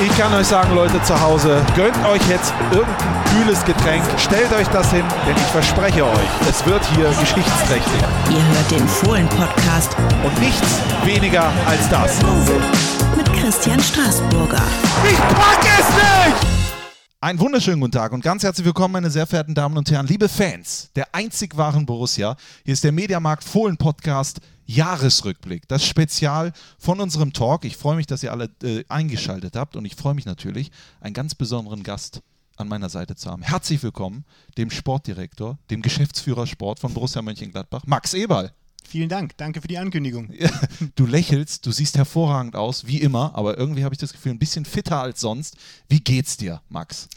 Ich kann euch sagen, Leute zu Hause, gönnt euch jetzt irgendein kühles Getränk, stellt euch das hin, denn ich verspreche euch, es wird hier geschichtsträchtig. Ihr hört den Fohlen-Podcast Und nichts weniger als das. mit Christian Straßburger. Ich pack es nicht! Einen wunderschönen guten Tag und ganz herzlich willkommen, meine sehr verehrten Damen und Herren, liebe Fans der einzig wahren Borussia. Hier ist der Mediamarkt Fohlen Podcast Jahresrückblick, das Spezial von unserem Talk. Ich freue mich, dass ihr alle äh, eingeschaltet habt und ich freue mich natürlich, einen ganz besonderen Gast an meiner Seite zu haben. Herzlich willkommen dem Sportdirektor, dem Geschäftsführer Sport von Borussia Mönchengladbach, Max Eberl. Vielen Dank, danke für die Ankündigung. Du lächelst, du siehst hervorragend aus, wie immer, aber irgendwie habe ich das Gefühl, ein bisschen fitter als sonst. Wie geht's dir, Max?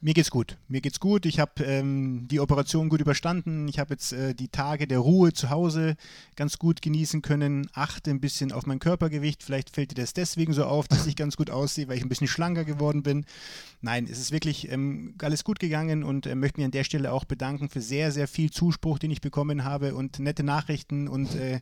Mir geht's gut. Mir geht's gut. Ich habe ähm, die Operation gut überstanden. Ich habe jetzt äh, die Tage der Ruhe zu Hause ganz gut genießen können. Achte ein bisschen auf mein Körpergewicht. Vielleicht fällt dir das deswegen so auf, dass ich ganz gut aussehe, weil ich ein bisschen schlanker geworden bin. Nein, es ist wirklich ähm, alles gut gegangen und äh, möchte mich an der Stelle auch bedanken für sehr, sehr viel Zuspruch, den ich bekommen habe und nette Nachrichten und äh,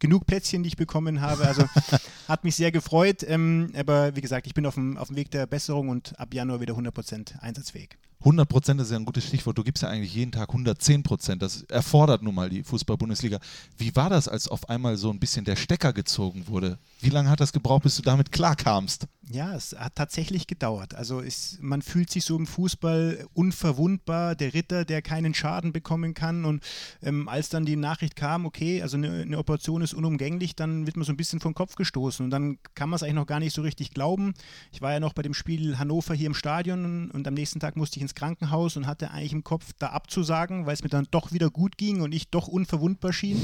genug Plätzchen, die ich bekommen habe. Also hat mich sehr gefreut. Ähm, aber wie gesagt, ich bin auf dem, auf dem Weg der Besserung und ab Januar wieder 100% einsatzfähig. 100 Prozent ist ja ein gutes Stichwort. Du gibst ja eigentlich jeden Tag 110 Prozent. Das erfordert nun mal die Fußball-Bundesliga. Wie war das, als auf einmal so ein bisschen der Stecker gezogen wurde? Wie lange hat das gebraucht, bis du damit klarkamst? Ja, es hat tatsächlich gedauert. Also es, man fühlt sich so im Fußball unverwundbar, der Ritter, der keinen Schaden bekommen kann. Und ähm, als dann die Nachricht kam, okay, also eine, eine Operation ist unumgänglich, dann wird man so ein bisschen vom Kopf gestoßen. Und dann kann man es eigentlich noch gar nicht so richtig glauben. Ich war ja noch bei dem Spiel Hannover hier im Stadion und am nächsten Tag musste ich ins Krankenhaus und hatte eigentlich im Kopf, da abzusagen, weil es mir dann doch wieder gut ging und ich doch unverwundbar schien.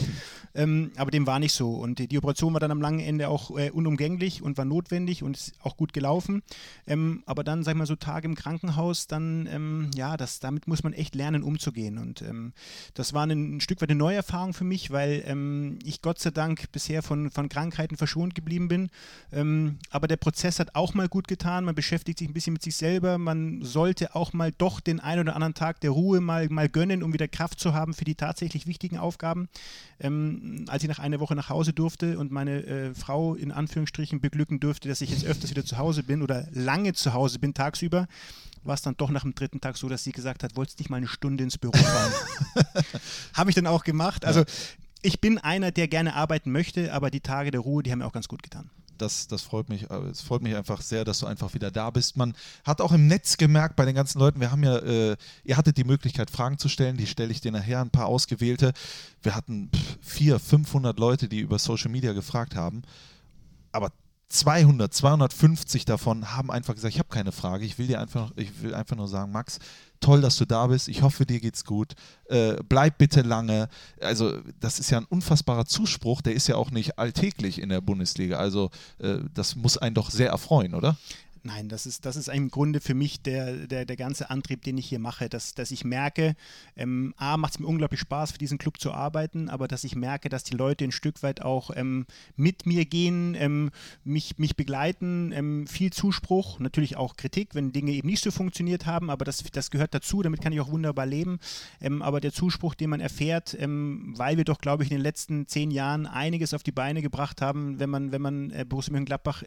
Ähm, aber dem war nicht so. Und die, die Operation war dann am langen Ende auch äh, unumgänglich und war notwendig und ist auch gut gelaufen. Ähm, aber dann, sag ich mal, so Tage im Krankenhaus, dann, ähm, ja, das, damit muss man echt lernen, umzugehen. Und ähm, das war ein, ein Stück weit eine neue Erfahrung für mich, weil ähm, ich Gott sei Dank bisher von, von Krankheiten verschont geblieben bin. Ähm, aber der Prozess hat auch mal gut getan. Man beschäftigt sich ein bisschen mit sich selber. Man sollte auch mal doch den einen oder anderen Tag der Ruhe mal, mal gönnen, um wieder Kraft zu haben für die tatsächlich wichtigen Aufgaben. Ähm, als ich nach einer Woche nach Hause durfte und meine äh, Frau in Anführungsstrichen beglücken durfte, dass ich jetzt öfters wieder zu Hause bin oder lange zu Hause bin tagsüber, war es dann doch nach dem dritten Tag so, dass sie gesagt hat, wolltest nicht mal eine Stunde ins Büro fahren. Habe ich dann auch gemacht. Also ich bin einer, der gerne arbeiten möchte, aber die Tage der Ruhe, die haben mir auch ganz gut getan. Das, das freut mich. äh, Es freut mich einfach sehr, dass du einfach wieder da bist. Man hat auch im Netz gemerkt bei den ganzen Leuten, wir haben ja, äh, ihr hattet die Möglichkeit, Fragen zu stellen, die stelle ich dir nachher, ein paar ausgewählte. Wir hatten pff, 400, 500 Leute, die über Social Media gefragt haben. Aber 200, 250 davon haben einfach gesagt, ich habe keine Frage, ich will dir einfach, ich will einfach nur sagen, Max, toll, dass du da bist, ich hoffe, dir geht's gut, äh, bleib bitte lange. Also das ist ja ein unfassbarer Zuspruch, der ist ja auch nicht alltäglich in der Bundesliga, also äh, das muss einen doch sehr erfreuen, oder? Nein, das ist, das ist im Grunde für mich der, der, der ganze Antrieb, den ich hier mache, dass, dass ich merke, ähm, A, macht es mir unglaublich Spaß, für diesen Club zu arbeiten, aber dass ich merke, dass die Leute ein Stück weit auch ähm, mit mir gehen, ähm, mich, mich begleiten, ähm, viel Zuspruch, natürlich auch Kritik, wenn Dinge eben nicht so funktioniert haben, aber das, das gehört dazu, damit kann ich auch wunderbar leben. Ähm, aber der Zuspruch, den man erfährt, ähm, weil wir doch, glaube ich, in den letzten zehn Jahren einiges auf die Beine gebracht haben, wenn man, wenn man äh, Borussia Mönchengladbach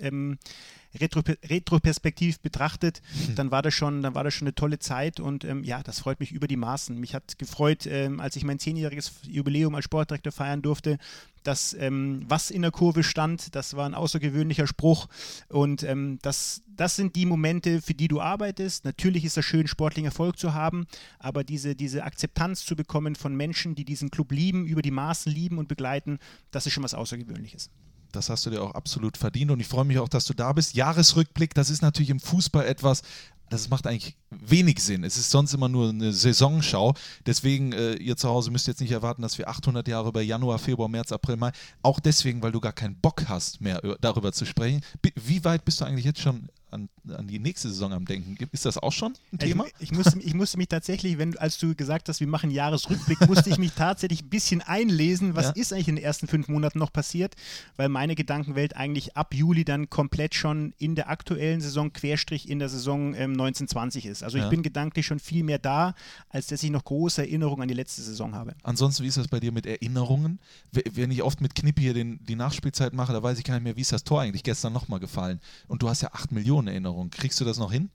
retro, retroperspektiv betrachtet, dann war das schon, dann war das schon eine tolle Zeit und ähm, ja, das freut mich über die Maßen. Mich hat gefreut, ähm, als ich mein zehnjähriges Jubiläum als Sportdirektor feiern durfte, dass ähm, was in der Kurve stand, das war ein außergewöhnlicher Spruch und ähm, das, das sind die Momente, für die du arbeitest. Natürlich ist es schön, sportlichen Erfolg zu haben, aber diese, diese Akzeptanz zu bekommen von Menschen, die diesen Club lieben, über die Maßen lieben und begleiten, das ist schon was Außergewöhnliches. Das hast du dir auch absolut verdient und ich freue mich auch, dass du da bist. Jahresrückblick, das ist natürlich im Fußball etwas, das macht eigentlich wenig Sinn. Es ist sonst immer nur eine Saisonschau. Deswegen, äh, ihr zu Hause müsst jetzt nicht erwarten, dass wir 800 Jahre über Januar, Februar, März, April, Mai, auch deswegen, weil du gar keinen Bock hast, mehr ö- darüber zu sprechen. Wie weit bist du eigentlich jetzt schon an, an die nächste Saison am Denken? Ist das auch schon ein Thema? Ich, ich, musste, ich musste mich tatsächlich, wenn, als du gesagt hast, wir machen Jahresrückblick, musste ich mich tatsächlich ein bisschen einlesen, was Ja. ist eigentlich in den ersten fünf Monaten noch passiert, weil meine Gedankenwelt eigentlich ab Juli dann komplett schon in der aktuellen Saison, Querstrich in der Saison ähm, 1920 ist. Also Ja. ich bin gedanklich schon viel mehr da, als dass ich noch große Erinnerungen an die letzte Saison habe. Ansonsten, wie ist das bei dir mit Erinnerungen? Wenn ich oft mit Knippi hier den, die Nachspielzeit mache, da weiß ich gar nicht mehr, wie ist das Tor eigentlich gestern nochmal gefallen. Und du hast ja 8 Millionen Erinnerung. Kriegst du das noch hin?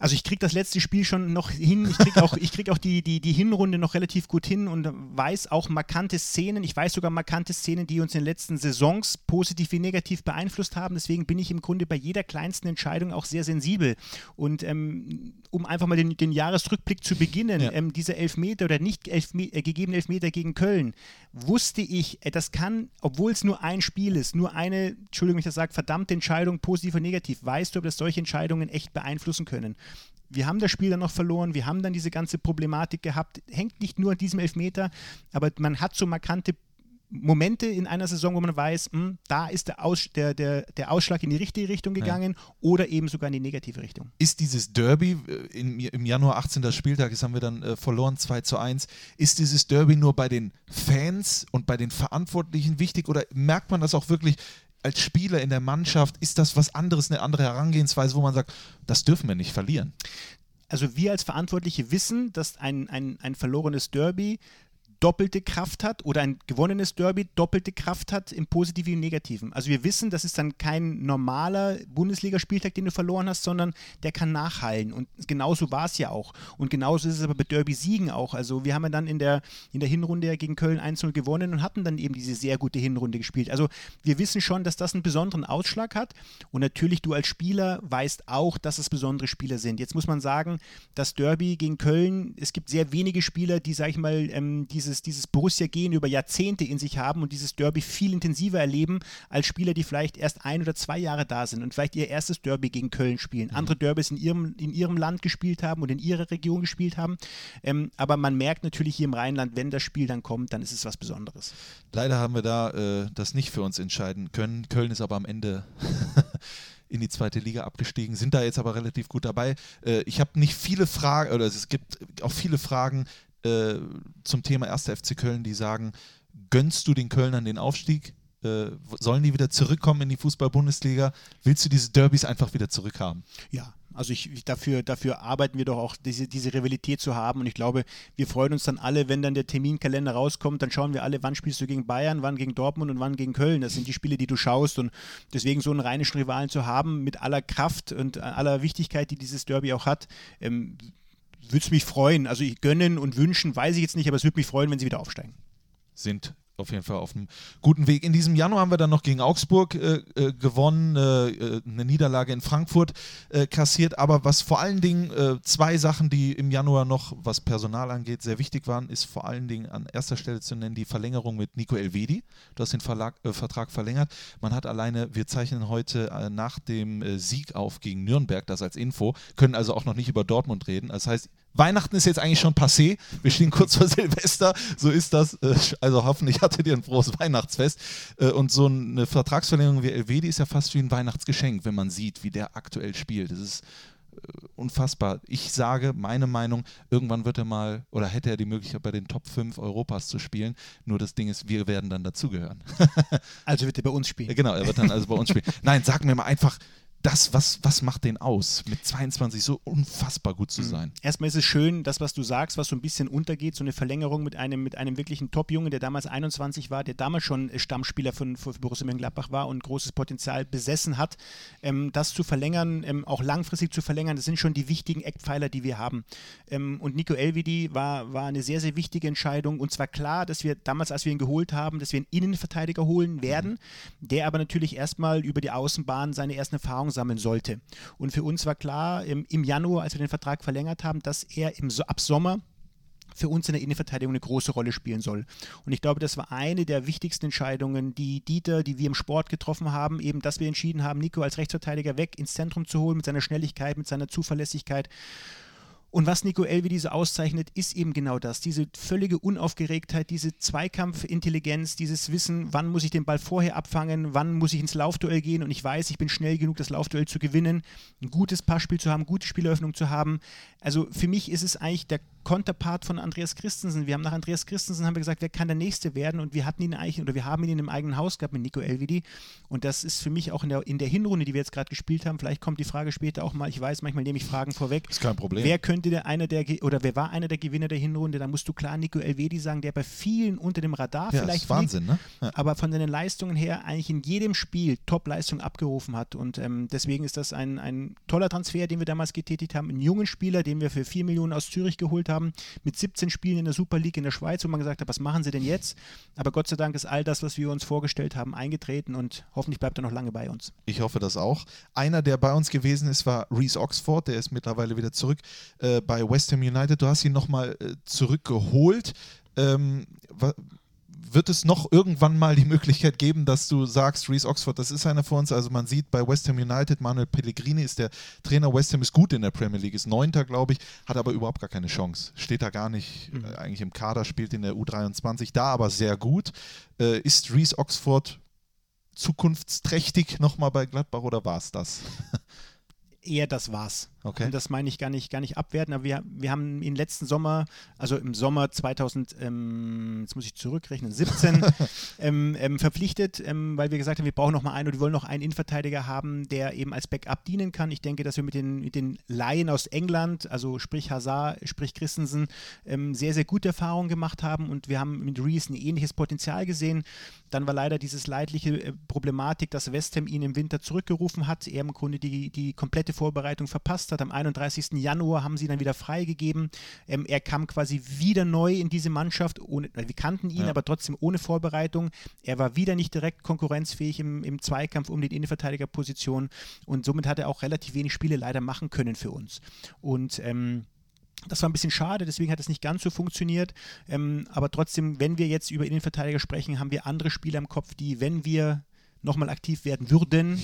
Also ich kriege das letzte Spiel schon noch hin. Ich kriege auch, ich krieg auch die, die, die Hinrunde noch relativ gut hin und weiß auch markante Szenen. Ich weiß sogar markante Szenen, die uns in den letzten Saisons positiv wie negativ beeinflusst haben. Deswegen bin ich im Grunde bei jeder kleinsten Entscheidung auch sehr sensibel. Und ähm, um einfach mal den, den Jahresrückblick zu beginnen, ja. ähm, dieser Elfmeter oder nicht Elfme äh, gegebene Elfmeter gegen Köln, wusste ich, äh, das kann, obwohl es nur ein Spiel ist, nur eine, Entschuldigung, ich das sage, verdammte Entscheidung, positiv oder negativ, weißt du, ob das solche Entscheidungen echt beeinflussen können wir haben das Spiel dann noch verloren, wir haben dann diese ganze Problematik gehabt. Hängt nicht nur an diesem Elfmeter, aber man hat so markante Momente in einer Saison, wo man weiß, mh, hm, da ist der, Aus, der, der, der Ausschlag in die richtige Richtung gegangen ja. oder eben sogar in die negative Richtung. Ist dieses Derby äh, in, im Januar 18. Spieltag, das haben wir dann äh, verloren, 2 zu 1, ist dieses Derby nur bei den Fans und bei den Verantwortlichen wichtig oder merkt man das auch wirklich als Spieler in der Mannschaft ist das was anderes, eine andere Herangehensweise, wo man sagt, das dürfen wir nicht verlieren. Also wir als Verantwortliche wissen, dass ein, ein, ein verlorenes Derby doppelte Kraft hat oder ein gewonnenes Derby doppelte Kraft hat im Positiven und Negativen. Also wir wissen, das ist dann kein normaler Bundesligaspieltag, den du verloren hast, sondern der kann nachhallen. Und genauso war es ja auch. Und genauso ist es aber bei Derby-Siegen auch. Also wir haben ja dann in der, in der Hinrunde gegen Köln 1-0 gewonnen und hatten dann eben diese sehr gute Hinrunde gespielt. Also wir wissen schon, dass das einen besonderen Ausschlag hat. Und natürlich du als Spieler weißt auch, dass es besondere Spieler sind. Jetzt muss man sagen, das Derby gegen Köln, es gibt sehr wenige Spieler, die, sag ich mal, ähm, diese dieses, dieses Borussia-Gehen über Jahrzehnte in sich haben und dieses Derby viel intensiver erleben als Spieler, die vielleicht erst ein oder zwei Jahre da sind und vielleicht ihr erstes Derby gegen Köln spielen. Mhm. Andere Derbys in ihrem, in ihrem Land gespielt haben und in ihrer Region gespielt haben. Ähm, aber man merkt natürlich hier im Rheinland, wenn das Spiel dann kommt, dann ist es was Besonderes. Leider haben wir da äh, das nicht für uns entscheiden können. Köln ist aber am Ende in die zweite Liga abgestiegen, sind da jetzt aber relativ gut dabei. Äh, ich habe nicht viele Fragen, oder es gibt auch viele Fragen, äh, zum Thema 1. FC Köln, die sagen, gönnst du den Kölnern den Aufstieg? Äh, sollen die wieder zurückkommen in die Fußball-Bundesliga? Willst du diese Derbys einfach wieder zurückhaben? Ja, also ich, ich, dafür, dafür arbeiten wir doch auch, diese, diese Rivalität zu haben. Und ich glaube, wir freuen uns dann alle, wenn dann der Terminkalender rauskommt, dann schauen wir alle, wann spielst du gegen Bayern, wann gegen Dortmund und wann gegen Köln. Das sind die Spiele, die du schaust. Und deswegen so einen rheinischen Rivalen zu haben, mit aller Kraft und aller Wichtigkeit, die dieses Derby auch hat, ähm, würde es mich freuen. Also ich gönnen und wünschen, weiß ich jetzt nicht, aber es würde mich freuen, wenn sie wieder aufsteigen. Sind auf jeden Fall auf einem guten Weg. In diesem Januar haben wir dann noch gegen Augsburg äh, äh, gewonnen, äh, äh eine Niederlage in Frankfurt äh, kassiert. Aber was vor allen Dingen zwei Sachen, die im Januar noch, was Personal angeht, sehr wichtig waren, ist vor allen Dingen an erster Stelle zu nennen die Verlängerung mit Nico Elvedi. Du hast den Verlag, Vertrag verlängert. Man hat alleine, wir zeichnen heute nach dem Sieg auf gegen Nürnberg, das als Info, können also auch noch nicht über Dortmund reden. Das heißt, Weihnachten ist jetzt eigentlich schon passé. Wir stehen kurz vor Silvester. So ist das. Äh, also hoffentlich hattet ihr ein frohes Weihnachtsfest. Äh, und so eine Vertragsverlängerung wie Elvedi ist ja fast wie ein Weihnachtsgeschenk, wenn man sieht, wie der aktuell spielt. Das ist äh, unfassbar. Ich sage, meine Meinung, irgendwann wird er mal oder hätte er die Möglichkeit, bei den Top 5 Europas zu spielen. Nur das Ding ist, wir werden dann dazugehören. also wird er bei uns spielen. Genau, er wird dann also bei uns spielen. Nein, sag mir mal einfach, das, was, was macht den aus, mit 22 so unfassbar gut zu mhm. sein? Erstmal ist es schön, das, was du sagst, was so ein bisschen untergeht, so eine Verlängerung mit einem, mit einem wirklichen Top-Jungen, der damals 21 war, der damals schon Stammspieler von, von Borussia Mönchengladbach war und großes Potenzial besessen hat. Ähm, das zu verlängern, ähm, auch langfristig zu verlängern, das sind schon die wichtigen Eckpfeiler, die wir haben. Ähm, und Nico Elvedi war, war eine sehr, sehr wichtige Entscheidung. Und zwar klar, dass wir damals, als wir ihn geholt haben, dass wir einen Innenverteidiger holen werden, mhm. der aber natürlich erstmal über die Außenbahn seine ersten Erfahrungen Erfahrung sammeln sollte. Und für uns war klar im, im Januar, als wir den Vertrag verlängert haben, dass er im, ab Sommer für uns in der Innenverteidigung eine große Rolle spielen soll. Und ich glaube, das war eine der wichtigsten Entscheidungen, die Dieter, die wir im Sport getroffen haben, eben, dass wir entschieden haben, Nico als Rechtsverteidiger weg ins Zentrum zu holen mit seiner Schnelligkeit, mit seiner Zuverlässigkeit und was Nico Elvedi so auszeichnet, ist eben genau das. Diese völlige Unaufgeregtheit, diese Zweikampfintelligenz, dieses Wissen, wann muss ich den Ball vorher abfangen, wann muss ich ins Laufduell gehen und ich weiß, ich bin schnell genug, das Laufduell zu gewinnen, ein gutes Passspiel zu haben, gute Spieleröffnung zu haben. Also für mich ist es eigentlich der Konterpart von Andreas Christensen. Wir haben nach Andreas Christensen haben wir gesagt, wer kann der Nächste werden? Und wir hatten ihn eigentlich, oder wir haben ihn im eigenen Haus gehabt mit Nico Elvedi. Und das ist für mich auch in der, in der Hinrunde, die wir jetzt gerade gespielt haben, vielleicht kommt die Frage später auch mal, ich weiß, manchmal nehme ich Fragen vorweg. Ist kein Problem. Wer könnte der einer der, oder wer war einer der Gewinner der Hinrunde? Da musst du klar Nico Elvedi sagen, der bei vielen unter dem Radar ja, vielleicht ist Wahnsinn, fliegt, ne? Ja. aber von seinen Leistungen her eigentlich in jedem Spiel Top-Leistung abgerufen hat. Und ähm, deswegen ist das ein, ein toller Transfer, den wir damals getätigt haben. Einen jungen Spieler, den wir für 4 Millionen aus Zürich geholt haben, mit 17 Spielen in der Super League in der Schweiz, wo man gesagt hat, was machen sie denn jetzt? Aber Gott sei Dank ist all das, was wir uns vorgestellt haben, eingetreten und hoffentlich bleibt er noch lange bei uns. Ich hoffe das auch. Einer, der bei uns gewesen ist, war Reese Oxford. Der ist mittlerweile wieder zurück äh, bei West Ham United. Du hast ihn nochmal äh, zurückgeholt. Ähm, wird es noch irgendwann mal die Möglichkeit geben, dass du sagst, Reese Oxford, das ist einer von uns. Also man sieht bei West Ham United, Manuel Pellegrini ist der Trainer. West Ham ist gut in der Premier League, ist Neunter, glaube ich, hat aber überhaupt gar keine Chance. Steht da gar nicht äh, eigentlich im Kader, spielt in der U23, da aber sehr gut. Äh, ist Reese Oxford zukunftsträchtig nochmal bei Gladbach oder war es das? Eher das war's. Okay. Und das meine ich gar nicht, gar nicht abwerten, aber wir, wir haben ihn letzten Sommer, also im Sommer 2000, ähm, jetzt muss ich zurückrechnen, 17, ähm, ähm, verpflichtet, ähm, weil wir gesagt haben, wir brauchen noch mal einen oder wir wollen noch einen Innenverteidiger haben, der eben als Backup dienen kann. Ich denke, dass wir mit den, mit den Laien aus England, also sprich Hazard, sprich Christensen, ähm, sehr, sehr gute Erfahrungen gemacht haben und wir haben mit Reese ein ähnliches Potenzial gesehen. Dann war leider dieses leidliche äh, Problematik, dass West Ham ihn im Winter zurückgerufen hat, er im Grunde die, die komplette Vorbereitung verpasst hat. Am 31. Januar haben sie ihn dann wieder freigegeben. Ähm, er kam quasi wieder neu in diese Mannschaft. Ohne, wir kannten ihn, Ja. aber trotzdem ohne Vorbereitung. Er war wieder nicht direkt konkurrenzfähig im, im Zweikampf um die Innenverteidigerposition und somit hat er auch relativ wenig Spiele leider machen können für uns. Und ähm, das war ein bisschen schade, deswegen hat es nicht ganz so funktioniert. Ähm, aber trotzdem, wenn wir jetzt über Innenverteidiger sprechen, haben wir andere Spieler im Kopf, die, wenn wir nochmal aktiv werden würden,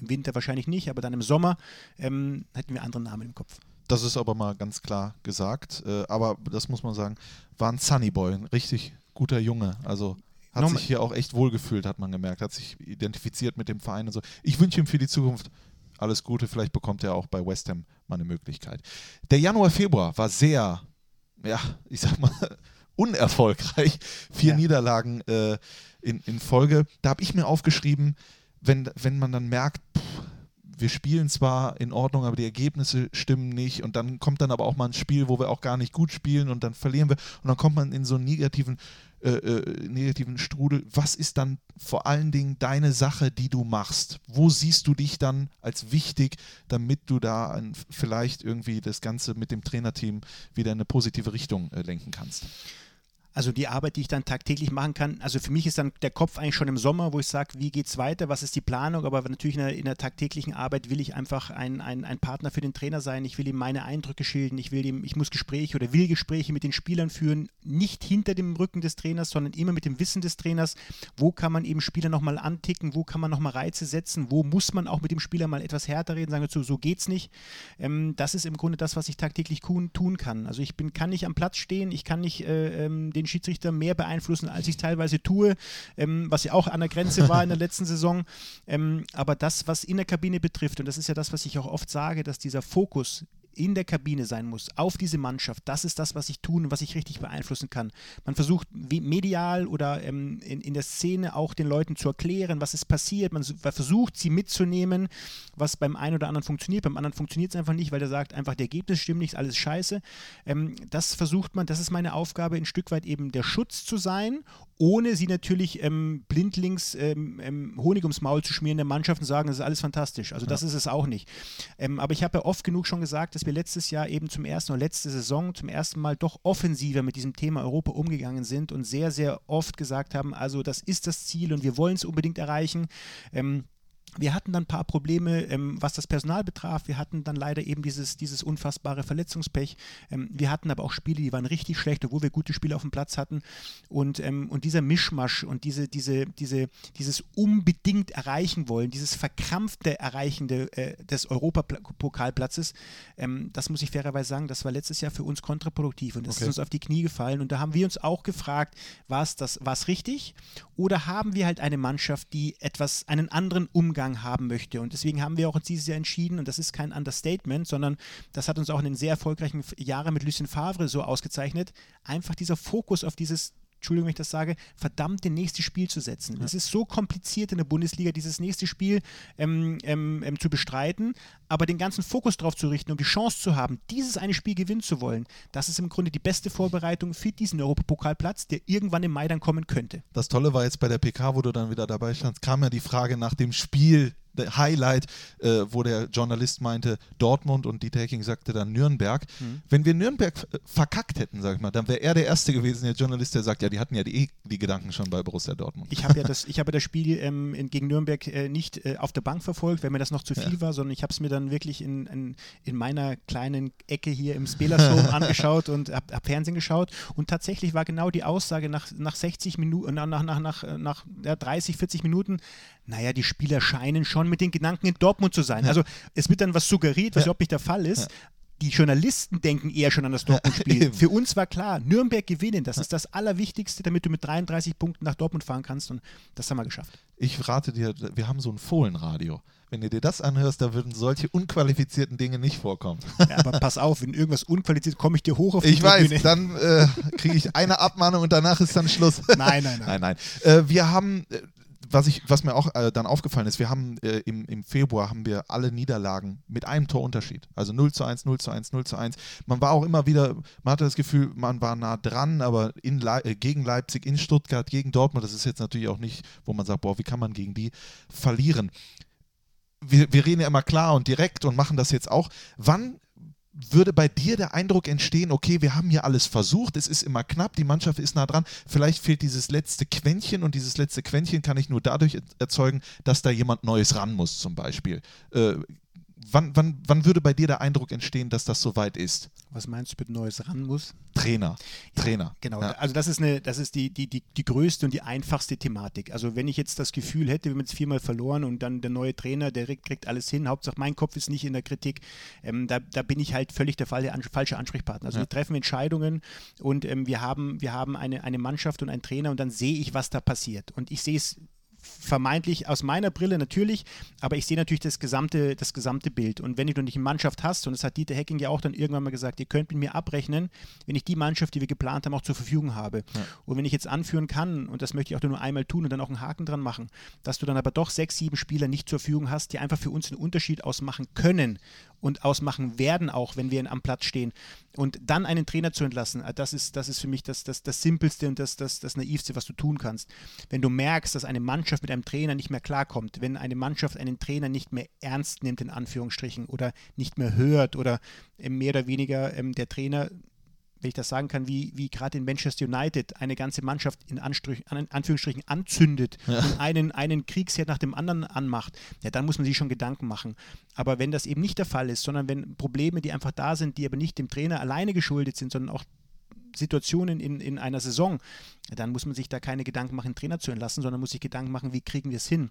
im Winter wahrscheinlich nicht, aber dann im Sommer, ähm, hätten wir andere Namen im Kopf. Das ist aber mal ganz klar gesagt. Äh, aber das muss man sagen, war ein Sunnyboy, ein richtig guter Junge. Also hat Nochmal- sich hier auch echt wohlgefühlt, hat man gemerkt. Hat sich identifiziert mit dem Verein und so. Ich wünsche ihm für die Zukunft alles Gute. Vielleicht bekommt er auch bei West Ham mal eine Möglichkeit. Der Januar, Februar war sehr, ja, ich sag mal, unerfolgreich. Vier Ja. Niederlagen äh, in, in Folge. Da habe ich mir aufgeschrieben, wenn, wenn man dann merkt, pff, wir spielen zwar in Ordnung, aber die Ergebnisse stimmen nicht und dann kommt dann aber auch mal ein Spiel, wo wir auch gar nicht gut spielen und dann verlieren wir und dann kommt man in so einen negativen, äh, äh, negativen Strudel. Was ist dann vor allen Dingen deine Sache, die du machst? Wo siehst du dich dann als wichtig, damit du da ein, vielleicht irgendwie das Ganze mit dem Trainerteam wieder in eine positive Richtung äh, lenken kannst? Also die Arbeit, die ich dann tagtäglich machen kann, also für mich ist dann der Kopf eigentlich schon im Sommer, wo ich sage, wie geht's weiter, was ist die Planung, aber natürlich in der, in der tagtäglichen Arbeit will ich einfach ein, ein, ein Partner für den Trainer sein, ich will ihm meine Eindrücke schildern, ich will ihm, ich muss Gespräche oder will Gespräche mit den Spielern führen, nicht hinter dem Rücken des Trainers, sondern immer mit dem Wissen des Trainers, wo kann man eben Spieler nochmal anticken, wo kann man nochmal Reize setzen, wo muss man auch mit dem Spieler mal etwas härter reden, sagen wir so, so geht's nicht. Ähm, das ist im Grunde das, was ich tagtäglich tun, tun kann. Also ich bin, kann nicht am Platz stehen, ich kann nicht äh, ähm, den Schiedsrichter mehr beeinflussen, als ich teilweise tue, ähm, was ja auch an der Grenze war in der letzten Saison. Ähm, aber das, was in der Kabine betrifft, und das ist ja das, was ich auch oft sage, dass dieser Fokus in der Kabine sein muss, auf diese Mannschaft, das ist das, was ich tun und was ich richtig beeinflussen kann. Man versucht medial oder ähm, in, in der Szene auch den Leuten zu erklären, was ist passiert. Man versucht, sie mitzunehmen, was beim einen oder anderen funktioniert. Beim anderen funktioniert es einfach nicht, weil der sagt, einfach der Ergebnis stimmt nicht, alles scheiße. Ähm, das versucht man, das ist meine Aufgabe, ein Stück weit eben der Schutz zu sein, ohne sie natürlich ähm, blindlings ähm, ähm, Honig ums Maul zu schmieren der Mannschaft und sagen, das ist alles fantastisch. Also das ist es auch nicht. Ähm, aber ich habe ja oft genug schon gesagt, dass wir letztes Jahr eben zum ersten oder letzte Saison zum ersten Mal doch offensiver mit diesem Thema Europa umgegangen sind und sehr, sehr oft gesagt haben, also das ist das Ziel und wir wollen es unbedingt erreichen. Ähm, wir hatten dann ein paar Probleme, ähm, was das Personal betraf. Wir hatten dann leider eben dieses, dieses unfassbare Verletzungspech. Ähm, wir hatten aber auch Spiele, die waren richtig schlecht, obwohl wir gute Spiele auf dem Platz hatten. Und, ähm, und dieser Mischmasch und diese, diese, diese, dieses unbedingt erreichen wollen, dieses verkrampfte Erreichende äh, des Europapokalplatzes, ähm, das muss ich fairerweise sagen, das war letztes Jahr für uns kontraproduktiv und das Okay. ist uns auf die Knie gefallen. Und da haben wir uns auch gefragt, war es das, war's richtig? Oder haben wir halt eine Mannschaft, die etwas, einen anderen Umgang Umgang haben möchte. Und deswegen haben wir auch uns dieses Jahr entschieden, und das ist kein Understatement, sondern das hat uns auch in den sehr erfolgreichen Jahren mit Lucien Favre so ausgezeichnet, einfach dieser Fokus auf dieses Entschuldigung, wenn ich das sage, verdammt das nächste Spiel zu setzen. Es ist so kompliziert in der Bundesliga, dieses nächste Spiel ähm, ähm, ähm, zu bestreiten, aber den ganzen Fokus darauf zu richten, um die Chance zu haben, dieses eine Spiel gewinnen zu wollen, das ist im Grunde die beste Vorbereitung für diesen Europapokalplatz, der irgendwann im Mai dann kommen könnte. Das Tolle war jetzt bei der PK, wo du dann wieder dabei standst, kam ja die Frage nach dem Spiel Highlight, äh, wo der Journalist meinte Dortmund und Dieter Hecking sagte dann Nürnberg. Mhm. Wenn wir Nürnberg verkackt hätten, sag ich mal, dann wäre er der Erste gewesen, der Journalist, der sagt, ja, die hatten ja die, die Gedanken schon bei Borussia Dortmund. Ich habe ja das, ich habe das Spiel ähm, gegen Nürnberg äh, nicht äh, auf der Bank verfolgt, weil mir das noch zu viel ja. war, sondern ich habe es mir dann wirklich in, in, in, meiner kleinen Ecke hier im Spelersdom angeschaut und habe hab Fernsehen geschaut. Und tatsächlich war genau die Aussage nach, nach 60 Minuten, nach, nach, nach, nach ja, 30, 40 Minuten, naja, die Spieler scheinen schon mit den Gedanken in Dortmund zu sein. Ja. Also es wird dann was suggeriert, was ja. überhaupt nicht der Fall ist. Ja. Die Journalisten denken eher schon an das Dortmund-Spiel. Für uns war klar, Nürnberg gewinnen, das ist das Allerwichtigste, damit du mit 33 Punkten nach Dortmund fahren kannst und das haben wir geschafft. Ich rate dir, wir haben so ein Fohlenradio. Wenn du dir das anhörst, da würden solche unqualifizierten Dinge nicht vorkommen. Ja, aber pass auf, wenn irgendwas unqualifiziert komme ich dir hoch auf die Ich weiß, Bühne. dann äh, kriege ich eine Abmahnung und danach ist dann Schluss. Nein, nein, nein. nein, nein. Äh, wir haben äh, was, ich, was mir auch äh, dann aufgefallen ist, wir haben äh, im, im Februar haben wir alle Niederlagen mit einem Torunterschied. Also 0 zu 1, 0 zu 1, 0 zu 1. Man war auch immer wieder, man hatte das Gefühl, man war nah dran, aber in Le äh, gegen Leipzig, in Stuttgart, gegen Dortmund, das ist jetzt natürlich auch nicht, wo man sagt, boah, wie kann man gegen die verlieren? Wir, wir reden ja immer klar und direkt und machen das jetzt auch. Wann würde bei dir der Eindruck entstehen, okay, wir haben hier alles versucht, es ist immer knapp, die Mannschaft ist nah dran, vielleicht fehlt dieses letzte Quäntchen und dieses letzte Quäntchen kann ich nur dadurch erzeugen, dass da jemand Neues ran muss zum Beispiel. Äh, wann, wann, wann würde bei dir der Eindruck entstehen, dass das soweit ist? Was meinst du mit Neues ran muss? Trainer. Ja, Trainer. Genau. Ja. Also das ist eine, das ist die, die, die, die größte und die einfachste Thematik. Also wenn ich jetzt das Gefühl hätte, wir haben jetzt viermal verloren und dann der neue Trainer, der kriegt alles hin, Hauptsache mein Kopf ist nicht in der Kritik, ähm, da, da bin ich halt völlig der, Fall, der falsche Ansprechpartner. Also ja. wir treffen Entscheidungen und ähm, wir haben, wir haben eine, eine Mannschaft und einen Trainer und dann sehe ich, was da passiert. Und ich sehe es vermeintlich aus meiner Brille natürlich, aber ich sehe natürlich das gesamte, das gesamte Bild. Und wenn du nicht eine Mannschaft hast, und das hat Dieter Hecking ja auch dann irgendwann mal gesagt, ihr könnt mit mir abrechnen, wenn ich die Mannschaft, die wir geplant haben, auch zur Verfügung habe. Ja. Und wenn ich jetzt anführen kann, und das möchte ich auch nur einmal tun und dann auch einen Haken dran machen, dass du dann aber doch sechs, sieben Spieler nicht zur Verfügung hast, die einfach für uns einen Unterschied ausmachen können und ausmachen werden, auch wenn wir am Platz stehen. Und dann einen Trainer zu entlassen, äh, das ist, das ist für mich das, das, das Simpelste und das, das, das Naivste, was du tun kannst. Wenn du merkst, dass eine Mannschaft mit einem Trainer nicht mehr klarkommt, wenn eine Mannschaft einen Trainer nicht mehr ernst nimmt, in Anführungsstrichen, oder nicht mehr hört oder mehr oder weniger ähm, der Trainer wenn ich das sagen kann, wie, wie gerade in Manchester United eine ganze Mannschaft in Anstrich, an, Anführungsstrichen anzündet ja. und einen, einen Kriegsherd nach dem anderen anmacht, ja, dann muss man sich schon Gedanken machen. Aber wenn das eben nicht der Fall ist, sondern wenn Probleme, die einfach da sind, die aber nicht dem Trainer alleine geschuldet sind, sondern auch Situationen in, in einer Saison, dann muss man sich da keine Gedanken machen, Trainer zu entlassen, sondern muss sich Gedanken machen, wie kriegen wir es hin.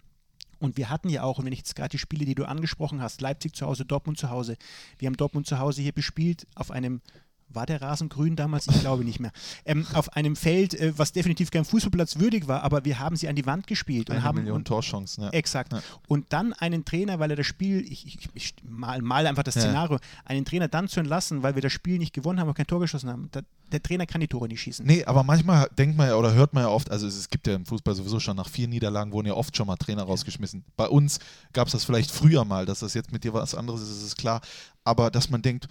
Und wir hatten ja auch, und wenn ich jetzt gerade die Spiele, die du angesprochen hast, Leipzig zu Hause, Dortmund zu Hause, wir haben Dortmund zu Hause hier bespielt auf einem war der Rasen grün damals? Ich glaube nicht mehr. Ähm, auf einem Feld, äh, was definitiv kein Fußballplatz würdig war, aber wir haben sie an die Wand gespielt. Eine und haben, Million Torchancen. Ja. Exakt. Ja. Und dann einen Trainer, weil er das Spiel, ich, ich, ich mal, mal, einfach das Szenario, ja. einen Trainer dann zu entlassen, weil wir das Spiel nicht gewonnen haben und kein Tor geschossen haben. Da, der Trainer kann die Tore nicht schießen. Nee, aber manchmal denkt man ja oder hört man ja oft, also es, es gibt ja im Fußball sowieso schon nach vier Niederlagen wurden ja oft schon mal Trainer rausgeschmissen. Bei uns gab es das vielleicht früher mal, dass das jetzt mit dir was anderes ist, ist klar. Aber dass man denkt,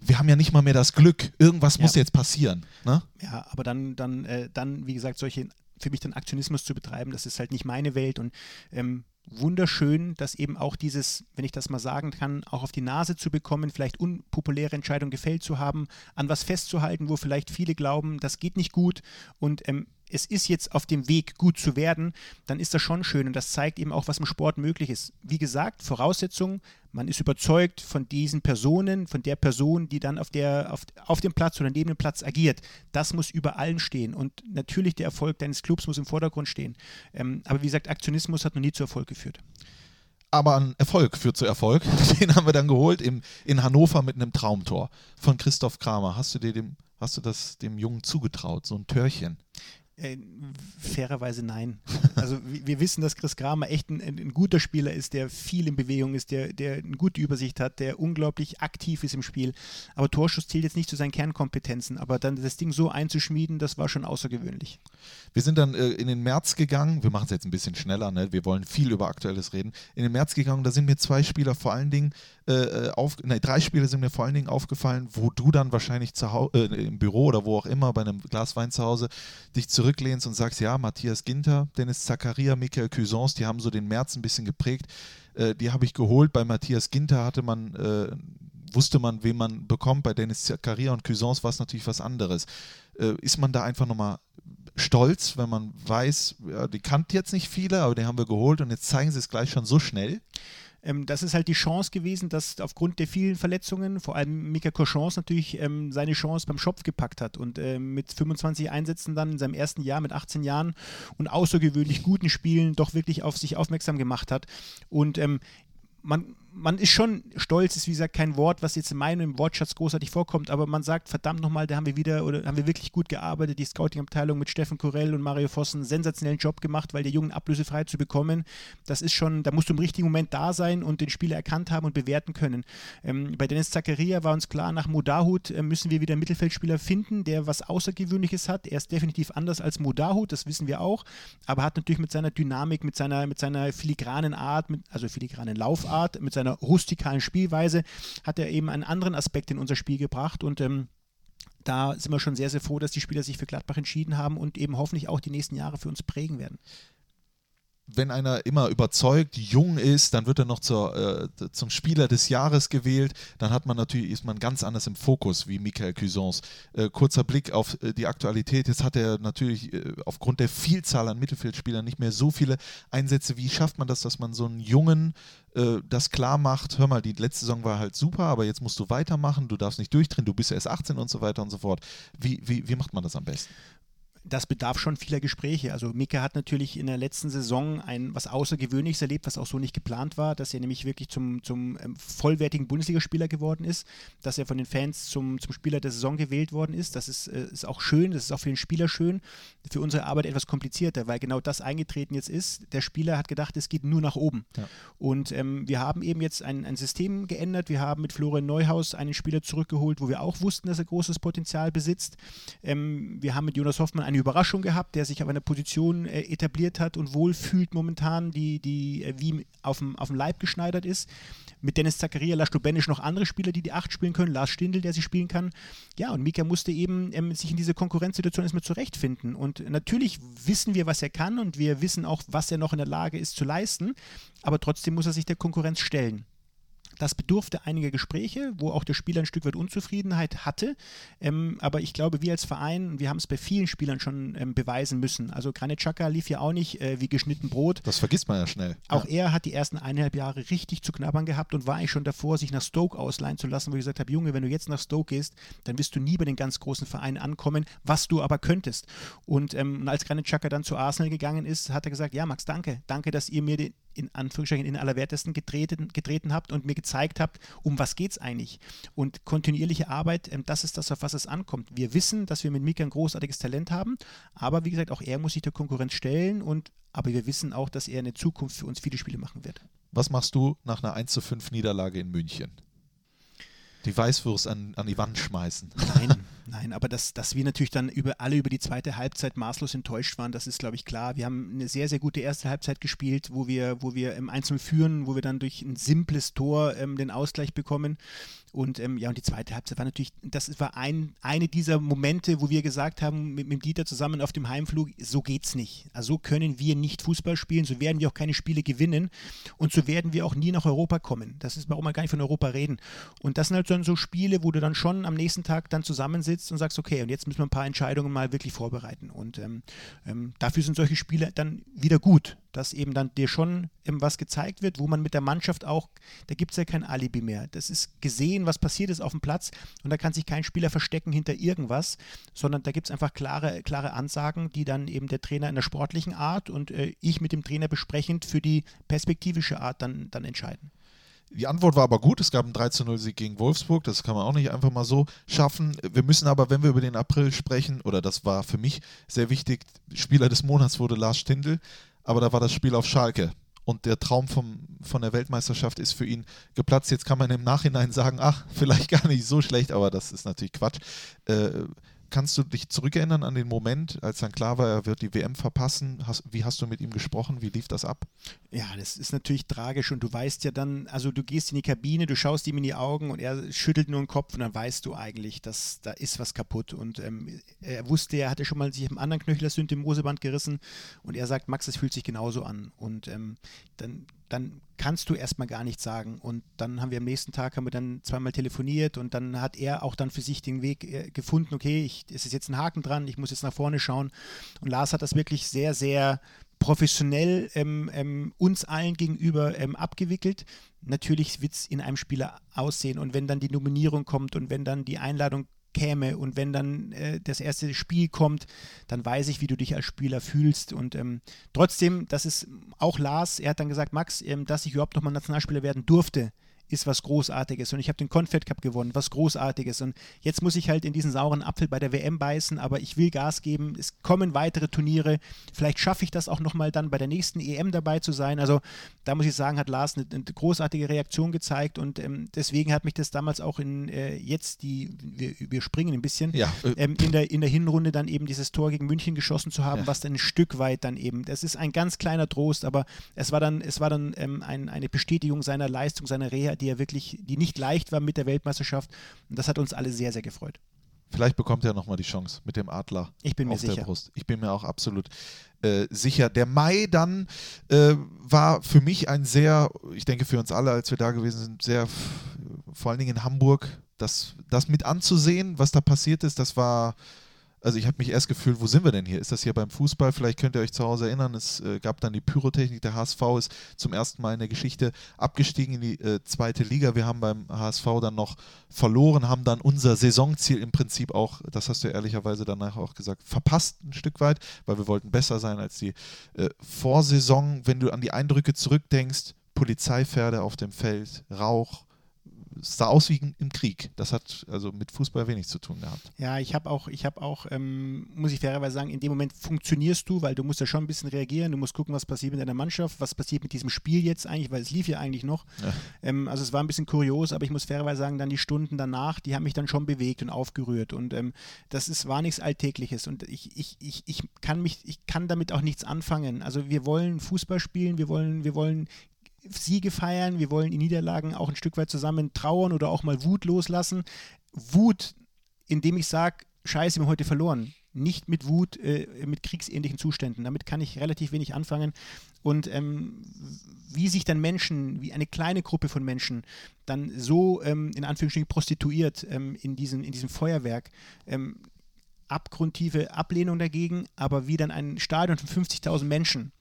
wir haben ja nicht mal mehr das Glück, irgendwas ja. muss jetzt passieren. Ne? Ja, aber dann, dann, äh, dann, wie gesagt, solche für mich dann Aktionismus zu betreiben, das ist halt nicht meine Welt und ähm, wunderschön, dass eben auch dieses, wenn ich das mal sagen kann, auch auf die Nase zu bekommen, vielleicht unpopuläre Entscheidungen gefällt zu haben, an was festzuhalten, wo vielleicht viele glauben, das geht nicht gut und ähm, es ist jetzt auf dem Weg, gut zu werden, dann ist das schon schön und das zeigt eben auch, was im Sport möglich ist. Wie gesagt, Voraussetzungen, man ist überzeugt von diesen Personen, von der Person, die dann auf, der, auf, auf dem Platz oder neben dem Platz agiert. Das muss über allen stehen und natürlich der Erfolg deines Clubs muss im Vordergrund stehen. Ähm, aber wie gesagt, Aktionismus hat noch nie zu Erfolg geführt aber ein Erfolg führt zu Erfolg. Den haben wir dann geholt im, in Hannover mit einem Traumtor von Christoph Kramer. Hast du dir dem, hast du das dem Jungen zugetraut, so ein Törchen? Äh, fairerweise nein. Also wir wissen, dass Chris Kramer echt ein, ein, guter Spieler ist, der viel in Bewegung ist, der, der eine gute Übersicht hat, der unglaublich aktiv ist im Spiel. Aber Torschuss zählt jetzt nicht zu seinen Kernkompetenzen. Aber dann das Ding so einzuschmieden, das war schon außergewöhnlich. Wir sind dann äh, in den März gegangen. Wir machen es jetzt ein bisschen schneller. Ne? Wir wollen viel über Aktuelles reden. In den März gegangen, da sind mir zwei Spieler vor allen Dingen äh, äh auf, ne, drei Spiele sind mir vor allen Dingen aufgefallen, wo du dann wahrscheinlich zu Hause, äh, im Büro oder wo auch immer bei einem Glas Wein zu Hause dich zurücklehnst und sagst, ja, Matthias Ginter, Dennis Zakaria, Michael Cuisance, die haben so den März ein bisschen geprägt. Äh, die habe ich geholt. Bei Matthias Ginter hatte man, äh, wusste man, wen man bekommt. Bei Dennis Zakaria und Cuisance war es natürlich was anderes. Äh, ist man da einfach nochmal stolz, wenn man weiß, ja, die kannten jetzt nicht viele, aber den haben wir geholt und jetzt zeigen sie es gleich schon so schnell? Ähm, das ist halt die Chance gewesen, dass aufgrund der vielen Verletzungen, vor allem Mika Cochons natürlich ähm, seine Chance beim Schopf gepackt hat und ähm, mit 25 Einsätzen dann in seinem ersten Jahr mit 18 Jahren und außergewöhnlich guten Spielen doch wirklich auf sich aufmerksam gemacht hat. Und ähm, man, man ist schon stolz, ist wie gesagt kein Wort, was jetzt in meinem Wortschatz großartig vorkommt, aber man sagt, verdammt nochmal, da haben wir wieder oder haben wir wirklich gut gearbeitet. Die Scouting-Abteilung mit Steffen Korell und Mario Vossen sensationellen Job gemacht, weil der Jungen ablösefrei zu bekommen, das ist schon, da musst du im richtigen Moment da sein und den Spieler erkannt haben und bewerten können. Ähm, bei Dennis Zakaria war uns klar, nach Modahut äh, müssen wir wieder einen Mittelfeldspieler finden, der was Außergewöhnliches hat. Er ist definitiv anders als Modahut, das wissen wir auch, aber hat natürlich mit seiner Dynamik, mit seiner, mit seiner filigranen Art, mit, also filigranen Laufart, mit seiner seiner rustikalen Spielweise hat er eben einen anderen Aspekt in unser Spiel gebracht und ähm, da sind wir schon sehr, sehr froh, dass die Spieler sich für Gladbach entschieden haben und eben hoffentlich auch die nächsten Jahre für uns prägen werden wenn einer immer überzeugt, jung ist, dann wird er noch zur, äh, zum Spieler des Jahres gewählt. Dann hat man natürlich, ist man ganz anders im Fokus wie Michael Cuisance. Äh, kurzer Blick auf äh, die Aktualität. Jetzt hat er natürlich äh, aufgrund der Vielzahl an Mittelfeldspielern nicht mehr so viele Einsätze. Wie schafft man das, dass man so einen Jungen äh, das klar macht? Hör mal, die letzte Saison war halt super, aber jetzt musst du weitermachen, du darfst nicht durchdrehen, du bist erst 18 und so weiter und so fort. Wie, wie, wie macht man das am besten? Das bedarf schon vieler Gespräche. Also Mika hat natürlich in der letzten Saison ein was Außergewöhnliches erlebt, was auch so nicht geplant war, dass er nämlich wirklich zum, zum ähm, vollwertigen Bundesligaspieler geworden ist, dass er von den Fans zum, zum Spieler der Saison gewählt worden ist. Das ist, äh, ist auch schön, das ist auch für den Spieler schön. Für unsere Arbeit etwas komplizierter, weil genau das eingetreten jetzt ist. Der Spieler hat gedacht, es geht nur nach oben. Ja. Und ähm, wir haben eben jetzt ein, ein System geändert. Wir haben mit Florian Neuhaus einen Spieler zurückgeholt, wo wir auch wussten, dass er großes Potenzial besitzt. Ähm, wir haben mit Jonas Hoffmann eine Überraschung gehabt, der sich auf einer Position äh, etabliert hat und wohlfühlt momentan, die, die äh, wie auf dem, Leib geschneidert ist. Mit Dennis Zakaria, Lars Lubenisch noch andere Spieler, die die Acht spielen können. Lars Stindl, der sie spielen kann. Ja, und Mika musste eben ähm, sich in diese Konkurrenzsituation erstmal zurechtfinden. Und natürlich wissen wir, was er kann und wir wissen auch, was er noch in der Lage ist zu leisten. Aber trotzdem muss er sich der Konkurrenz stellen. Das bedurfte einiger Gespräche, wo auch der Spieler ein Stück weit Unzufriedenheit hatte. Ähm, aber ich glaube, wir als Verein, wir haben es bei vielen Spielern schon ähm, beweisen müssen. Also Granit Xhaka lief ja auch nicht äh, wie geschnitten Brot. Das vergisst man ja schnell. Auch ja. er hat die ersten eineinhalb Jahre richtig zu knabbern gehabt und war eigentlich schon davor, sich nach Stoke ausleihen zu lassen, wo ich gesagt habe, Junge, wenn du jetzt nach Stoke gehst, dann wirst du nie bei den ganz großen Vereinen ankommen, was du aber könntest. Und ähm, als Granit Xhaka dann zu Arsenal gegangen ist, hat er gesagt, ja Max, danke, danke, dass ihr mir den, in Anführungsstrichen in allerwertesten getreten, getreten habt und mir gezeigt habt, um was geht es eigentlich. Und kontinuierliche Arbeit, ähm, das ist das, auf was es ankommt. Wir wissen, dass wir mit Mika ein großartiges Talent haben, aber wie gesagt, auch er muss sich der Konkurrenz stellen und aber wir wissen auch, dass er in der Zukunft für uns viele Spiele machen wird. Was machst du nach einer 1 zu 5 Niederlage in München? Die Weißwurst an, an die Wand schmeißen. Nein, Nein, aber dass, dass wir natürlich dann über alle über die zweite Halbzeit maßlos enttäuscht waren, das ist, glaube ich, klar. Wir haben eine sehr, sehr gute erste Halbzeit gespielt, wo wir, wo wir im Einzelnen führen, wo wir dann durch ein simples Tor ähm, den Ausgleich bekommen. Und ähm, ja, und die zweite Halbzeit war natürlich, das war ein, eine dieser Momente, wo wir gesagt haben, mit, mit Dieter zusammen auf dem Heimflug, so geht's nicht. Also so können wir nicht Fußball spielen, so werden wir auch keine Spiele gewinnen und so werden wir auch nie nach Europa kommen. Das ist, warum wir gar nicht von Europa reden. Und das sind halt dann so Spiele, wo du dann schon am nächsten Tag dann zusammensitzt sitzt und sagst, okay, und jetzt müssen wir ein paar Entscheidungen mal wirklich vorbereiten. Und ähm, ähm, dafür sind solche Spiele dann wieder gut, dass eben dann dir schon ähm, was gezeigt wird, wo man mit der Mannschaft auch, da gibt es ja kein Alibi mehr. Das ist gesehen, was passiert ist auf dem Platz und da kann sich kein Spieler verstecken hinter irgendwas, sondern da gibt es einfach klare, klare Ansagen, die dann eben der Trainer in der sportlichen Art und äh, ich mit dem Trainer besprechend für die perspektivische Art dann, dann entscheiden. Die Antwort war aber gut. Es gab einen 3-0-Sieg gegen Wolfsburg. Das kann man auch nicht einfach mal so schaffen. Wir müssen aber, wenn wir über den April sprechen, oder das war für mich sehr wichtig, Spieler des Monats wurde Lars Stindl. Aber da war das Spiel auf Schalke. Und der Traum vom, von der Weltmeisterschaft ist für ihn geplatzt. Jetzt kann man im Nachhinein sagen, ach, vielleicht gar nicht so schlecht, aber das ist natürlich Quatsch. Äh, Kannst du dich zurückerinnern an den Moment, als dann klar war, er wird die WM verpassen? Hast, wie hast du mit ihm gesprochen? Wie lief das ab? Ja, das ist natürlich tragisch und du weißt ja dann, also du gehst in die Kabine, du schaust ihm in die Augen und er schüttelt nur den Kopf und dann weißt du eigentlich, dass da ist was kaputt. Und ähm, er wusste, er hatte schon mal sich im anderen Knöchel das Syndemoseband gerissen und er sagt, Max, es fühlt sich genauso an. Und ähm, dann dann kannst du erstmal gar nichts sagen. Und dann haben wir am nächsten Tag haben wir dann zweimal telefoniert und dann hat er auch dann für sich den Weg äh, gefunden, okay, ich, es ist jetzt ein Haken dran, ich muss jetzt nach vorne schauen. Und Lars hat das wirklich sehr, sehr professionell ähm, ähm, uns allen gegenüber ähm, abgewickelt. Natürlich wird es in einem Spieler aussehen und wenn dann die Nominierung kommt und wenn dann die Einladung käme. Und wenn dann äh, das erste Spiel kommt, dann weiß ich, wie du dich als Spieler fühlst. Und ähm, trotzdem, das ist auch Lars, er hat dann gesagt, Max, ähm, dass ich überhaupt nochmal Nationalspieler werden durfte, ist was Großartiges. Und ich habe den Confed Cup gewonnen, was Großartiges. Und jetzt muss ich halt in diesen sauren Apfel bei der WM beißen, aber ich will Gas geben. Es kommen weitere Turniere. Vielleicht schaffe ich das auch nochmal dann bei der nächsten EM dabei zu sein. Also da muss ich sagen, hat Lars eine, eine großartige Reaktion gezeigt und ähm, deswegen hat mich das damals auch in äh, jetzt die, wir, wir, springen ein bisschen, ja. Äh, ähm, in, der, in der Hinrunde dann eben dieses Tor gegen München geschossen zu haben, ja. was dann ein Stück weit dann eben, das ist ein ganz kleiner Trost, aber es war dann, es war dann ähm, ein, eine Bestätigung seiner Leistung, seiner Reha, die er wirklich, die nicht leicht war mit der Weltmeisterschaft. Und das hat uns alle sehr, sehr gefreut. Vielleicht bekommt er nochmal die Chance mit dem Adler ich bin mir auf sicher. der Brust. Ich bin mir auch absolut äh, sicher. Der Mai dann äh, war für mich ein sehr, ich denke für uns alle, als wir da gewesen sind, sehr, vor allen Dingen in Hamburg, das, das mit anzusehen, was da passiert ist, das war also ich habe mich erst gefühlt, wo sind wir denn hier? Ist das hier beim Fußball? Vielleicht könnt ihr euch zu Hause erinnern, es äh, gab dann die Pyrotechnik. Der HSV ist zum ersten Mal in der Geschichte abgestiegen in die äh, zweite Liga. Wir haben beim HSV dann noch verloren, haben dann unser Saisonziel im Prinzip auch, das hast du ehrlicherweise danach auch gesagt, verpasst ein Stück weit, weil wir wollten besser sein als die äh, Vorsaison. Wenn du an die Eindrücke zurückdenkst, Polizeipferde auf dem Feld, Rauch, es sah aus wie im Krieg. Das hat also mit Fußball wenig zu tun gehabt. Ja, ich habe auch, ich habe auch, ähm, muss ich fairerweise sagen, in dem Moment funktionierst du, weil du musst ja schon ein bisschen reagieren. Du musst gucken, was passiert mit deiner Mannschaft, was passiert mit diesem Spiel jetzt eigentlich, weil es lief ja eigentlich noch. Ja. Ähm, also es war ein bisschen kurios, aber ich muss fairerweise sagen, dann die Stunden danach, die haben mich dann schon bewegt und aufgerührt. Und ähm, das ist, war nichts Alltägliches. Und ich, ich, ich, ich kann mich, ich kann damit auch nichts anfangen. Also wir wollen Fußball spielen, wir wollen, wir wollen Siege feiern, wir wollen die Niederlagen auch ein Stück weit zusammen trauern oder auch mal Wut loslassen. Wut, indem ich sage, scheiße, wir haben heute verloren. Nicht mit Wut, äh, mit kriegsähnlichen Zuständen. Damit kann ich relativ wenig anfangen. Und ähm, wie sich dann Menschen, wie eine kleine Gruppe von Menschen dann so ähm, in Anführungsstrichen prostituiert ähm, in, diesem, in diesem Feuerwerk, ähm, abgrundtiefe Ablehnung dagegen, aber wie dann ein Stadion von 50.000 Menschen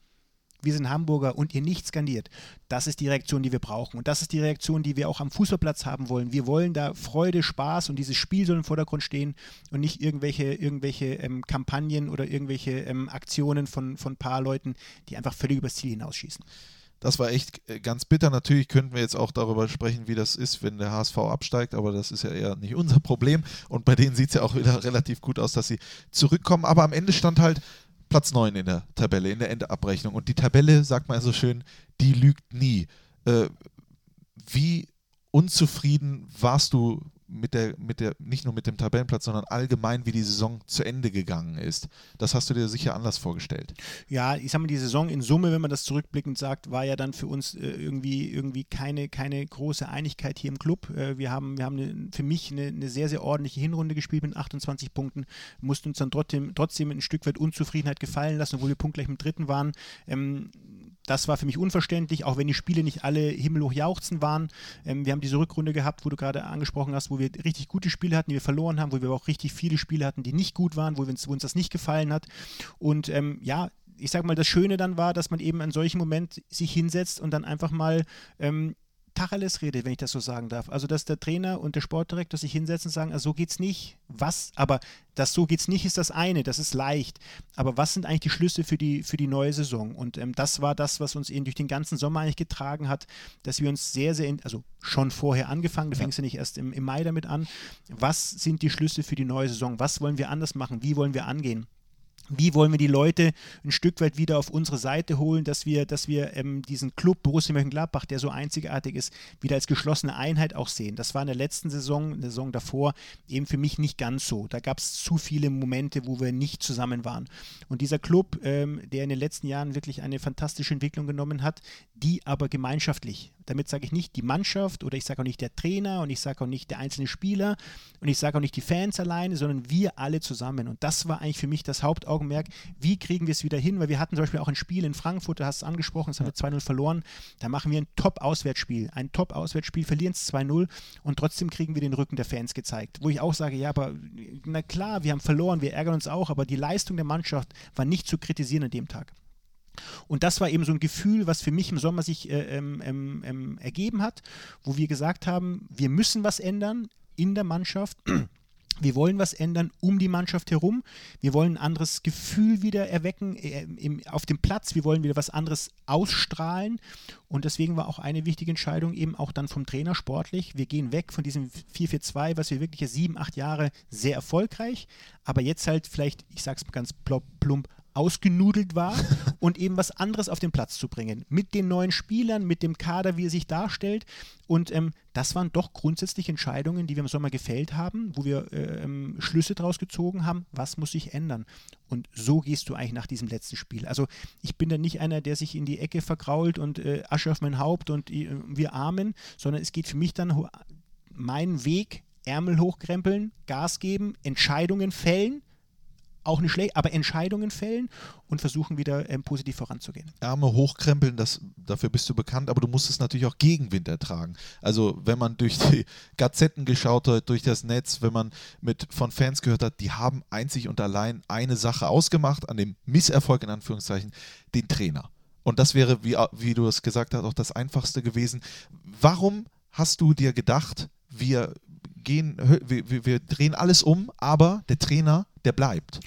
wir sind Hamburger und ihr nicht skandiert. Das ist die Reaktion, die wir brauchen. Und das ist die Reaktion, die wir auch am Fußballplatz haben wollen. Wir wollen da Freude, Spaß und dieses Spiel soll im Vordergrund stehen und nicht irgendwelche, irgendwelche ähm, Kampagnen oder irgendwelche ähm, Aktionen von, von ein paar Leuten, die einfach völlig übers Ziel hinausschießen. Das war echt äh, ganz bitter. Natürlich könnten wir jetzt auch darüber sprechen, wie das ist, wenn der HSV absteigt, aber das ist ja eher nicht unser Problem. Und bei denen sieht es ja auch wieder relativ gut aus, dass sie zurückkommen. Aber am Ende stand halt Platz 9 in der Tabelle, in der Endabrechnung. Und die Tabelle, sagt man so schön, die lügt nie. Äh, wie unzufrieden warst du mit der, mit der, nicht nur mit dem Tabellenplatz, sondern allgemein, wie die Saison zu Ende gegangen ist. Das hast du dir sicher anders vorgestellt. Ja, ich sag mal, die Saison in Summe, wenn man das zurückblickend sagt, war ja dann für uns äh, irgendwie, irgendwie keine, keine große Einigkeit hier im Club. Äh, wir haben, wir haben eine, für mich eine, eine, sehr, sehr ordentliche Hinrunde gespielt mit 28 Punkten, mussten uns dann trotzdem, trotzdem ein Stück weit Unzufriedenheit gefallen lassen, obwohl wir punktgleich mit Dritten waren. Ähm, das war für mich unverständlich, auch wenn die Spiele nicht alle himmelhoch jauchzen waren. Ähm, wir haben diese Rückrunde gehabt, wo du gerade angesprochen hast, wo wir richtig gute Spiele hatten, die wir verloren haben, wo wir auch richtig viele Spiele hatten, die nicht gut waren, wo, uns, wo uns das nicht gefallen hat. Und ähm, ja, ich sag mal, das Schöne dann war, dass man eben an solchen Moment sich hinsetzt und dann einfach mal ähm, Tacheles redet, wenn ich das so sagen darf. Also, dass der Trainer und der Sportdirektor sich hinsetzen und sagen, also so geht's nicht. Was? Aber das so geht's nicht ist das eine, das ist leicht. Aber was sind eigentlich die Schlüsse für die, für die neue Saison? Und ähm, das war das, was uns eben durch den ganzen Sommer eigentlich getragen hat, dass wir uns sehr, sehr, in, also schon vorher angefangen, du fängst ja nicht erst im, im Mai damit an. Was sind die Schlüsse für die neue Saison? Was wollen wir anders machen? Wie wollen wir angehen? Wie wollen wir die Leute ein Stück weit wieder auf unsere Seite holen, dass wir, dass wir ähm, diesen Club Borussia Mönchengladbach, der so einzigartig ist, wieder als geschlossene Einheit auch sehen? Das war in der letzten Saison, in der Saison davor, eben für mich nicht ganz so. Da gab es zu viele Momente, wo wir nicht zusammen waren. Und dieser Club, ähm, der in den letzten Jahren wirklich eine fantastische Entwicklung genommen hat, die aber gemeinschaftlich damit sage ich nicht die Mannschaft oder ich sage auch nicht der Trainer und ich sage auch nicht der einzelne Spieler und ich sage auch nicht die Fans alleine, sondern wir alle zusammen. Und das war eigentlich für mich das Hauptaugenmerk. Wie kriegen wir es wieder hin? Weil wir hatten zum Beispiel auch ein Spiel in Frankfurt, da hast du es angesprochen, das haben wir 2-0 verloren. Da machen wir ein Top-Auswärtsspiel. Ein Top-Auswärtsspiel, verlieren es 2-0 und trotzdem kriegen wir den Rücken der Fans gezeigt. Wo ich auch sage, ja, aber na klar, wir haben verloren, wir ärgern uns auch, aber die Leistung der Mannschaft war nicht zu kritisieren an dem Tag. Und das war eben so ein Gefühl, was für mich im Sommer sich äh, ähm, ähm, ähm, ergeben hat, wo wir gesagt haben, wir müssen was ändern in der Mannschaft. Wir wollen was ändern um die Mannschaft herum. Wir wollen ein anderes Gefühl wieder erwecken äh, im, auf dem Platz. Wir wollen wieder was anderes ausstrahlen. Und deswegen war auch eine wichtige Entscheidung eben auch dann vom Trainer sportlich. Wir gehen weg von diesem 4-4-2, was wir wirklich sieben, acht Jahre sehr erfolgreich, aber jetzt halt vielleicht, ich sag's ganz plump, ausgenudelt war und eben was anderes auf den Platz zu bringen. Mit den neuen Spielern, mit dem Kader, wie er sich darstellt. Und ähm, das waren doch grundsätzlich Entscheidungen, die wir im Sommer gefällt haben, wo wir äh, ähm, Schlüsse daraus gezogen haben, was muss sich ändern. Und so gehst du eigentlich nach diesem letzten Spiel. Also ich bin da nicht einer, der sich in die Ecke verkrault und äh, Asche auf mein Haupt und äh, wir Armen, sondern es geht für mich dann meinen Weg, Ärmel hochkrempeln, Gas geben, Entscheidungen fällen auch nicht schlecht, aber Entscheidungen fällen und versuchen wieder ähm, positiv voranzugehen. Ärmel hochkrempeln, das, dafür bist du bekannt, aber du musst es natürlich auch Gegenwind ertragen. Also wenn man durch die Gazetten geschaut hat, durch das Netz, wenn man mit von Fans gehört hat, die haben einzig und allein eine Sache ausgemacht, an dem Misserfolg in Anführungszeichen, den Trainer. Und das wäre, wie, wie du es gesagt hast, auch das Einfachste gewesen. Warum hast du dir gedacht, wir gehen, wir, wir drehen alles um, aber der Trainer, der bleibt.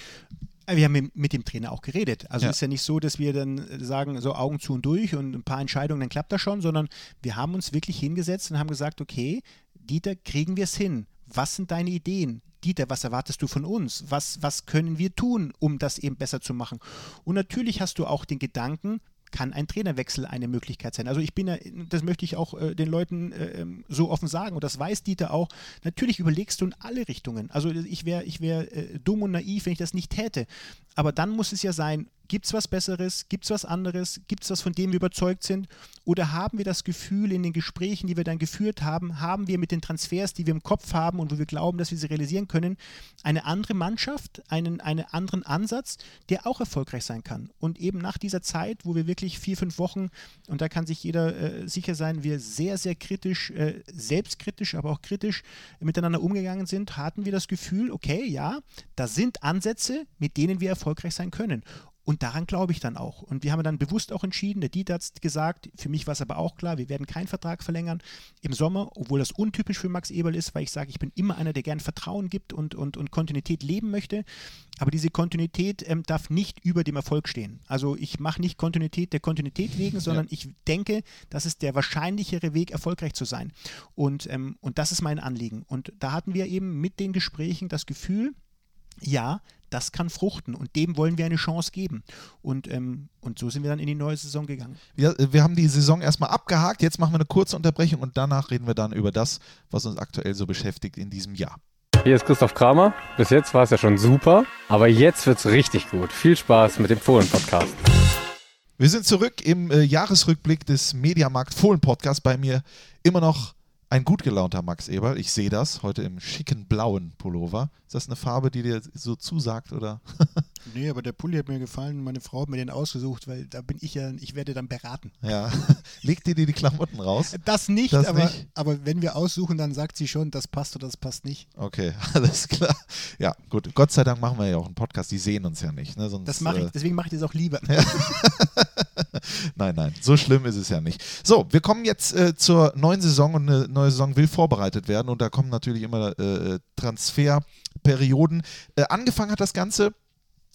Äh, wir haben mit dem Trainer auch geredet. Also ja. ist ja nicht so, dass wir dann sagen, so Augen zu und durch und ein paar Entscheidungen, dann klappt das schon, sondern wir haben uns wirklich hingesetzt und haben gesagt, okay, Dieter, kriegen wir es hin? Was sind deine Ideen? Dieter, was erwartest du von uns? Was, was können wir tun, um das eben besser zu machen? Und natürlich hast du auch den Gedanken, kann ein Trainerwechsel eine Möglichkeit sein. Also ich bin ja, das möchte ich auch äh, den Leuten äh, ähm, so offen sagen und das weiß Dieter auch. Natürlich überlegst du in alle Richtungen. Also ich wäre ich wär, äh, dumm und naiv, wenn ich das nicht täte. Aber dann muss es ja sein, Gibt es was Besseres? Gibt es was anderes? Gibt es was, von dem wir überzeugt sind? Oder haben wir das Gefühl in den Gesprächen, die wir dann geführt haben, haben wir mit den Transfers, die wir im Kopf haben und wo wir glauben, dass wir sie realisieren können, eine andere Mannschaft, einen, einen anderen Ansatz, der auch erfolgreich sein kann? Und eben nach dieser Zeit, wo wir wirklich vier, fünf Wochen, und da kann sich jeder äh, sicher sein, wir sehr, sehr kritisch, äh, selbstkritisch, aber auch kritisch miteinander umgegangen sind, hatten wir das Gefühl, okay, ja, da sind Ansätze, mit denen wir erfolgreich sein können. Und daran glaube ich dann auch. Und wir haben dann bewusst auch entschieden, der Dieter hat gesagt, für mich war es aber auch klar, wir werden keinen Vertrag verlängern im Sommer, obwohl das untypisch für Max Eberl ist, weil ich sage, ich bin immer einer, der gern Vertrauen gibt und, und, und Kontinuität leben möchte. Aber diese Kontinuität ähm, darf nicht über dem Erfolg stehen. Also ich mache nicht Kontinuität der Kontinuität wegen, sondern ja. ich denke, das ist der wahrscheinlichere Weg, erfolgreich zu sein. Und, ähm, und das ist mein Anliegen. Und da hatten wir eben mit den Gesprächen das Gefühl, ja, das kann fruchten und dem wollen wir eine Chance geben. Und, ähm, und so sind wir dann in die neue Saison gegangen. Wir, wir haben die Saison erstmal abgehakt, jetzt machen wir eine kurze Unterbrechung und danach reden wir dann über das, was uns aktuell so beschäftigt in diesem Jahr. Hier ist Christoph Kramer. Bis jetzt war es ja schon super, aber jetzt wird es richtig gut. Viel Spaß mit dem Fohlen-Podcast. Wir sind zurück im äh, Jahresrückblick des Mediamarkt Fohlen Podcast. Bei mir immer noch ein gut gelaunter Max Eberl. Ich sehe das heute im schicken blauen Pullover. Ist das eine Farbe, die dir so zusagt, oder? nee, aber der Pulli hat mir gefallen. Meine Frau hat mir den ausgesucht, weil da bin ich ja, ich werde dann beraten. Ja. Legt dir die Klamotten raus? Das nicht, das aber, nicht? aber wenn wir aussuchen, dann sagt sie schon, das passt oder das passt nicht. Okay, alles klar. Ja, gut. Gott sei Dank machen wir ja auch einen Podcast. Die sehen uns ja nicht. Ne? Sonst, das mache ich, äh, deswegen mache ich das auch lieber. nein, nein, so schlimm ist es ja nicht. So, wir kommen jetzt äh, zur neuen Saison und eine neue Saison will vorbereitet werden und da kommen natürlich immer äh, Transferperioden. Äh, angefangen hat das Ganze,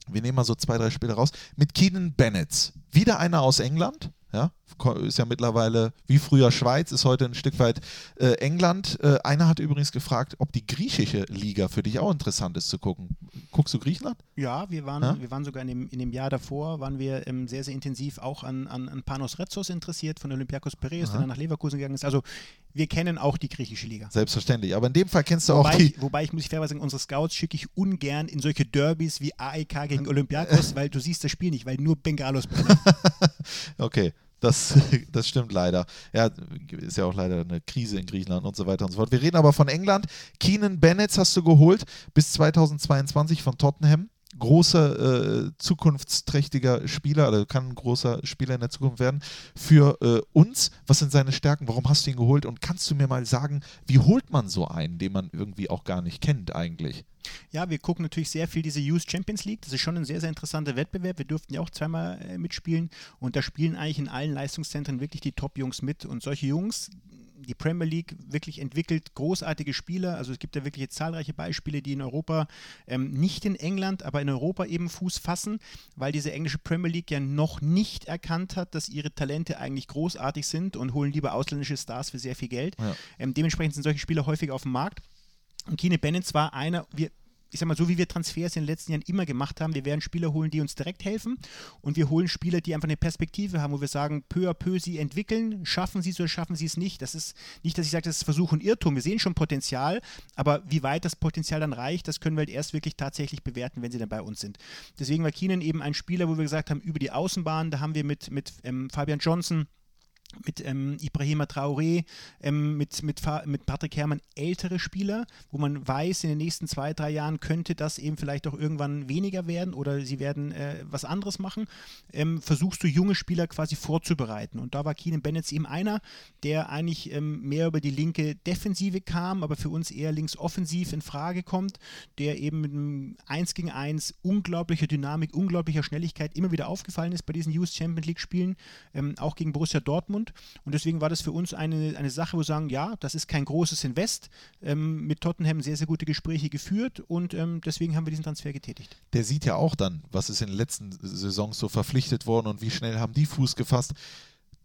wir nehmen mal so zwei, drei Spiele raus, mit Keenan Bennett. Wieder einer aus England. Ja, ist ja mittlerweile wie früher Schweiz, ist heute ein Stück weit äh, England. Äh, einer hat übrigens gefragt, ob die griechische Liga für dich auch interessant ist zu gucken. Guckst du Griechenland? Ja, wir waren, ja? Wir waren sogar in dem, in dem Jahr davor, waren wir ähm, sehr, sehr intensiv auch an, an, an Panos Retzos interessiert von Olympiakos Piraeus, der dann nach Leverkusen gegangen ist. Also wir kennen auch die griechische Liga. Selbstverständlich, aber in dem Fall kennst du wobei auch die... Ich, wobei ich, muss ich fairerweise sagen, unsere Scouts schicke ich ungern in solche Derbys wie AEK gegen Olympiakos, weil du siehst das Spiel nicht, weil nur Bengalos okay. Das, das stimmt leider. Ja, ist ja auch leider eine Krise in Griechenland und so weiter und so fort. Wir reden aber von England. Keenan Bennett hast du geholt bis 2022 von Tottenham. Großer, äh, zukunftsträchtiger Spieler, oder kann ein großer Spieler in der Zukunft werden für äh, uns. Was sind seine Stärken? Warum hast du ihn geholt? Und kannst du mir mal sagen, wie holt man so einen, den man irgendwie auch gar nicht kennt eigentlich? Ja, wir gucken natürlich sehr viel diese Youth Champions League. Das ist schon ein sehr, sehr interessanter Wettbewerb. Wir durften ja auch zweimal äh, mitspielen und da spielen eigentlich in allen Leistungszentren wirklich die Top-Jungs mit. Und solche Jungs, die Premier League wirklich entwickelt großartige Spieler. Also es gibt ja wirklich zahlreiche Beispiele, die in Europa, ähm, nicht in England, aber in Europa eben Fuß fassen, weil diese englische Premier League ja noch nicht erkannt hat, dass ihre Talente eigentlich großartig sind und holen lieber ausländische Stars für sehr viel Geld. Ja. Ähm, dementsprechend sind solche Spieler häufig auf dem Markt. Und Kine Bennett war einer, wir, ich sag mal, so wie wir Transfers in den letzten Jahren immer gemacht haben, wir werden Spieler holen, die uns direkt helfen und wir holen Spieler, die einfach eine Perspektive haben, wo wir sagen, peu à peu sie entwickeln, schaffen sie es oder schaffen sie es nicht. Das ist nicht, dass ich sage, das ist Versuch und Irrtum. Wir sehen schon Potenzial, aber wie weit das Potenzial dann reicht, das können wir halt erst wirklich tatsächlich bewerten, wenn sie dann bei uns sind. Deswegen war Keenan eben ein Spieler, wo wir gesagt haben, über die Außenbahn, da haben wir mit, mit ähm, Fabian Johnson, mit ähm, Ibrahima Traoré, ähm, mit, mit, mit Patrick Herrmann ältere Spieler, wo man weiß, in den nächsten zwei, drei Jahren könnte das eben vielleicht auch irgendwann weniger werden oder sie werden äh, was anderes machen, ähm, versuchst du junge Spieler quasi vorzubereiten. Und da war Keenan Bennett eben einer, der eigentlich ähm, mehr über die linke Defensive kam, aber für uns eher links offensiv in Frage kommt, der eben mit einem 1 gegen 1 unglaublicher Dynamik, unglaublicher Schnelligkeit immer wieder aufgefallen ist bei diesen Youth Champions League Spielen, ähm, auch gegen Borussia Dortmund Dortmund. Und deswegen war das für uns eine, eine Sache, wo wir sagen, ja, das ist kein großes Invest. Ähm, mit Tottenham sehr, sehr gute Gespräche geführt und ähm, deswegen haben wir diesen Transfer getätigt. Der sieht ja auch dann, was ist in den letzten Saisons so verpflichtet worden und wie schnell haben die Fuß gefasst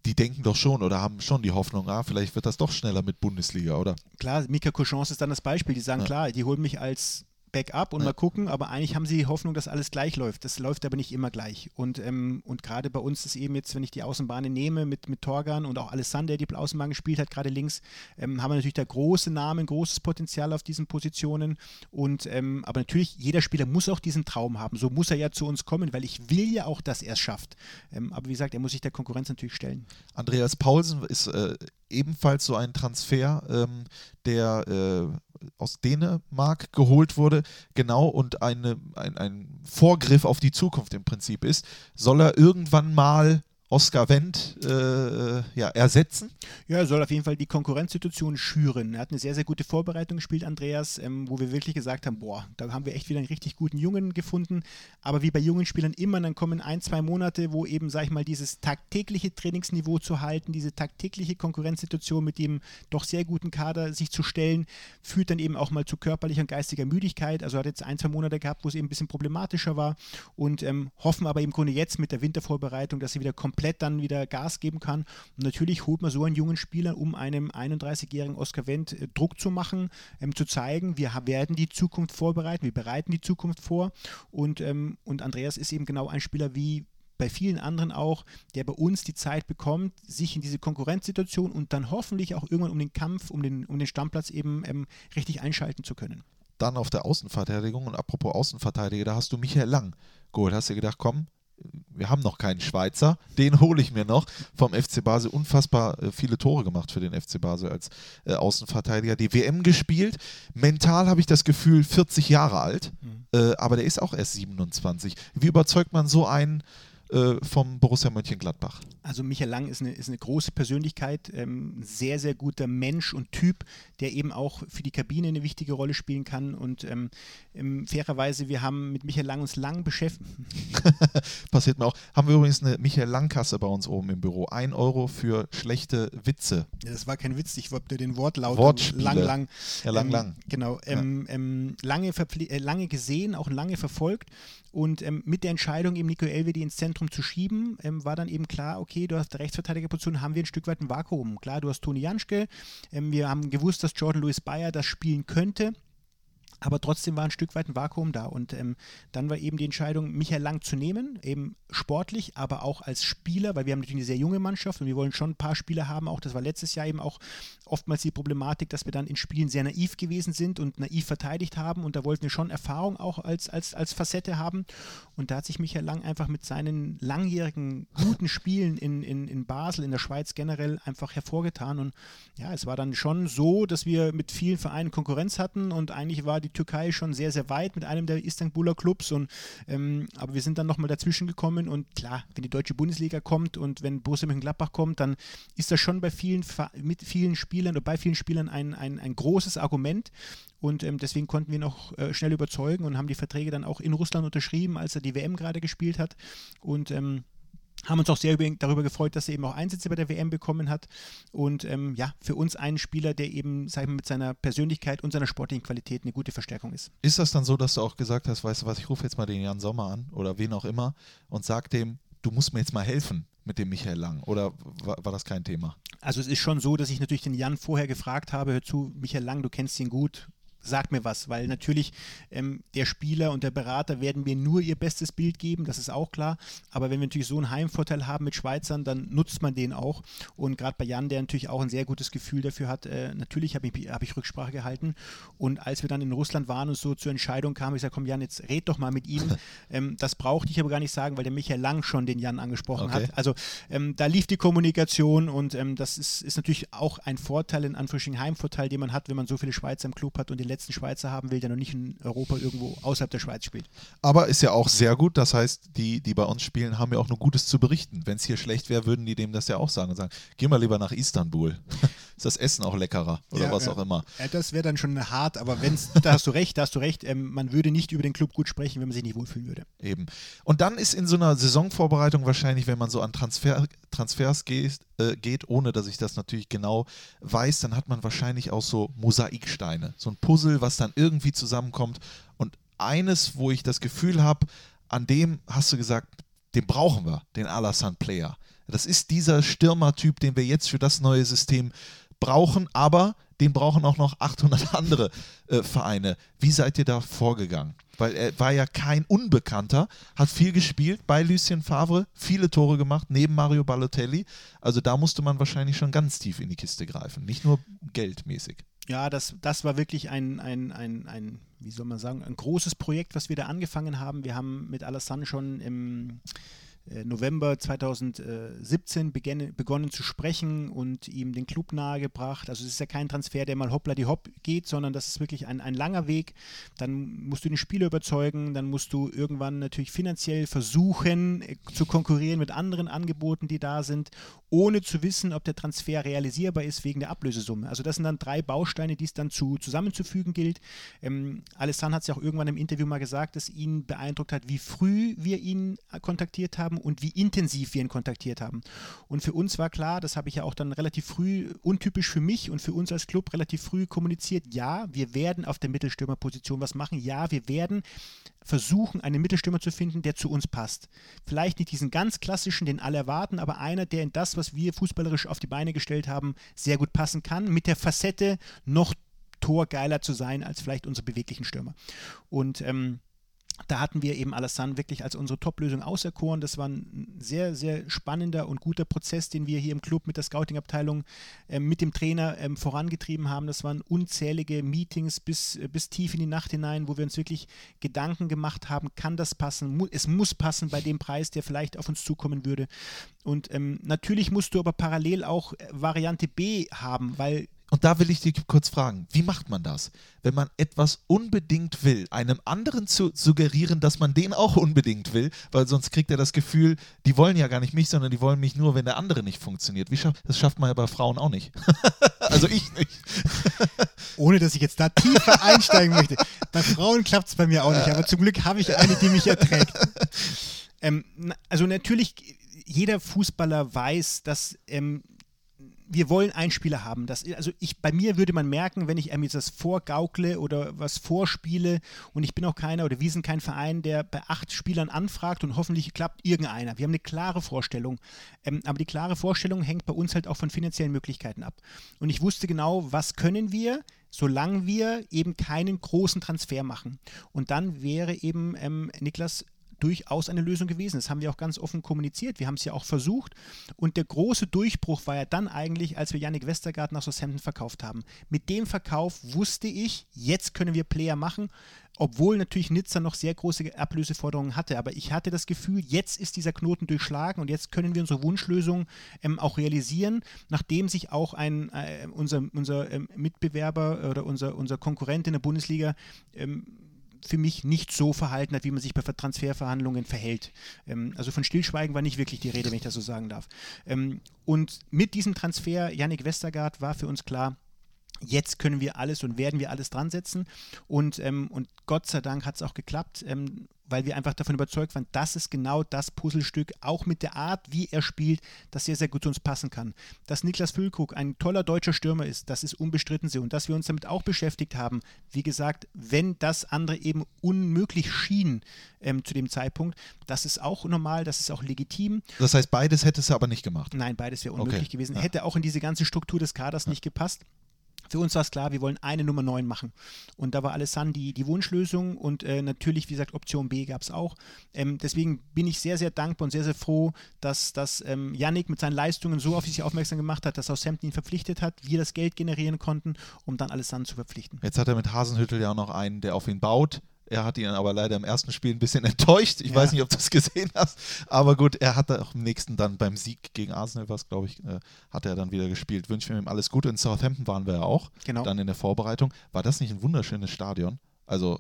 die denken doch schon oder haben schon die Hoffnung, ah, vielleicht wird das doch schneller mit Bundesliga, oder? Klar, Mika Cochons ist dann das Beispiel. Die sagen, ja. klar, die holen mich als Backup und ja. mal gucken, aber eigentlich haben sie die Hoffnung, dass alles gleich läuft. Das läuft aber nicht immer gleich. Und, ähm, und gerade bei uns ist eben jetzt, wenn ich die Außenbahnen nehme mit, mit Torgan und auch Alessander, der die Außenbahn gespielt hat, gerade links, ähm, haben wir natürlich da große Namen, großes Potenzial auf diesen Positionen. Und ähm, aber natürlich, jeder Spieler muss auch diesen Traum haben. So muss er ja zu uns kommen, weil ich will ja auch, dass er es schafft. Ähm, aber wie gesagt, er muss sich der Konkurrenz natürlich stellen. Andreas Paulsen ist äh, ebenfalls so ein Transfer, ähm, der äh, aus Dänemark geholt wurde, genau und eine, ein, ein Vorgriff auf die Zukunft im Prinzip ist. Soll er irgendwann mal Oscar Wendt äh, ja, ersetzen? Ja, er soll auf jeden Fall die Konkurrenzsituation schüren. Er hat eine sehr, sehr gute Vorbereitung gespielt, Andreas, ähm, wo wir wirklich gesagt haben, boah, da haben wir echt wieder einen richtig guten Jungen gefunden. Aber wie bei jungen Spielern immer, dann kommen ein, zwei Monate, wo eben, sag ich mal, dieses tagtägliche Trainingsniveau zu halten, diese tagtägliche Konkurrenzsituation mit dem doch sehr guten Kader sich zu stellen, führt dann eben auch mal zu körperlicher und geistiger Müdigkeit. Also er hat jetzt ein, zwei Monate gehabt, wo es eben ein bisschen problematischer war und ähm, hoffen aber im Grunde jetzt mit der Wintervorbereitung, dass sie wieder komplett komplett dann wieder Gas geben kann. Und natürlich holt man so einen jungen Spieler, um einem 31-jährigen Oscar Wendt äh, Druck zu machen, ähm, zu zeigen, wir werden die Zukunft vorbereiten, wir bereiten die Zukunft vor. Und, ähm, und Andreas ist eben genau ein Spieler wie bei vielen anderen auch, der bei uns die Zeit bekommt, sich in diese Konkurrenzsituation und dann hoffentlich auch irgendwann um den Kampf, um den, um den Stammplatz eben ähm, richtig einschalten zu können. Dann auf der Außenverteidigung und apropos Außenverteidiger, da hast du Michael Lang geholt. Hast du gedacht, komm, wir haben noch keinen Schweizer, den hole ich mir noch. Vom FC Basel unfassbar äh, viele Tore gemacht für den FC Basel als äh, Außenverteidiger. Die WM gespielt. Mental habe ich das Gefühl, 40 Jahre alt, mhm. äh, aber der ist auch erst 27. Wie überzeugt man so einen äh, vom Borussia Mönchengladbach? Also Michael Lang ist eine, ist eine große Persönlichkeit, ähm, sehr, sehr guter Mensch und Typ, der eben auch für die Kabine eine wichtige Rolle spielen kann. Und ähm, ähm fairerweise, wir haben mit Michael Lang uns lang beschäftigt. Passiert mir auch. Haben wir übrigens eine Michael Lang-Kasse bei uns oben im Büro. Ein Euro für schlechte Witze. Ja, das war kein Witz, ich wollte den Wortlaut Wortspiele. lang, lang. Ja, lang, lang. Genau. Ähm, ähm, lange, äh, lange gesehen, auch lange verfolgt. Und ähm, mit der Entscheidung, eben Nico Elvedi ins Zentrum zu schieben, ähm, war dann eben klar, okay, du hast Rechtsverteidigerposition, haben wir ein Stück weit ein Vakuum. Klar, du hast Toni Janschke, ähm, wir haben gewusst, dass Jordan Lewis Bayer das spielen könnte. Aber trotzdem war ein Stück weit ein Vakuum da. Und ähm, dann war eben die Entscheidung, Michael Lang zu nehmen, eben sportlich, aber auch als Spieler, weil wir haben natürlich eine sehr junge Mannschaft und wir wollen schon ein paar Spieler haben. Auch das war letztes Jahr eben auch oftmals die Problematik, dass wir dann in Spielen sehr naiv gewesen sind und naiv verteidigt haben. Und da wollten wir schon Erfahrung auch als, als, als Facette haben. Und da hat sich Michael Lang einfach mit seinen langjährigen guten Spielen in, in, in Basel, in der Schweiz generell einfach hervorgetan. Und ja, es war dann schon so, dass wir mit vielen Vereinen Konkurrenz hatten und eigentlich war die Türkei schon sehr, sehr weit mit einem der Istanbuler Clubs. Und, ähm, aber wir sind dann nochmal dazwischen gekommen und klar, wenn die deutsche Bundesliga kommt und wenn Borussia Mönchengladbach kommt, dann ist das schon bei vielen, mit vielen Spielern oder bei vielen Spielern ein, ein, ein großes Argument. Und ähm, deswegen konnten wir noch äh, schnell überzeugen und haben die Verträge dann auch in Russland unterschrieben, als er die WM gerade gespielt hat. Und ähm, haben uns auch sehr darüber gefreut, dass er eben auch Einsätze bei der WM bekommen hat. Und ähm, ja, für uns ein Spieler, der eben sag ich mal, mit seiner Persönlichkeit und seiner sportlichen Qualität eine gute Verstärkung ist. Ist das dann so, dass du auch gesagt hast, weißt du was, ich rufe jetzt mal den Jan Sommer an oder wen auch immer und sag dem, du musst mir jetzt mal helfen mit dem Michael Lang? Oder war, war, das kein Thema? Also es ist schon so, dass ich natürlich den Jan vorher gefragt habe, hör zu, Michael Lang, du kennst ihn gut, sag mir was, weil natürlich ähm, der Spieler und der Berater werden mir nur ihr bestes Bild geben, das ist auch klar. Aber wenn wir natürlich so einen Heimvorteil haben mit Schweizern, dann nutzt man den auch. Und gerade bei Jan, der natürlich auch ein sehr gutes Gefühl dafür hat, äh, natürlich habe ich, hab ich Rücksprache gehalten. Und als wir dann in Russland waren und so zur Entscheidung kamen, ich sage, komm Jan, jetzt red doch mal mit ihm. ähm, das brauchte ich aber gar nicht sagen, weil der Michael Lang schon den Jan angesprochen okay. hat. Also ähm, da lief die Kommunikation und ähm, das ist, ist natürlich auch ein Vorteil, in Anführungsstrichen Heimvorteil, den man hat, wenn man so viele Schweizer im Club hat und die letzten Schweizer haben will, der noch nicht in Europa irgendwo außerhalb der Schweiz spielt. Aber ist ja auch sehr gut. Das heißt, die, die bei uns spielen, haben ja auch nur Gutes zu berichten. Wenn es hier schlecht wäre, würden die dem das ja auch sagen und sagen, geh mal lieber nach Istanbul. ist das Essen auch leckerer oder ja, was ja. auch immer. Ja, das wäre dann schon hart, aber wenn's, da hast du recht, da hast du recht, ähm, man würde nicht über den Club gut sprechen, wenn man sich nicht wohlfühlen würde. Eben. Und dann ist in so einer Saisonvorbereitung wahrscheinlich, wenn man so an Transfer, Transfers geht, äh, geht, ohne dass ich das natürlich genau weiß, dann hat man wahrscheinlich auch so Mosaiksteine. So ein Puzzle, was dann irgendwie zusammenkommt. Und eines, wo ich das Gefühl habe, an dem hast du gesagt, den brauchen wir, den Alassane Player. Das ist dieser Stürmertyp, den wir jetzt für das neue System brauchen, aber den brauchen auch noch 800 andere äh, Vereine. Wie seid ihr da vorgegangen? Weil er war ja kein Unbekannter, hat viel gespielt bei Lucien Favre, viele Tore gemacht, neben Mario Balotelli. Also da musste man wahrscheinlich schon ganz tief in die Kiste greifen, nicht nur geldmäßig. Ja, das, das war wirklich ein, ein, ein, ein, wie soll man sagen, ein großes Projekt, was wir da angefangen haben. Wir haben mit Alassane schon im November 2017 beginn, begonnen zu sprechen und ihm den Club nahegebracht. Also es ist ja kein Transfer, der mal hoppla die hopp geht, sondern das ist wirklich ein, ein langer Weg. Dann musst du den Spieler überzeugen, dann musst du irgendwann natürlich finanziell versuchen äh, zu konkurrieren mit anderen Angeboten, die da sind, ohne zu wissen, ob der Transfer realisierbar ist wegen der Ablösesumme. Also das sind dann drei Bausteine, die es dann zu, zusammenzufügen gilt. Ähm, Alessandro hat es ja auch irgendwann im Interview mal gesagt, dass ihn beeindruckt hat, wie früh wir ihn kontaktiert haben haben und wie intensiv wir ihn kontaktiert haben. Und für uns war klar, das habe ich ja auch dann relativ früh, untypisch für mich und für uns als Club relativ früh kommuniziert, ja, wir werden auf der Mittelstürmerposition was machen, ja, wir werden versuchen, einen Mittelstürmer zu finden, der zu uns passt. Vielleicht nicht diesen ganz klassischen, den alle erwarten, aber einer, der in das, was wir fußballerisch auf die Beine gestellt haben, sehr gut passen kann, mit der Facette noch torgeiler zu sein als vielleicht unsere beweglichen Stürmer. Und ähm, da hatten wir eben Alassane wirklich als unsere Top-Lösung auserkoren. Das war ein sehr, sehr spannender und guter Prozess, den wir hier im Club mit der Scouting-Abteilung äh, mit dem Trainer ähm, vorangetrieben haben. Das waren unzählige Meetings bis, äh, bis tief in die Nacht hinein, wo wir uns wirklich Gedanken gemacht haben, kann das passen? Mu es muss passen bei dem Preis, der vielleicht auf uns zukommen würde. Und ähm, natürlich musst du aber parallel auch äh, Variante B haben, weil Und da will ich dich kurz fragen, wie macht man das, wenn man etwas unbedingt will, einem anderen zu suggerieren, dass man den auch unbedingt will, weil sonst kriegt er das Gefühl, die wollen ja gar nicht mich, sondern die wollen mich nur, wenn der andere nicht funktioniert. Schaff, das schafft man ja bei Frauen auch nicht. also ich nicht. Ohne dass ich jetzt da tiefer einsteigen möchte. Bei Frauen klappt es bei mir auch nicht, aber zum Glück habe ich eine, die mich erträgt. Ähm, also natürlich, jeder Fußballer weiß, dass ähm, wir wollen einen Spieler haben. Das, also ich, bei mir würde man merken, wenn ich ähm, jetzt das vorgaukle oder was vorspiele und ich bin auch keiner oder wir sind kein Verein, der bei acht Spielern anfragt und hoffentlich klappt irgendeiner. Wir haben eine klare Vorstellung. Ähm, aber die klare Vorstellung hängt bei uns halt auch von finanziellen Möglichkeiten ab. Und ich wusste genau, was können wir, solange wir eben keinen großen Transfer machen. Und dann wäre eben ähm, Niklas durchaus eine Lösung gewesen. Das haben wir auch ganz offen kommuniziert. Wir haben es ja auch versucht. Und der große Durchbruch war ja dann eigentlich, als wir Yannick Westergaard nach Southampton verkauft haben. Mit dem Verkauf wusste ich, jetzt können wir Player machen, obwohl natürlich Nizza noch sehr große Ablöseforderungen hatte. Aber ich hatte das Gefühl, jetzt ist dieser Knoten durchschlagen und jetzt können wir unsere Wunschlösung ähm, auch realisieren, nachdem sich auch ein, äh, unser, unser ähm, Mitbewerber oder unser, unser Konkurrent in der Bundesliga ähm, für mich nicht so verhalten hat, wie man sich bei Transferverhandlungen verhält. Ähm, also von Stillschweigen war nicht wirklich die Rede, wenn ich das so sagen darf. Ähm, und mit diesem Transfer, Yannick Westergaard, war für uns klar, jetzt können wir alles und werden wir alles dran setzen. Und, ähm, und Gott sei Dank hat es auch geklappt. Ähm, weil wir einfach davon überzeugt waren, das ist genau das Puzzlestück, auch mit der Art, wie er spielt, das sehr, sehr gut zu uns passen kann. Dass Niklas Füllkrug ein toller deutscher Stürmer ist, das ist unbestritten so. Und dass wir uns damit auch beschäftigt haben, wie gesagt, wenn das andere eben unmöglich schien ähm, zu dem Zeitpunkt, das ist auch normal, das ist auch legitim. Das heißt, beides hättest du aber nicht gemacht? Nein, beides wäre unmöglich okay. gewesen. Ja. Hätte auch in diese ganze Struktur des Kaders ja. nicht gepasst. Für uns war es klar, wir wollen eine Nummer 9 machen. Und da war Alessandro die, die Wunschlösung und äh, natürlich, wie gesagt, Option B gab es auch. Ähm, deswegen bin ich sehr, sehr dankbar und sehr, sehr froh, dass, dass ähm, Yannick mit seinen Leistungen so auf sich aufmerksam gemacht hat, dass Southampton ihn verpflichtet hat, wir das Geld generieren konnten, um dann Alessandro zu verpflichten. Jetzt hat er mit Hasenhüttel ja auch noch einen, der auf ihn baut. Er hat ihn aber leider im ersten Spiel ein bisschen enttäuscht. Ich ja. weiß nicht, ob du es gesehen hast. Aber gut, er hat auch im nächsten dann beim Sieg gegen Arsenal, was glaube ich, äh, hat er dann wieder gespielt. Wünschen wir ihm alles Gute. In Southampton waren wir ja auch. Genau. Dann in der Vorbereitung. War das nicht ein wunderschönes Stadion? Also,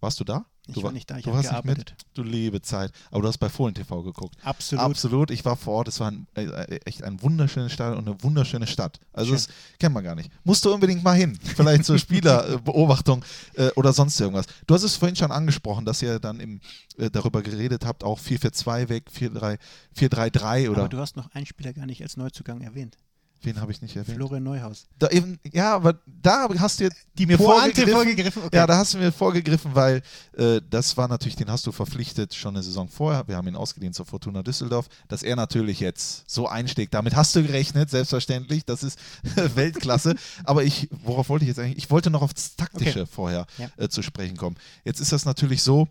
warst du da? Ich du war nicht da, ich habe gearbeitet. Nicht mit? Du liebe Zeit. Aber du hast bei Fohlen TV geguckt. Absolut. Absolut. Ich war vor Ort. Es war ein, äh, äh echt ein wunderschönes Stadion und eine wunderschöne Stadt. Also Schön. das kennt man gar nicht. Musst du unbedingt mal hin. Vielleicht zur Spielerbeobachtung äh, oder sonst irgendwas. Du hast es vorhin schon angesprochen, dass ihr dann im, äh, darüber geredet habt, auch 4-4-2 weg, 4-3-3 oder... Aber du hast noch einen Spieler gar nicht als Neuzugang erwähnt. Wen habe ich nicht erwähnt? Florian Neuhaus. Da eben, ja, aber da hast du die mir vorgegriffen. vorgegriffen okay. Ja, da hast du mir vorgegriffen, weil äh, das war natürlich, den hast du verpflichtet schon eine Saison vorher. Wir haben ihn ausgedient zur Fortuna Düsseldorf, dass er natürlich jetzt so einsteckt. Damit hast du gerechnet, selbstverständlich. Das ist Weltklasse. aber ich, worauf wollte ich jetzt eigentlich? Ich wollte noch auf das Taktische okay. vorher ja. äh, zu sprechen kommen. Jetzt ist das natürlich so,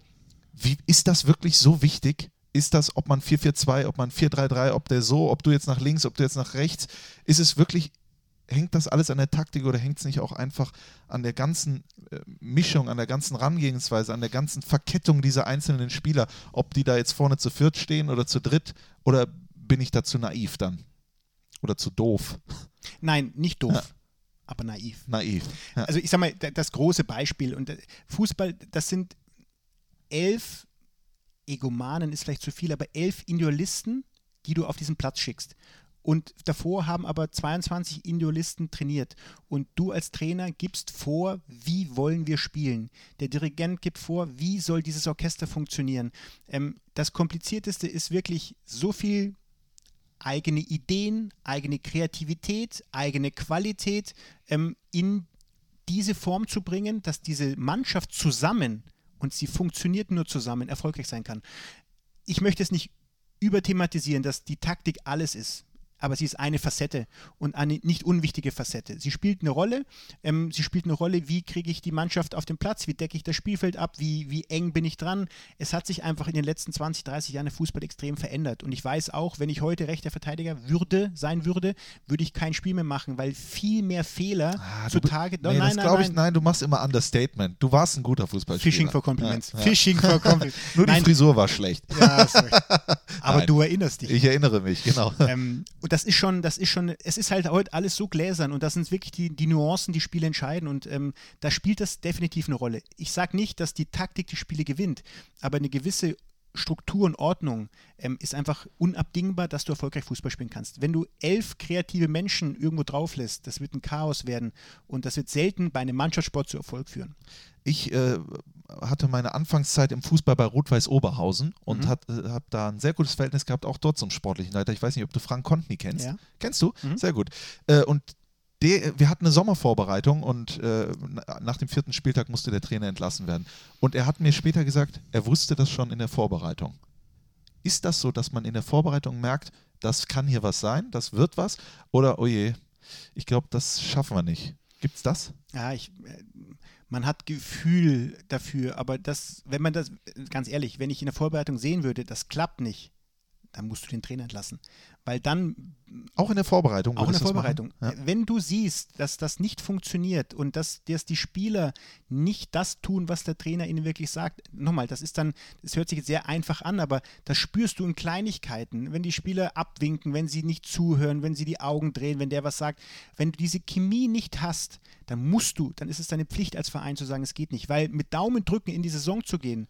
wie ist das wirklich so wichtig? Ist das, ob man 4-4-2, ob man 4-3-3, ob der so, ob du jetzt nach links, ob du jetzt nach rechts, ist es wirklich, hängt das alles an der Taktik oder hängt es nicht auch einfach an der ganzen äh, Mischung, an der ganzen Herangehensweise, an der ganzen Verkettung dieser einzelnen Spieler, ob die da jetzt vorne zu viert stehen oder zu dritt oder bin ich da zu naiv dann? Oder zu doof? Nein, nicht doof. Ja. Aber naiv. Naiv. Ja. Also ich sag mal, das große Beispiel und äh, Fußball, das sind elf Egomanen ist vielleicht zu viel, aber elf Individualisten, die du auf diesen Platz schickst. Und davor haben aber 22 Individualisten trainiert. Und du als Trainer gibst vor, wie wollen wir spielen. Der Dirigent gibt vor, wie soll dieses Orchester funktionieren. Ähm, das Komplizierteste ist wirklich so viel eigene Ideen, eigene Kreativität, eigene Qualität ähm, in diese Form zu bringen, dass diese Mannschaft zusammen und sie funktioniert nur zusammen, erfolgreich sein kann. Ich möchte es nicht überthematisieren, dass die Taktik alles ist aber sie ist eine Facette und eine nicht unwichtige Facette. Sie spielt eine Rolle. Ähm, sie spielt eine Rolle, wie kriege ich die Mannschaft auf den Platz, wie decke ich das Spielfeld ab, wie, wie eng bin ich dran. Es hat sich einfach in den letzten 20, 30 Jahren der Fußball extrem verändert. Und ich weiß auch, wenn ich heute rechter Verteidiger würde, sein würde, würde ich kein Spiel mehr machen, weil viel mehr Fehler ah, zutage. Nee, nein, das glaube ich, nein, du machst immer Understatement. Du warst ein guter Fußballspieler. Fishing for Compliments. Ja, ja. Fishing for Compliments. Nur die nein. Frisur war schlecht. Ja, sorry. Aber nein. du erinnerst dich. Ich erinnere mich, genau. Ähm, und das ist schon, das ist schon, es ist halt heute alles so gläsern und das sind wirklich die, die Nuancen, die Spiele entscheiden und ähm, da spielt das definitiv eine Rolle. Ich sage nicht, dass die Taktik die Spiele gewinnt, aber eine gewisse Struktur und Ordnung ähm, ist einfach unabdingbar, dass du erfolgreich Fußball spielen kannst. Wenn du elf kreative Menschen irgendwo drauf lässt, das wird ein Chaos werden und das wird selten bei einem Mannschaftssport zu Erfolg führen. Ich äh, hatte meine Anfangszeit im Fußball bei Rot-Weiß Oberhausen und Mhm. äh, habe da ein sehr gutes Verhältnis gehabt, auch dort zum sportlichen Leiter. Ich weiß nicht, ob du Frank Kontny kennst. Ja. Kennst du? Mhm. Sehr gut. Äh, und der, wir hatten eine Sommervorbereitung und äh, na- nach dem vierten Spieltag musste der Trainer entlassen werden. Und er hat mir später gesagt, er wusste das schon in der Vorbereitung. Ist das so, dass man in der Vorbereitung merkt, das kann hier was sein, das wird was? Oder, oh je, ich glaube, das schaffen wir nicht. Gibt's das? Ja, ich, äh, man hat Gefühl dafür, aber das, wenn man das, ganz ehrlich, wenn ich in der Vorbereitung sehen würde, das klappt nicht, dann musst du den Trainer entlassen. Weil dann Auch in der Vorbereitung? Auch in der? Vorbereitung. Wenn du siehst, dass das nicht funktioniert und dass, dass die Spieler nicht das tun, was der Trainer ihnen wirklich sagt, nochmal, das ist dann, das hört sich jetzt sehr einfach an, aber das spürst du in Kleinigkeiten, wenn die Spieler abwinken, wenn sie nicht zuhören, wenn sie die Augen drehen, wenn der was sagt. Wenn du diese Chemie nicht hast, dann musst du, dann ist es deine Pflicht als Verein zu sagen, es geht nicht. Weil mit Daumen drücken in die Saison zu gehen,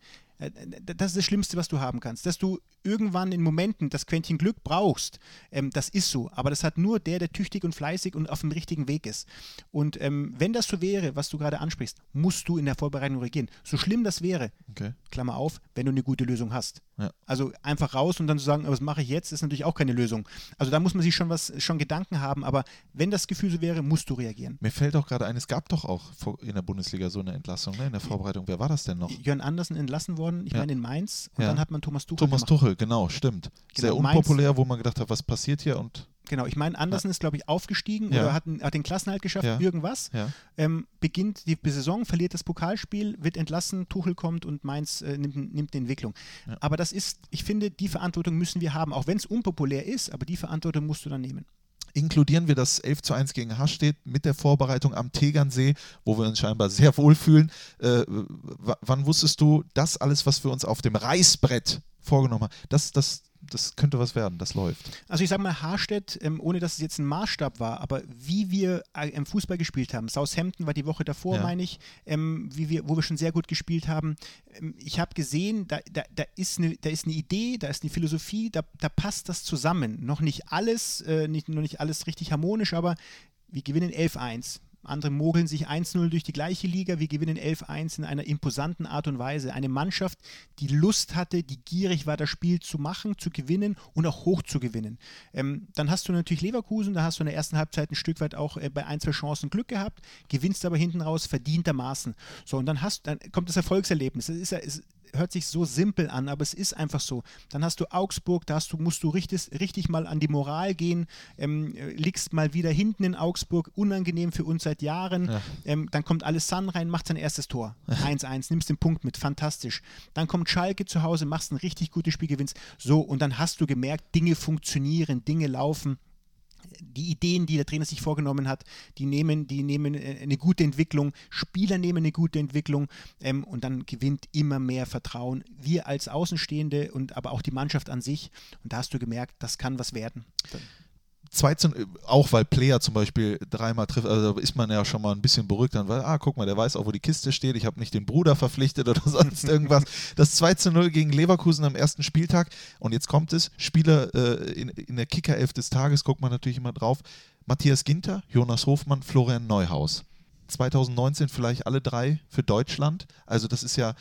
das ist das Schlimmste, was du haben kannst. Dass du irgendwann in Momenten das Quäntchen Glück brauchst, ähm, das ist so. Aber das hat nur der, der tüchtig und fleißig und auf dem richtigen Weg ist. Und ähm, wenn das so wäre, was du gerade ansprichst, musst du in der Vorbereitung reagieren. So schlimm das wäre, Okay. Klammer auf, wenn du eine gute Lösung hast. Ja. Also einfach raus und dann zu sagen, "Aber was mache ich jetzt, ist natürlich auch keine Lösung. Also da muss man sich schon was, schon Gedanken haben, aber wenn das Gefühl so wäre, musst du reagieren. Mir fällt auch gerade ein, es gab doch auch in der Bundesliga so eine Entlassung, ne? in der Vorbereitung. Wer war das denn noch? Jörn Andersen entlassen worden, ich Ja. meine in Mainz, und Ja. dann hat man Thomas Tuchel Thomas gemacht. Tuchel, genau, stimmt. Sehr Genau, Mainz. unpopulär, wo man gedacht hat, was passiert hier und Genau, ich meine, Andersen ist, glaube ich, aufgestiegen Ja. oder hat, hat den Klassenhalt geschafft, Ja. irgendwas. ja. Ähm, beginnt die Saison, verliert das Pokalspiel, wird entlassen, Tuchel kommt und Mainz äh, nimmt, nimmt die Entwicklung. Ja. Aber das ist, ich finde, die Verantwortung müssen wir haben, auch wenn es unpopulär ist, aber die Verantwortung musst du dann nehmen. Inkludieren wir das 11 zu 1 gegen Hastedt mit der Vorbereitung am Tegernsee, wo wir uns scheinbar sehr wohlfühlen. Äh, w- wann wusstest du, das alles, was wir uns auf dem Reißbrett vorgenommen haben, das, das, das könnte was werden, das läuft. Also ich sage mal, Haarstedt, ähm, ohne dass es jetzt ein Maßstab war, aber wie wir äh, im Fußball gespielt haben, Southampton war die Woche davor, Ja. meine ich, ähm, wie wir, wo wir schon sehr gut gespielt haben. Ähm, ich habe gesehen, da, da, da, ist eine, da ist eine Idee, da ist eine Philosophie, da, da passt das zusammen. Noch nicht alles, äh, nicht, noch nicht alles richtig harmonisch, aber wir gewinnen 11-1. Andere mogeln sich 1-0 durch die gleiche Liga. Wir gewinnen 11-1 in einer imposanten Art und Weise. Eine Mannschaft, die Lust hatte, die gierig war, das Spiel zu machen, zu gewinnen und auch hoch zu gewinnen. Ähm, dann hast du natürlich Leverkusen, da hast du in der ersten Halbzeit ein Stück weit auch äh, bei ein, zwei Chancen Glück gehabt, gewinnst aber hinten raus verdientermaßen. So, und dann hast dann kommt das Erfolgserlebnis. Das ist ja, hört sich so simpel an, aber es ist einfach so. Dann hast du Augsburg, da hast du, musst du richtig, richtig mal an die Moral gehen, ähm, äh, liegst mal wieder hinten in Augsburg, unangenehm für uns seit Jahren. Ja. Ähm, dann kommt Alessandro rein, macht sein erstes Tor. 1-1, nimmst den Punkt mit, fantastisch. Dann kommt Schalke zu Hause, machst ein richtig gutes Spiel, gewinnst. So, und dann hast du gemerkt, Dinge funktionieren, Dinge laufen die Ideen, die der Trainer sich vorgenommen hat, die nehmen, die nehmen äh, eine gute Entwicklung, Spieler nehmen eine gute Entwicklung ähm, und dann gewinnt immer mehr Vertrauen. Wir als Außenstehende und aber auch die Mannschaft an sich. Und da hast du gemerkt, das kann was werden. 2 zu, auch weil Player zum Beispiel dreimal trifft, also ist man ja schon mal ein bisschen beruhigt, dann, weil, ah, guck mal, der weiß auch, wo die Kiste steht, ich habe nicht den Bruder verpflichtet oder sonst irgendwas. Das 2 zu 0 gegen Leverkusen am ersten Spieltag und jetzt kommt es, Spieler äh, in, in der Kickerelf des Tages, guckt man natürlich immer drauf, Matthias Ginter, Jonas Hofmann, Florian Neuhaus. 2019 vielleicht alle drei für Deutschland. Also das ist ja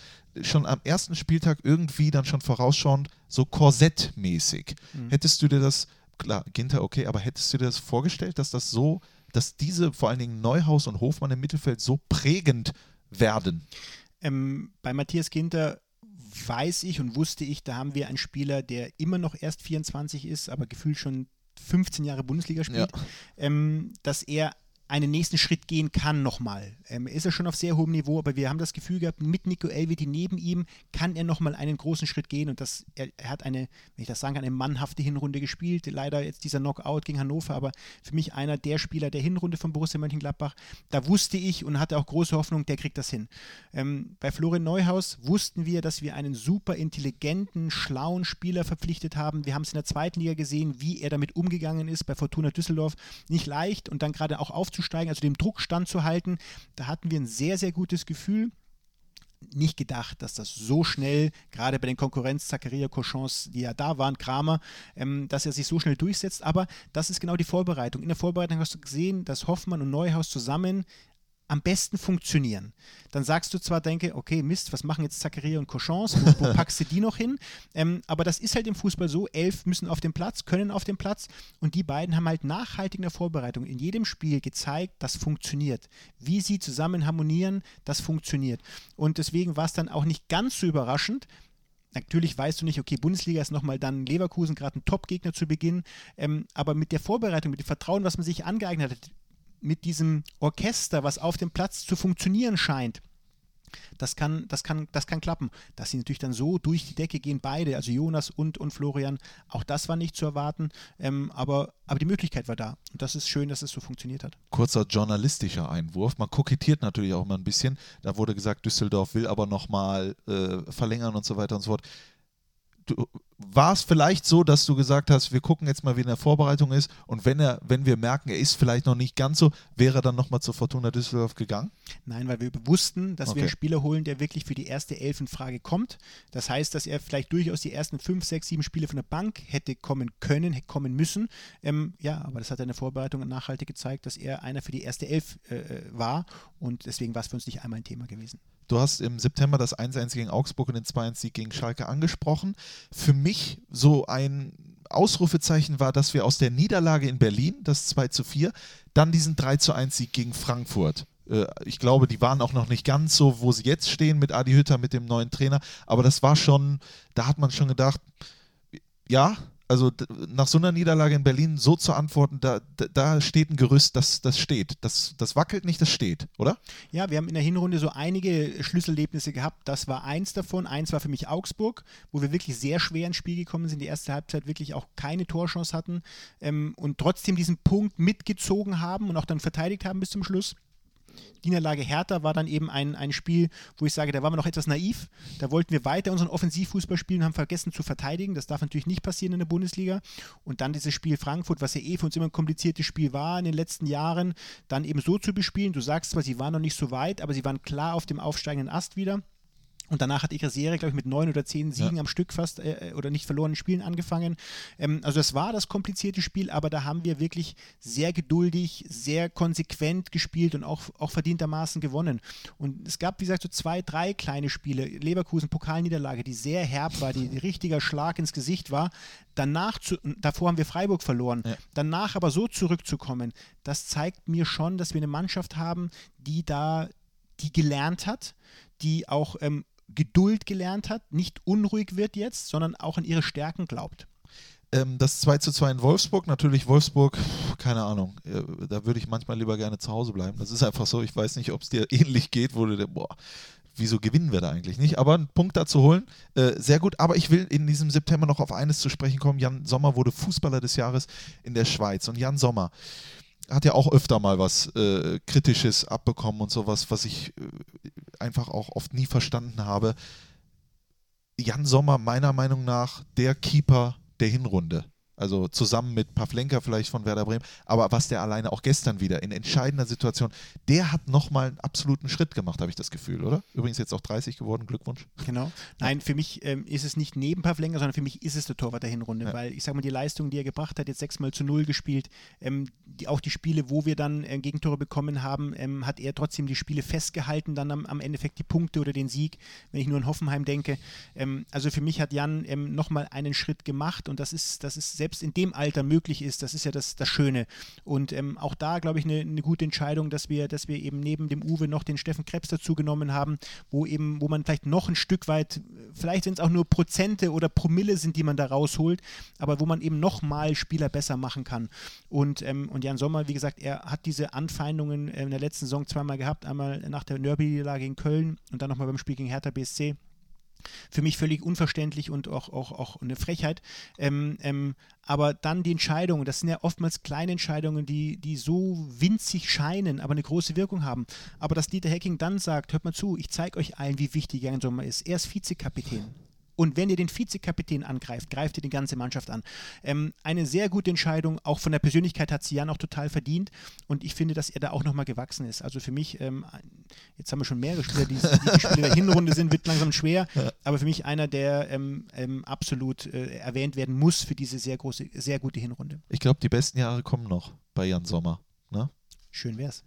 schon am ersten Spieltag irgendwie dann schon vorausschauend so korsettmäßig. Hättest du dir das, klar, Ginter okay, aber hättest du dir das vorgestellt, dass das so, dass diese vor allen Dingen Neuhaus und Hofmann im Mittelfeld so prägend werden? Ähm, bei Matthias Ginter weiß ich und wusste ich, da haben wir einen Spieler, der immer noch erst 24 ist, aber gefühlt schon 15 Jahre Bundesliga spielt, ähm, dass er einen nächsten Schritt gehen kann nochmal. Ähm, ist er schon auf sehr hohem Niveau, aber wir haben das Gefühl gehabt, mit Nico Elvedi neben ihm kann er nochmal einen großen Schritt gehen und das, er, er, hat eine, wenn ich das sagen kann, eine mannhafte Hinrunde gespielt. Leider jetzt dieser Knockout gegen Hannover, aber für mich einer der Spieler der Hinrunde von Borussia Mönchengladbach. Da wusste ich und hatte auch große Hoffnung, der kriegt das hin. Ähm, bei Florian Neuhaus wussten wir, dass wir einen super intelligenten, schlauen Spieler verpflichtet haben. Wir haben es in der zweiten Liga gesehen, wie er damit umgegangen ist bei Fortuna Düsseldorf. Nicht leicht und dann gerade auch aufzusteigen aufzusteigen, also dem Druck standzuhalten. Da hatten wir ein sehr, sehr gutes Gefühl nicht gedacht, dass das so schnell, gerade bei den Konkurrenz Zakaria Cochons, die ja da waren, Kramer, ähm, dass er sich so schnell durchsetzt. Aber das ist genau die Vorbereitung. In der Vorbereitung hast du gesehen, dass Hoffmann und Neuhaus zusammen am besten funktionieren. Dann sagst du zwar, denke, okay, Mist, was machen jetzt Zachariah und Cochons? Wo, wo packst du die noch hin? Ähm, aber das ist halt im Fußball so, elf müssen auf den Platz, können auf den Platz und die beiden haben halt nachhaltig in der Vorbereitung in jedem Spiel gezeigt, das funktioniert. Wie sie zusammen harmonieren, das funktioniert. Und deswegen war es dann auch nicht ganz so überraschend, Natürlich weißt du nicht, okay, Bundesliga ist nochmal dann Leverkusen gerade ein Top-Gegner zu Beginn, ähm, aber mit der Vorbereitung, mit dem Vertrauen, was man sich angeeignet hat, mit diesem Orchester, was auf dem Platz zu funktionieren scheint, das kann, das kann, das kann klappen. Dass sie natürlich dann so durch die Decke gehen, beide, also Jonas und, und Florian, auch das war nicht zu erwarten, ähm, aber, aber die Möglichkeit war da. Und das ist schön, dass es so funktioniert hat. Kurzer journalistischer Einwurf. Man kokettiert natürlich auch mal ein bisschen. Da wurde gesagt, Düsseldorf will aber nochmal äh, verlängern und so weiter und so fort war es vielleicht so, dass du gesagt hast, wir gucken jetzt mal, wie in der Vorbereitung ist und wenn er, wenn wir merken, er ist vielleicht noch nicht ganz so, wäre er dann nochmal zur Fortuna Düsseldorf gegangen? Nein, weil wir wussten, dass okay. wir einen Spieler holen, der wirklich für die erste Elf in Frage kommt. Das heißt, dass er vielleicht durchaus die ersten fünf, sechs, sieben Spiele von der Bank hätte kommen können, hätte kommen müssen. Ähm, ja, aber das hat er in der Vorbereitung nachhaltig gezeigt, dass er einer für die erste Elf äh, äh war und deswegen war es für uns nicht einmal ein Thema gewesen. Du hast im September das 1-1 gegen Augsburg und den 2-1-Sieg gegen Schalke angesprochen. Für mich so ein Ausrufezeichen war, dass wir aus der Niederlage in Berlin, das 2 zu 4, dann diesen 3 zu 1 Sieg gegen Frankfurt. Äh, ich glaube, die waren auch noch nicht ganz so, wo sie jetzt stehen mit Adi Hütter, mit dem neuen Trainer. Aber das war schon, da hat man schon gedacht, ja, also nach so einer Niederlage in Berlin so zu antworten, da, da steht ein Gerüst, das, das steht. Das, das wackelt nicht, das steht, oder? Ja, wir haben in der Hinrunde so einige Schlüsselerlebnisse gehabt. Das war eins davon. Eins war für mich Augsburg, wo wir wirklich sehr schwer ins Spiel gekommen sind, die erste Halbzeit wirklich auch keine Torchance hatten ähm, und trotzdem diesen Punkt mitgezogen haben und auch dann verteidigt haben bis zum Schluss. Niederlage Hertha war dann eben ein, ein Spiel, wo ich sage, da waren wir noch etwas naiv. Da wollten wir weiter unseren Offensivfußball spielen und haben vergessen zu verteidigen. Das darf natürlich nicht passieren in der Bundesliga. Und dann dieses Spiel Frankfurt, was ja eh für uns immer ein kompliziertes Spiel war in den letzten Jahren, dann eben so zu bespielen. Du sagst zwar, sie waren noch nicht so weit, aber sie waren klar auf dem aufsteigenden Ast wieder. Und danach hat ihre Serie, glaube ich, mit neun oder zehn Siegen ja. am Stück fast äh, äh, oder nicht verlorenen Spielen angefangen. Ähm, also das war das komplizierte Spiel, aber da haben wir wirklich sehr geduldig, sehr konsequent gespielt und auch, auch verdientermaßen gewonnen. Und es gab, wie gesagt, so zwei, drei kleine Spiele. Leverkusen Pokalniederlage, die sehr herb war, die, die richtiger Schlag ins Gesicht war. Danach, zu, davor haben wir Freiburg verloren. Ja. Danach aber so zurückzukommen, das zeigt mir schon, dass wir eine Mannschaft haben, die da die gelernt hat, die auch ähm, Geduld gelernt hat, nicht unruhig wird jetzt, sondern auch an ihre Stärken glaubt. Ähm, das 2 zu 2 in Wolfsburg, natürlich Wolfsburg, keine Ahnung, äh, da würde ich manchmal lieber gerne zu Hause bleiben. Das ist einfach so, ich weiß nicht, ob es dir ähnlich geht, wo du dir, boah, wieso gewinnen wir da eigentlich nicht? Aber einen Punkt da zu holen, äh, sehr gut. Aber ich will in diesem September noch auf eines zu sprechen kommen. Jan Sommer wurde Fußballer des Jahres in der Schweiz. Und Jan Sommer, hat ja auch öfter mal was äh, Kritisches abbekommen und sowas, was ich äh, einfach auch oft nie verstanden habe. Jan Sommer, meiner Meinung nach, der Keeper der Hinrunde. Also zusammen mit Pavlenka vielleicht von Werder Bremen. Aber was der alleine auch gestern wieder in entscheidender Situation, der hat nochmal einen absoluten Schritt gemacht, habe ich das Gefühl, oder? Übrigens jetzt auch 30 geworden, Glückwunsch. Genau. Nein, für mich ähm, ist es nicht neben Pavlenka, sondern für mich ist es der Torwart der Hinrunde, ja. weil ich sage mal, die Leistung, die er gebracht hat, jetzt sechsmal zu null gespielt, ähm, die, auch die Spiele, wo wir dann äh, Gegentore bekommen haben, ähm, hat er trotzdem die Spiele festgehalten, dann am, am, Endeffekt die Punkte oder den Sieg, wenn ich nur an Hoffenheim denke. Ähm, also für mich hat Jan ähm, nochmal einen Schritt gemacht und das ist, das ist selbst selbst in dem Alter möglich ist. Das ist ja das, das Schöne. Und ähm, auch da, glaube ich, eine, eine gute Entscheidung, dass wir, dass wir eben neben dem Uwe noch den Steffen Krebs dazu genommen haben, wo eben, wo man vielleicht noch ein Stück weit, vielleicht sind es auch nur Prozente oder Promille sind, die man da rausholt, aber wo man eben nochmal Spieler besser machen kann. Und, ähm, und Jan Sommer, wie gesagt, er hat diese Anfeindungen äh, in der letzten Saison zweimal gehabt, einmal nach der Derby-Niederlage in Köln und dann nochmal beim Spiel gegen Hertha BSC für mich völlig unverständlich und auch, auch, auch eine Frechheit. Ähm, ähm, aber dann die Entscheidungen, das sind ja oftmals kleine Entscheidungen, die, die so winzig scheinen, aber eine große Wirkung haben. Aber dass Dieter Hecking dann sagt, hört mal zu, ich zeige euch allen, wie wichtig Jan Sommer ist. Er ist Vizekapitän. Und wenn ihr den Vizekapitän angreift, greift ihr die ganze Mannschaft an. Ähm, eine sehr gute Entscheidung, auch von der Persönlichkeit hat sie Jan auch total verdient. Und ich finde, dass er da auch nochmal gewachsen ist. Also für mich, ähm, jetzt haben wir schon mehrere Spieler, die, die Spieler der Hinrunde sind, wird langsam schwer. Aber für mich einer, der ähm, ähm, absolut äh, erwähnt werden muss für diese sehr große, sehr gute Hinrunde. Ich glaube, die besten Jahre kommen noch bei Jan Sommer. Ne? Schön wär's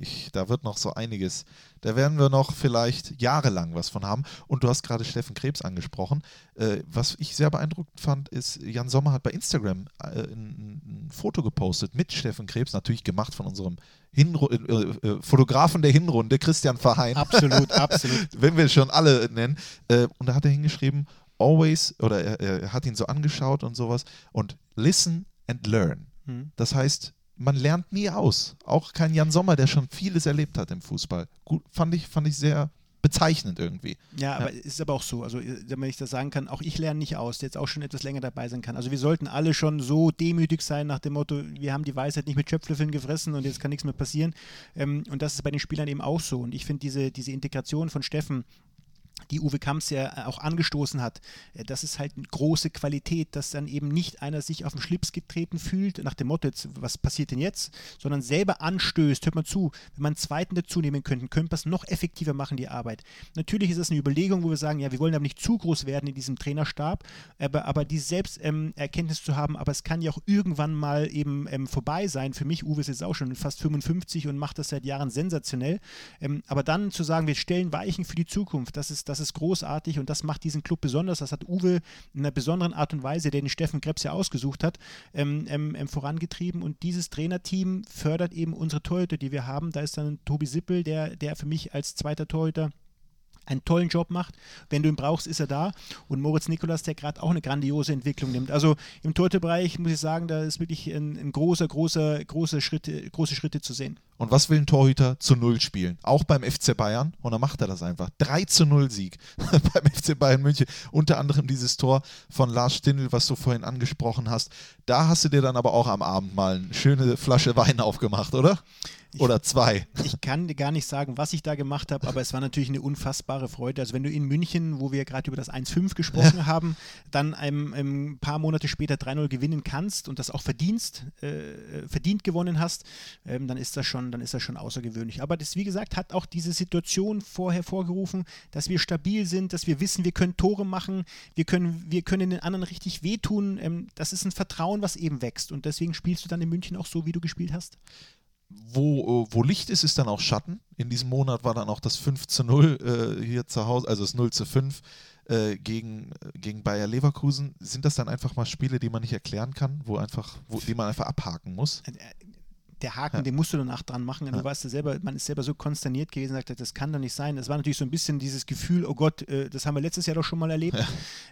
ich, da wird noch so einiges, da werden wir noch vielleicht jahrelang was von haben. Und du hast gerade Steffen Krebs angesprochen. Äh, was ich sehr beeindruckend fand, ist, Jan Sommer hat bei Instagram äh, ein, ein, Foto gepostet mit Steffen Krebs, natürlich gemacht von unserem Hinru äh, äh Fotografen der Hinrunde, Christian Verheyen. Absolut, absolut. Wenn wir schon alle nennen. Äh, und da hat er hingeschrieben, always, oder er, er, hat ihn so angeschaut und sowas, und listen and learn. Hm. Das heißt, man lernt nie aus. Auch kein Jan Sommer, der schon vieles erlebt hat im Fußball. Gut, fand ich, fand ich sehr bezeichnend irgendwie. Ja, aber es ist aber auch so, also wenn ich das sagen kann, auch ich lerne nicht aus, der jetzt auch schon etwas länger dabei sein kann. Also wir sollten alle schon so demütig sein nach dem Motto, wir haben die Weisheit nicht mit Schöpflöffeln gefressen und jetzt kann nichts mehr passieren. Ähm, und das ist bei den Spielern eben auch so. Und ich finde diese, diese Integration von Steffen die Uwe Kamps ja äh, auch angestoßen hat. Äh, das ist halt eine große Qualität, dass dann eben nicht einer sich auf den Schlips getreten fühlt, nach dem Motto, jetzt, was passiert denn jetzt, sondern selber anstößt. Hört mal zu, wenn man einen zweiten dazu nehmen könnten, könnte man es noch effektiver machen, die Arbeit. Natürlich ist das eine Überlegung, wo wir sagen, ja, wir wollen aber nicht zu groß werden in diesem Trainerstab, aber, aber die Selbsterkenntnis ähm, zu haben, aber es kann ja auch irgendwann mal eben ähm, vorbei sein. Für mich, Uwe ist jetzt auch schon fast 55 und macht das seit Jahren sensationell. Ähm, aber dann zu sagen, wir stellen Weichen für die Zukunft, das ist das ist großartig und das macht diesen Club besonders. Das hat Uwe in einer besonderen Art und Weise, den Steffen Krebs ja ausgesucht hat, ähm, ähm, ähm, vorangetrieben. Und dieses Trainerteam fördert eben unsere Torhüter, die wir haben. Da ist dann Tobi Sippel, der, der für mich als zweiter Torhüter einen tollen Job macht. Wenn du ihn brauchst, ist er da. Und Moritz Nikolas, der gerade auch eine grandiose Entwicklung nimmt. Also im Torhüterbereich muss ich sagen, da ist wirklich ein, ein großer, großer, große Schritte, große Schritte zu sehen. Und was will ein Torhüter zu Null spielen? Auch beim FC Bayern. Und dann macht er das einfach. 3 zu 0 Sieg beim FC Bayern München. Unter anderem dieses Tor von Lars Stindl, was du vorhin angesprochen hast. Da hast du dir dann aber auch am Abend mal eine schöne Flasche Wein aufgemacht, oder? Ich, Oder zwei. Ich kann dir gar nicht sagen, was ich da gemacht habe, aber es war natürlich eine unfassbare Freude. Also wenn du in München, wo wir gerade über das 1-5 gesprochen haben, dann ein, ein, paar Monate später 3-0 gewinnen kannst und das auch verdienst, äh, verdient gewonnen hast, ähm, dann ist das schon, dann ist das schon außergewöhnlich. Aber das, wie gesagt, hat auch diese Situation vorher vorgerufen, dass wir stabil sind, dass wir wissen, wir können Tore machen, wir können, wir können den anderen richtig wehtun. Ähm, das ist ein Vertrauen, was eben wächst. Und deswegen spielst du dann in München auch so, wie du gespielt hast wo, äh, wo Licht ist, ist dann auch Schatten. In diesem Monat war dann auch das 5 zu 0 äh, hier zu Hause, also das 0 zu 5 äh, gegen, gegen Bayer Leverkusen. Sind das dann einfach mal Spiele, die man nicht erklären kann, wo einfach, wo, die man einfach abhaken muss? Der Haken, ja. den musst du danach dran machen. Ja. Du weißt ja selber, man ist selber so konsterniert gewesen, sagt, das kann doch nicht sein. Das war natürlich so ein bisschen dieses Gefühl, oh Gott, äh, das haben wir letztes Jahr doch schon mal erlebt.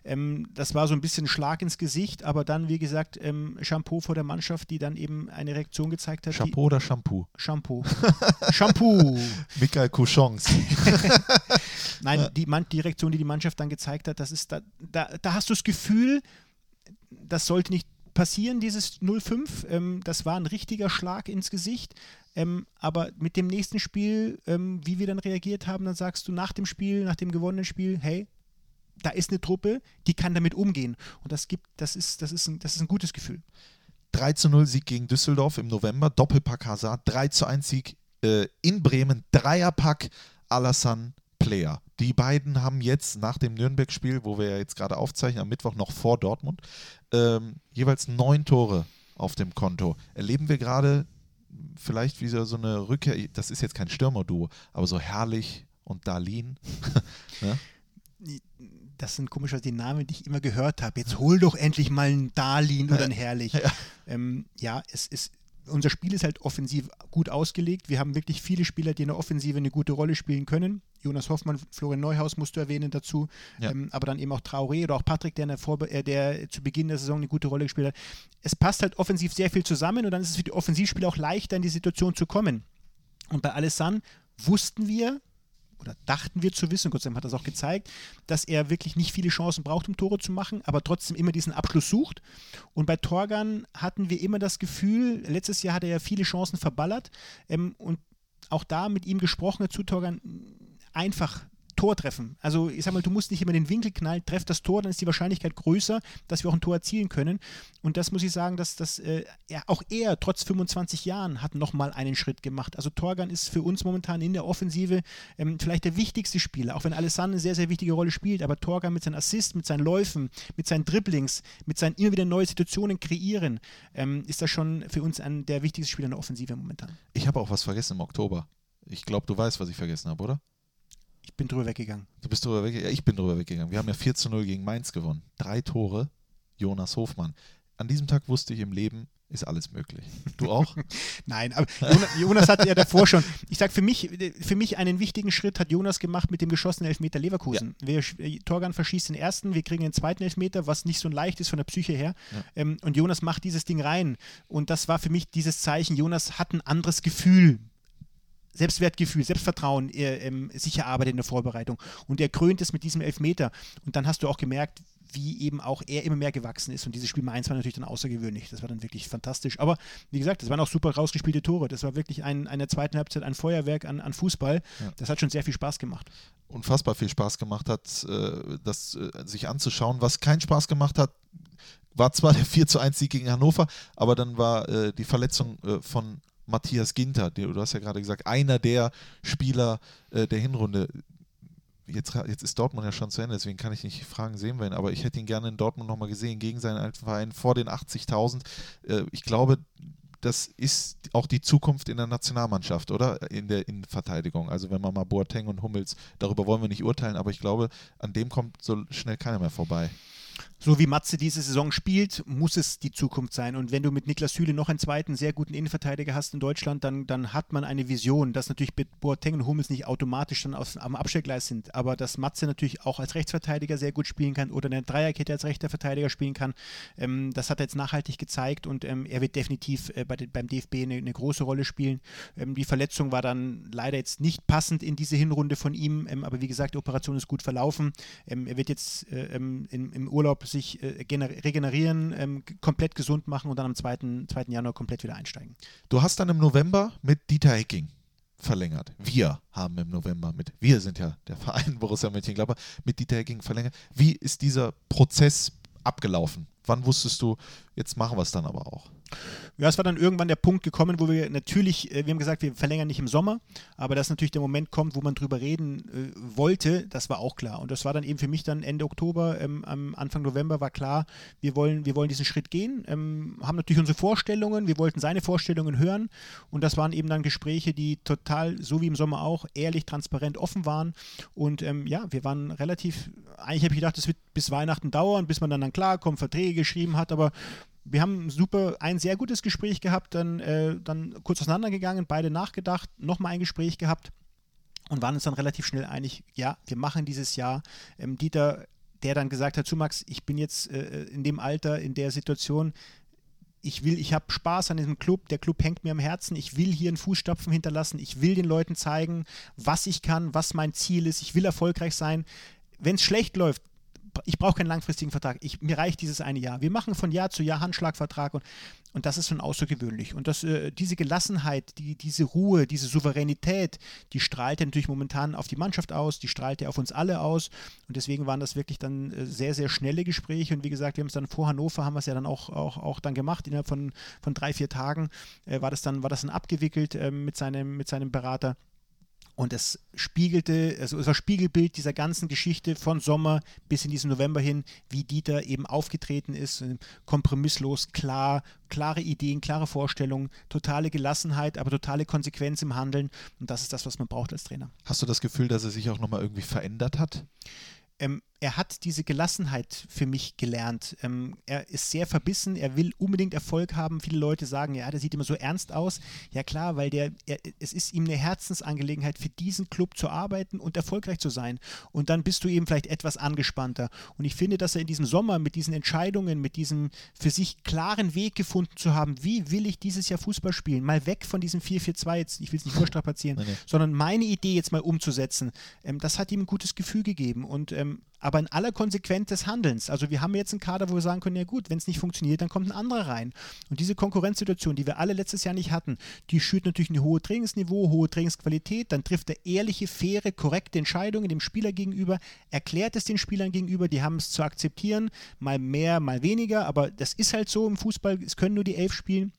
Ähm, das war so ein bisschen Schlag ins Gesicht, aber dann, wie gesagt, ähm, Shampoo vor der Mannschaft, die dann eben eine Reaktion gezeigt hat. Shampoo oder Shampoo? Shampoo. Shampoo. Michael Couchons. Nein, die, die Reaktion, die die Mannschaft dann gezeigt hat, das ist, da, da, da hast du das Gefühl, das sollte nicht passieren, dieses 0-5. Ähm, das war ein richtiger Schlag ins Gesicht. Ähm, aber mit dem nächsten Spiel, ähm, wie wir dann reagiert haben, dann sagst du nach dem Spiel, nach dem gewonnenen Spiel, hey, da ist eine Truppe, die kann damit umgehen. Und das gibt, das ist, das ist, ein, das ist ein gutes Gefühl. 3 zu 0 Sieg gegen Düsseldorf im November, Doppelpack Hazard, 3 zu 1 Sieg äh, in Bremen, Dreierpack Alassane Player. Die beiden haben jetzt nach dem Nürnberg-Spiel, wo wir ja jetzt gerade aufzeichnen, am Mittwoch noch vor Dortmund, ähm, jeweils neun Tore auf dem Konto. Erleben wir gerade vielleicht wieder so eine Rückkehr, das ist jetzt kein Stürmer-Duo, aber so herrlich und Darlin. ne? das sind komischerweise die Namen, die ich immer gehört habe. Jetzt hol doch endlich mal einen Darlin oder einen Herrlich. Ja, ähm, ja es ist unser Spiel ist halt offensiv gut ausgelegt. Wir haben wirklich viele Spieler, die in der Offensive eine gute Rolle spielen können. Jonas Hoffmann, Florian Neuhaus musst du erwähnen dazu, ja. ähm, aber dann eben auch Traoré oder auch Patrick, der, äh, der, zu Beginn der Saison eine gute Rolle gespielt hat. Es passt halt offensiv sehr viel zusammen und dann ist es für die Offensivspieler auch leichter in die Situation zu kommen. Und bei Alessandro wussten wir, oder dachten wir zu wissen, Gott sei Dank hat das auch gezeigt, dass er wirklich nicht viele Chancen braucht, um Tore zu machen, aber trotzdem immer diesen Abschluss sucht. Und bei Torgan hatten wir immer das Gefühl, letztes Jahr hat er ja viele Chancen verballert ähm, und auch da mit ihm gesprochen zu Torgan einfach Tor treffen. Also ich sag mal, du musst nicht immer den Winkel knallen, treff das Tor, dann ist die Wahrscheinlichkeit größer, dass wir auch ein Tor erzielen können. Und das muss ich sagen, dass das äh, ja, auch er trotz 25 Jahren hat nochmal einen Schritt gemacht. Also Torgan ist für uns momentan in der Offensive ähm, vielleicht der wichtigste Spieler, auch wenn Alessandro eine sehr, sehr wichtige Rolle spielt. Aber Torgan mit seinen Assists, mit seinen Läufen, mit seinen Dribblings, mit seinen immer wieder neue Situationen kreieren, ähm, ist das schon für uns ein, der wichtigste Spieler in der Offensive momentan. Ich habe auch was vergessen im Oktober. Ich glaube, du weißt, was ich vergessen habe, oder? Ich bin drüber weggegangen. Du bist drüber weggegangen? Ja, ich bin drüber weggegangen. Wir haben ja 4 zu 0 gegen Mainz gewonnen. Drei Tore, Jonas Hofmann. An diesem Tag wusste ich im Leben, ist alles möglich. Du auch? Nein, aber Jonas, hatte ja davor schon, ich sage für mich, für mich einen wichtigen Schritt hat Jonas gemacht mit dem geschossenen Elfmeter Leverkusen. Ja. Wir, Torgan verschießt den ersten, wir kriegen den zweiten Elfmeter, was nicht so leicht ist von der Psyche her. Ja. Ähm, und Jonas macht dieses Ding rein. Und das war für mich dieses Zeichen, Jonas hat ein anderes Gefühl Selbstwertgefühl, Selbstvertrauen äh, ähm, sich erarbeitet in der Vorbereitung. Und er krönt es mit diesem Elfmeter. Und dann hast du auch gemerkt, wie eben auch er immer mehr gewachsen ist. Und dieses Spiel Mainz war natürlich dann außergewöhnlich. Das war dann wirklich fantastisch. Aber wie gesagt, das waren auch super rausgespielte Tore. Das war wirklich ein, in der zweiten Halbzeit ein Feuerwerk an, an Fußball. Ja. Das hat schon sehr viel Spaß gemacht. Unfassbar viel Spaß gemacht hat, äh, das äh, sich anzuschauen. Was keinen Spaß gemacht hat, war zwar der 4 zu 1 Sieg gegen Hannover, aber dann war die Verletzung von Matthias Ginter, du hast ja gerade gesagt, einer der Spieler äh, der Hinrunde. Jetzt, jetzt ist Dortmund ja schon zu Ende, deswegen kann ich nicht fragen, sehen wir ihn, aber ich hätte ihn gerne in Dortmund nochmal gesehen, gegen seinen alten Verein vor den 80.000. Äh, ich glaube, das ist auch die Zukunft in der Nationalmannschaft, oder? In der Innenverteidigung. Also wenn man mal Boateng und Hummels, darüber wollen wir nicht urteilen, aber ich glaube, an dem kommt so schnell keiner mehr vorbei so wie Matze diese Saison spielt, muss es die Zukunft sein. Und wenn du mit Niklas Süle noch einen zweiten sehr guten Innenverteidiger hast in Deutschland, dann, dann hat man eine Vision, dass natürlich Boateng und Hummels nicht automatisch dann aus, am Abstellgleis sind, aber dass Matze natürlich auch als Rechtsverteidiger sehr gut spielen kann oder eine Dreierkette als rechter Verteidiger spielen kann, ähm, das hat er jetzt nachhaltig gezeigt und ähm, er wird definitiv äh, bei, beim DFB eine, eine, große Rolle spielen. Ähm, die Verletzung war dann leider jetzt nicht passend in diese Hinrunde von ihm, ähm, aber wie gesagt, die Operation ist gut verlaufen. Ähm, er wird jetzt äh, ähm, im, im Urlaub sich äh, regenerieren, ähm, komplett gesund machen und dann am 2. 2. Januar komplett wieder einsteigen. Du hast dann im November mit Dieter Hecking verlängert. Wir haben im November mit, wir sind ja der Verein Borussia Mönchengladbach, mit Dieter Hecking verlängert. Wie ist dieser Prozess abgelaufen? Wann wusstest du, jetzt machen wir es dann aber auch? Ja, es war dann irgendwann der Punkt gekommen, wo wir natürlich, äh, wir haben gesagt, wir verlängern nicht im Sommer, aber dass natürlich der Moment kommt, wo man drüber reden äh, wollte, das war auch klar. Und das war dann eben für mich dann Ende Oktober, ähm, am Anfang November war klar, wir wollen, wir wollen diesen Schritt gehen, ähm, haben natürlich unsere Vorstellungen, wir wollten seine Vorstellungen hören und das waren eben dann Gespräche, die total, so wie im Sommer auch, ehrlich, transparent, offen waren. Und ähm, ja, wir waren relativ, eigentlich habe ich gedacht, das wird bis Weihnachten dauern, bis man dann, dann klarkommt, Verträge geschrieben hat, aber wir haben super, ein sehr gutes Gespräch gehabt, dann, äh, dann kurz auseinandergegangen, beide nachgedacht, nochmal ein Gespräch gehabt und waren uns dann relativ schnell einig, ja, wir machen dieses Jahr. Ähm, Dieter, der dann gesagt hat, zu Max, ich bin jetzt äh, in dem Alter, in der Situation, ich will, ich habe Spaß an diesem Club, der Club hängt mir am Herzen, ich will hier einen Fußstapfen hinterlassen, ich will den Leuten zeigen, was ich kann, was mein Ziel ist, ich will erfolgreich sein. Wenn es schlecht läuft, ich brauche keinen langfristigen Vertrag. Ich, mir reicht dieses eine Jahr. Wir machen von Jahr zu Jahr Handschlagvertrag und, und das ist schon außergewöhnlich. Und das, äh, diese Gelassenheit, die, diese Ruhe, diese Souveränität, die strahlt natürlich momentan auf die Mannschaft aus, die strahlt auf uns alle aus. Und deswegen waren das wirklich dann äh, sehr, sehr schnelle Gespräche. Und wie gesagt, wir haben es dann vor Hannover, haben wir es ja dann auch, auch, auch dann gemacht. Innerhalb von, von drei, vier Tagen äh, war, das dann, war das dann abgewickelt äh, mit, seinem, mit seinem Berater. Und es spiegelte, also es war Spiegelbild dieser ganzen Geschichte von Sommer bis in diesen November hin, wie Dieter eben aufgetreten ist, kompromisslos, klar, klare Ideen, klare Vorstellungen, totale Gelassenheit, aber totale Konsequenz im Handeln. Und das ist das, was man braucht als Trainer. Hast du das Gefühl, dass er sich auch nochmal irgendwie verändert hat? Ähm, er hat diese Gelassenheit für mich gelernt. Ähm, er ist sehr verbissen, er will unbedingt Erfolg haben. Viele Leute sagen, ja, der sieht immer so ernst aus. Ja klar, weil der, er, es ist ihm eine Herzensangelegenheit, für diesen Club zu arbeiten und erfolgreich zu sein. Und dann bist du eben vielleicht etwas angespannter. Und ich finde, dass er in diesem Sommer mit diesen Entscheidungen, mit diesem für sich klaren Weg gefunden zu haben, wie will ich dieses Jahr Fußball spielen, mal weg von diesem 4-4-2, jetzt, ich will es nicht vorstrapazieren, sondern meine Idee jetzt mal umzusetzen, ähm, das hat ihm ein gutes Gefühl gegeben. Und ähm, aber in aller Konsequenz des Handelns. Also wir haben jetzt einen Kader, wo wir sagen können, ja gut, wenn es nicht funktioniert, dann kommt ein anderer rein. Und diese Konkurrenzsituation, die wir alle letztes Jahr nicht hatten, die schürt natürlich ein hohes Trainingsniveau, hohe Trainingsqualität, dann trifft er ehrliche, faire, korrekte Entscheidungen dem Spieler gegenüber, erklärt es den Spielern gegenüber, die haben es zu akzeptieren, mal mehr, mal weniger, aber das ist halt so im Fußball, es können nur die elf spielen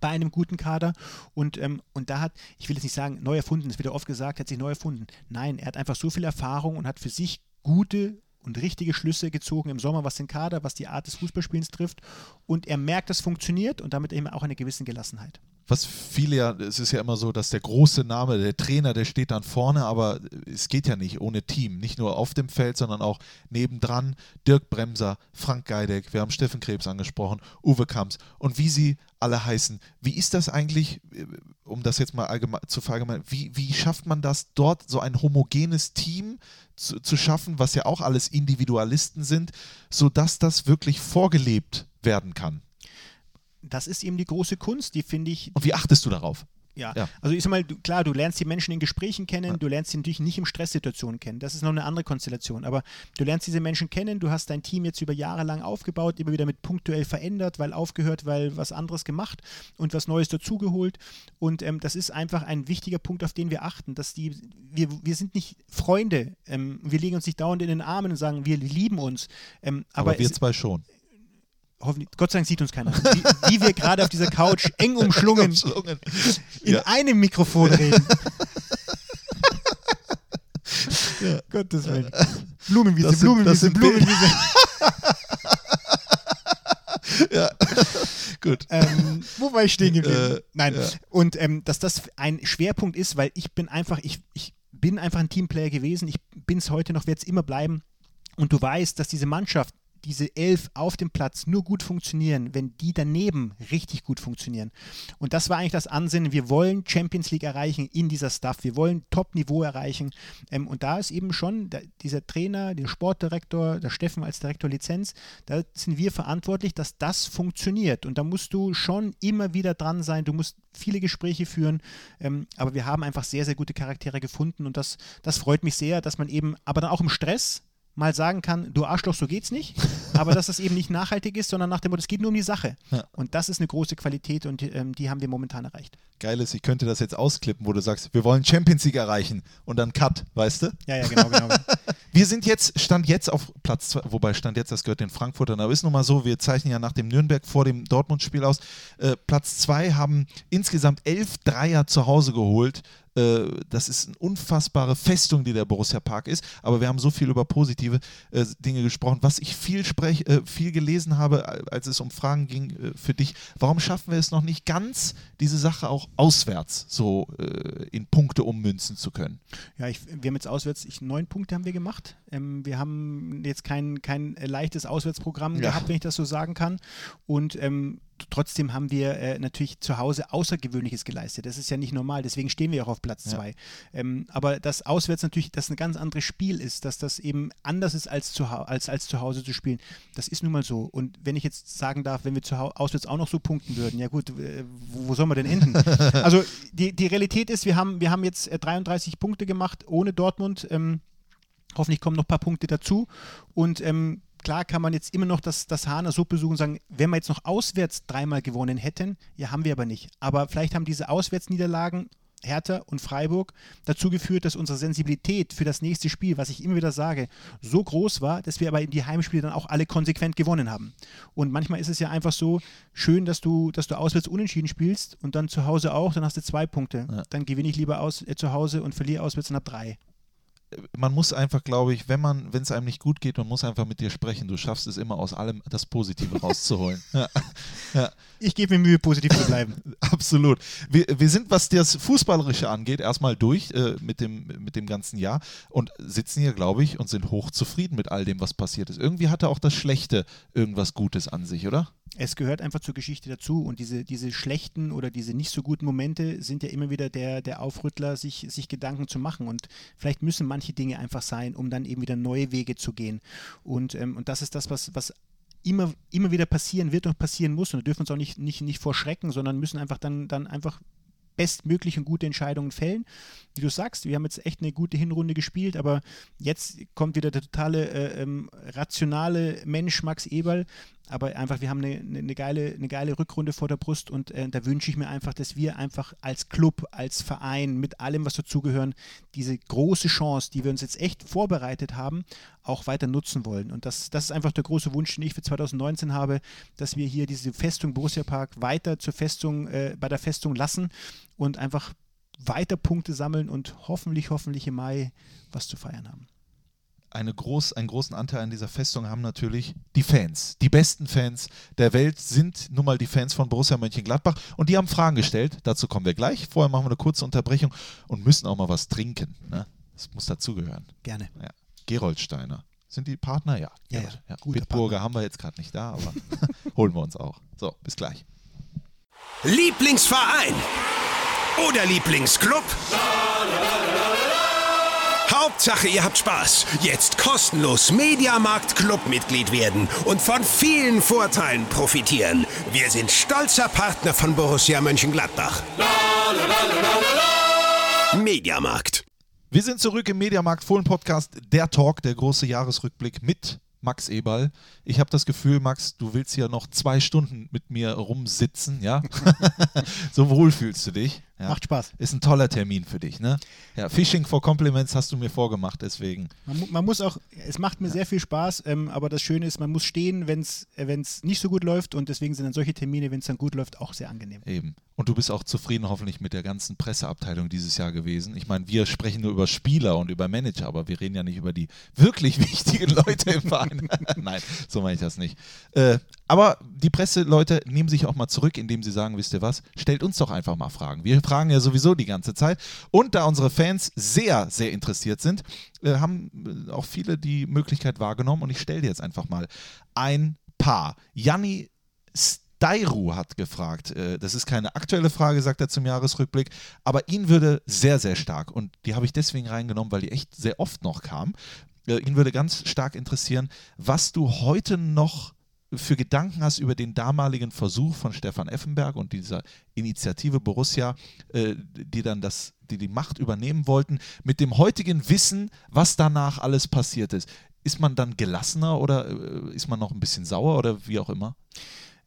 bei einem guten Kader. Und, ähm, und da hat, ich will jetzt nicht sagen, neu erfunden, es wird ja oft gesagt, hat sich neu erfunden. Nein, er hat einfach so viel Erfahrung und hat für sich gute und richtige Schlüsse gezogen im Sommer, was den Kader, was die Art des Fußballspielens trifft. Und er merkt, das funktioniert und damit eben auch eine gewisse Gelassenheit was viele ja, es ist ja immer so, dass der große Name, der Trainer, der steht dann vorne, aber es geht ja nicht ohne Team. Nicht nur auf dem Feld, sondern auch nebendran. Dirk Bremser, Frank Geideck, wir haben Steffen Krebs angesprochen, Uwe Kamps und wie sie alle heißen. Wie ist das eigentlich, um das jetzt mal allgemein, zu verallgemeinern, wie, wie schafft man das dort, so ein homogenes Team zu, zu schaffen, was ja auch alles Individualisten sind, sodass das wirklich vorgelebt werden kann? Das ist eben die große Kunst, die finde ich. Und wie achtest du darauf? Ja. ja. also ich sag mal, du, klar, du lernst die Menschen in Gesprächen kennen, ja. du lernst sie natürlich nicht in Stresssituationen kennen. Das ist noch eine andere Konstellation. Aber du lernst diese Menschen kennen, du hast dein Team jetzt über Jahre lang aufgebaut, immer wieder mit punktuell verändert, weil aufgehört, weil was anderes gemacht und was Neues dazugeholt. Und ähm, das ist einfach ein wichtiger Punkt, auf den wir achten, dass die, wir, wir sind nicht Freunde, ähm, wir legen uns nicht dauernd in den Armen und sagen, wir lieben uns. Ähm, aber, aber wir es, zwei schon hoffentlich, Gott sei Dank sieht uns keiner, wie, wie wir gerade auf dieser Couch eng umschlungen, umschlungen. in ja. einem Mikrofon reden. ja. Gottes Willen. Blumenwiese, das sind, Blumenwiese, Blumenwiese. ja, gut. Ähm, wo war ich stehen geblieben? Äh, Nein. Ja. Und ähm, dass das ein Schwerpunkt ist, weil ich bin einfach, ich, ich bin einfach ein Teamplayer gewesen. Ich bin es heute noch, werde es immer bleiben. Und du weißt, dass diese Mannschaft diese elf auf dem Platz nur gut funktionieren, wenn die daneben richtig gut funktionieren. Und das war eigentlich das Ansinnen. Wir wollen Champions League erreichen in dieser Stuff. Wir wollen Top-Niveau erreichen. Ähm, und da ist eben schon der, dieser Trainer, der Sportdirektor, der Steffen als Direktor Lizenz, da sind wir verantwortlich, dass das funktioniert. Und da musst du schon immer wieder dran sein. Du musst viele Gespräche führen. Ähm, aber wir haben einfach sehr, sehr gute Charaktere gefunden. Und das, das freut mich sehr, dass man eben, aber dann auch im Stress, mal sagen kann, du Arschloch, so geht's nicht, aber dass das eben nicht nachhaltig ist, sondern nach dem Motto, es geht nur um die Sache. Ja. Und das ist eine große Qualität und ähm, die haben wir momentan erreicht. Geil ist, ich könnte das jetzt ausklippen, wo du sagst, wir wollen Champions League erreichen und dann Cut, weißt du? Ja, ja, genau, genau. wir sind jetzt, Stand jetzt auf Platz 2, wobei Stand jetzt, das gehört den Frankfurtern, aber ist nun mal so, wir zeichnen ja nach dem Nürnberg vor dem Dortmund-Spiel aus. Äh, Platz 2 haben insgesamt elf Dreier zu Hause geholt. Äh, das ist eine unfassbare Festung, die der Borussia Park ist. Aber wir haben so viel über positive äh, Dinge gesprochen. Was ich viel, sprech, äh, viel gelesen habe, als es um Fragen ging für dich, warum schaffen wir es noch nicht ganz, diese Sache auch auswärts so in Punkte ummünzen zu können? Ja, ich, wir haben jetzt auswärts, ich, neun Punkte haben wir gemacht. Ähm, wir haben jetzt kein, kein leichtes Auswärtsprogramm ja. gehabt, wenn ich das so sagen kann. Und ähm, trotzdem haben wir äh, natürlich zu Hause Außergewöhnliches geleistet. Das ist ja nicht normal, deswegen stehen wir auch auf Platz zwei. Ja. Ähm, aber dass auswärts natürlich das ein ganz anderes Spiel ist, dass das eben anders ist als zu, als, als zu Hause zu spielen, das ist nun mal so. Und wenn ich jetzt sagen darf, wenn wir zu auswärts auch noch so punkten würden, ja gut, äh, wo, wo soll man denn enden? also die, die Realität ist, wir haben, wir haben jetzt 33 äh, Punkte gemacht ohne Dortmund. Ähm, hoffentlich kommen noch ein paar Punkte dazu. Und ähm, klar kann man jetzt immer noch das, das Hahner Suppe suchen und sagen, wenn wir jetzt noch auswärts dreimal gewonnen hätten, ja, haben wir aber nicht. Aber vielleicht haben diese Auswärtsniederlagen Hertha und Freiburg dazu geführt, dass unsere Sensibilität für das nächste Spiel, was ich immer wieder sage, so groß war, dass wir aber in die Heimspiele dann auch alle konsequent gewonnen haben. Und manchmal ist es ja einfach so schön, dass du, dass du auswärts unentschieden spielst und dann zu Hause auch, dann hast du zwei Punkte. Ja. Dann gewinne ich lieber aus, äh, zu Hause und verliere auswärts und habe drei. Man muss einfach, glaube ich, wenn man, wenn es einem nicht gut geht, man muss einfach mit dir sprechen. Du schaffst es immer aus allem das Positive rauszuholen. ja. Ja. Ich gebe mir Mühe, positiv zu bleiben. Absolut. Wir, wir sind, was das Fußballerische angeht, erstmal durch äh, mit, dem, mit dem ganzen Jahr und sitzen hier, glaube ich, und sind hochzufrieden mit all dem, was passiert ist. Irgendwie hatte auch das Schlechte irgendwas Gutes an sich, oder? Es gehört einfach zur Geschichte dazu und diese, diese schlechten oder diese nicht so guten Momente sind ja immer wieder der, der Aufrüttler, sich, sich Gedanken zu machen und vielleicht müssen manche Dinge einfach sein, um dann eben wieder neue Wege zu gehen. Und, ähm, und das ist das, was, was immer, immer wieder passieren wird und passieren muss. Und da dürfen uns auch nicht, nicht, nicht vorschrecken, sondern müssen einfach dann, dann einfach bestmöglich und gute Entscheidungen fällen. Wie du sagst, wir haben jetzt echt eine gute Hinrunde gespielt, aber jetzt kommt wieder der totale äh, ähm, rationale Mensch Max Eberl, aber einfach, wir haben eine, eine, geile, eine geile Rückrunde vor der Brust und äh, da wünsche ich mir einfach, dass wir einfach als Club, als Verein, mit allem, was dazugehören, diese große Chance, die wir uns jetzt echt vorbereitet haben, auch weiter nutzen wollen. Und das, das ist einfach der große Wunsch, den ich für 2019 habe, dass wir hier diese Festung Borussia Park weiter zur Festung, äh, bei der Festung lassen und einfach weiter Punkte sammeln und hoffentlich, hoffentlich im Mai was zu feiern haben eine groß, einen großen Anteil an dieser Festung haben natürlich die Fans. Die besten Fans der Welt sind nun mal die Fans von Borussia Mönchengladbach und die haben Fragen gestellt. Dazu kommen wir gleich. Vorher machen wir eine kurze Unterbrechung und müssen auch mal was trinken. Ne? Das muss dazugehören. Gerne. Ja. Geroldsteiner. Sind die Partner? Ja. Ja, ja. ja. Bitburger haben wir jetzt gerade nicht da, aber holen wir uns auch. So, bis gleich. Lieblingsverein oder Lieblingsclub? Hauptsache, ihr habt Spaß. Jetzt kostenlos Mediamarkt Clubmitglied werden und von vielen Vorteilen profitieren. Wir sind stolzer Partner von Borussia Mönchengladbach. Mediamarkt. Wir sind zurück im Mediamarkt Fohlen Podcast, der Talk, der große Jahresrückblick mit Max Eberl. Ich habe das Gefühl, Max, du willst hier noch zwei Stunden mit mir rumsitzen, ja? so wohl fühlst du dich. Ja. Macht Spaß. Ist ein toller Termin für dich, ne? Ja, Fishing for Compliments hast du mir vorgemacht, deswegen. Man, man muss auch, es macht mir ja. sehr viel Spaß, ähm, aber das Schöne ist, man muss stehen, wenn es äh, nicht so gut läuft und deswegen sind dann solche Termine, wenn es dann gut läuft, auch sehr angenehm. Eben. Und du bist auch zufrieden hoffentlich mit der ganzen Presseabteilung dieses Jahr gewesen. Ich meine, wir sprechen nur über Spieler und über Manager, aber wir reden ja nicht über die wirklich wichtigen Leute im Verein. Nein, so meine ich das nicht. Äh, aber die Presseleute nehmen sich auch mal zurück, indem sie sagen, wisst ihr was, stellt uns doch einfach mal Fragen. Wir fragen ja sowieso die ganze Zeit. Und da unsere Fans sehr, sehr interessiert sind, äh, haben äh, auch viele die Möglichkeit wahrgenommen. Und ich stelle dir jetzt einfach mal ein paar. Janni Steiru hat gefragt. Äh, das ist keine aktuelle Frage, sagt er zum Jahresrückblick, aber ihn würde sehr, sehr stark, und die habe ich deswegen reingenommen, weil die echt sehr oft noch kam, ihn würde ganz stark interessieren, was du heute noch für Gedanken hast über den damaligen Versuch von Stefan Effenberg und dieser Initiative Borussia, äh, die dann das, die die Macht übernehmen wollten, mit dem heutigen Wissen, was danach alles passiert ist. Ist man dann gelassener oder äh, ist man noch ein bisschen sauer oder wie auch immer?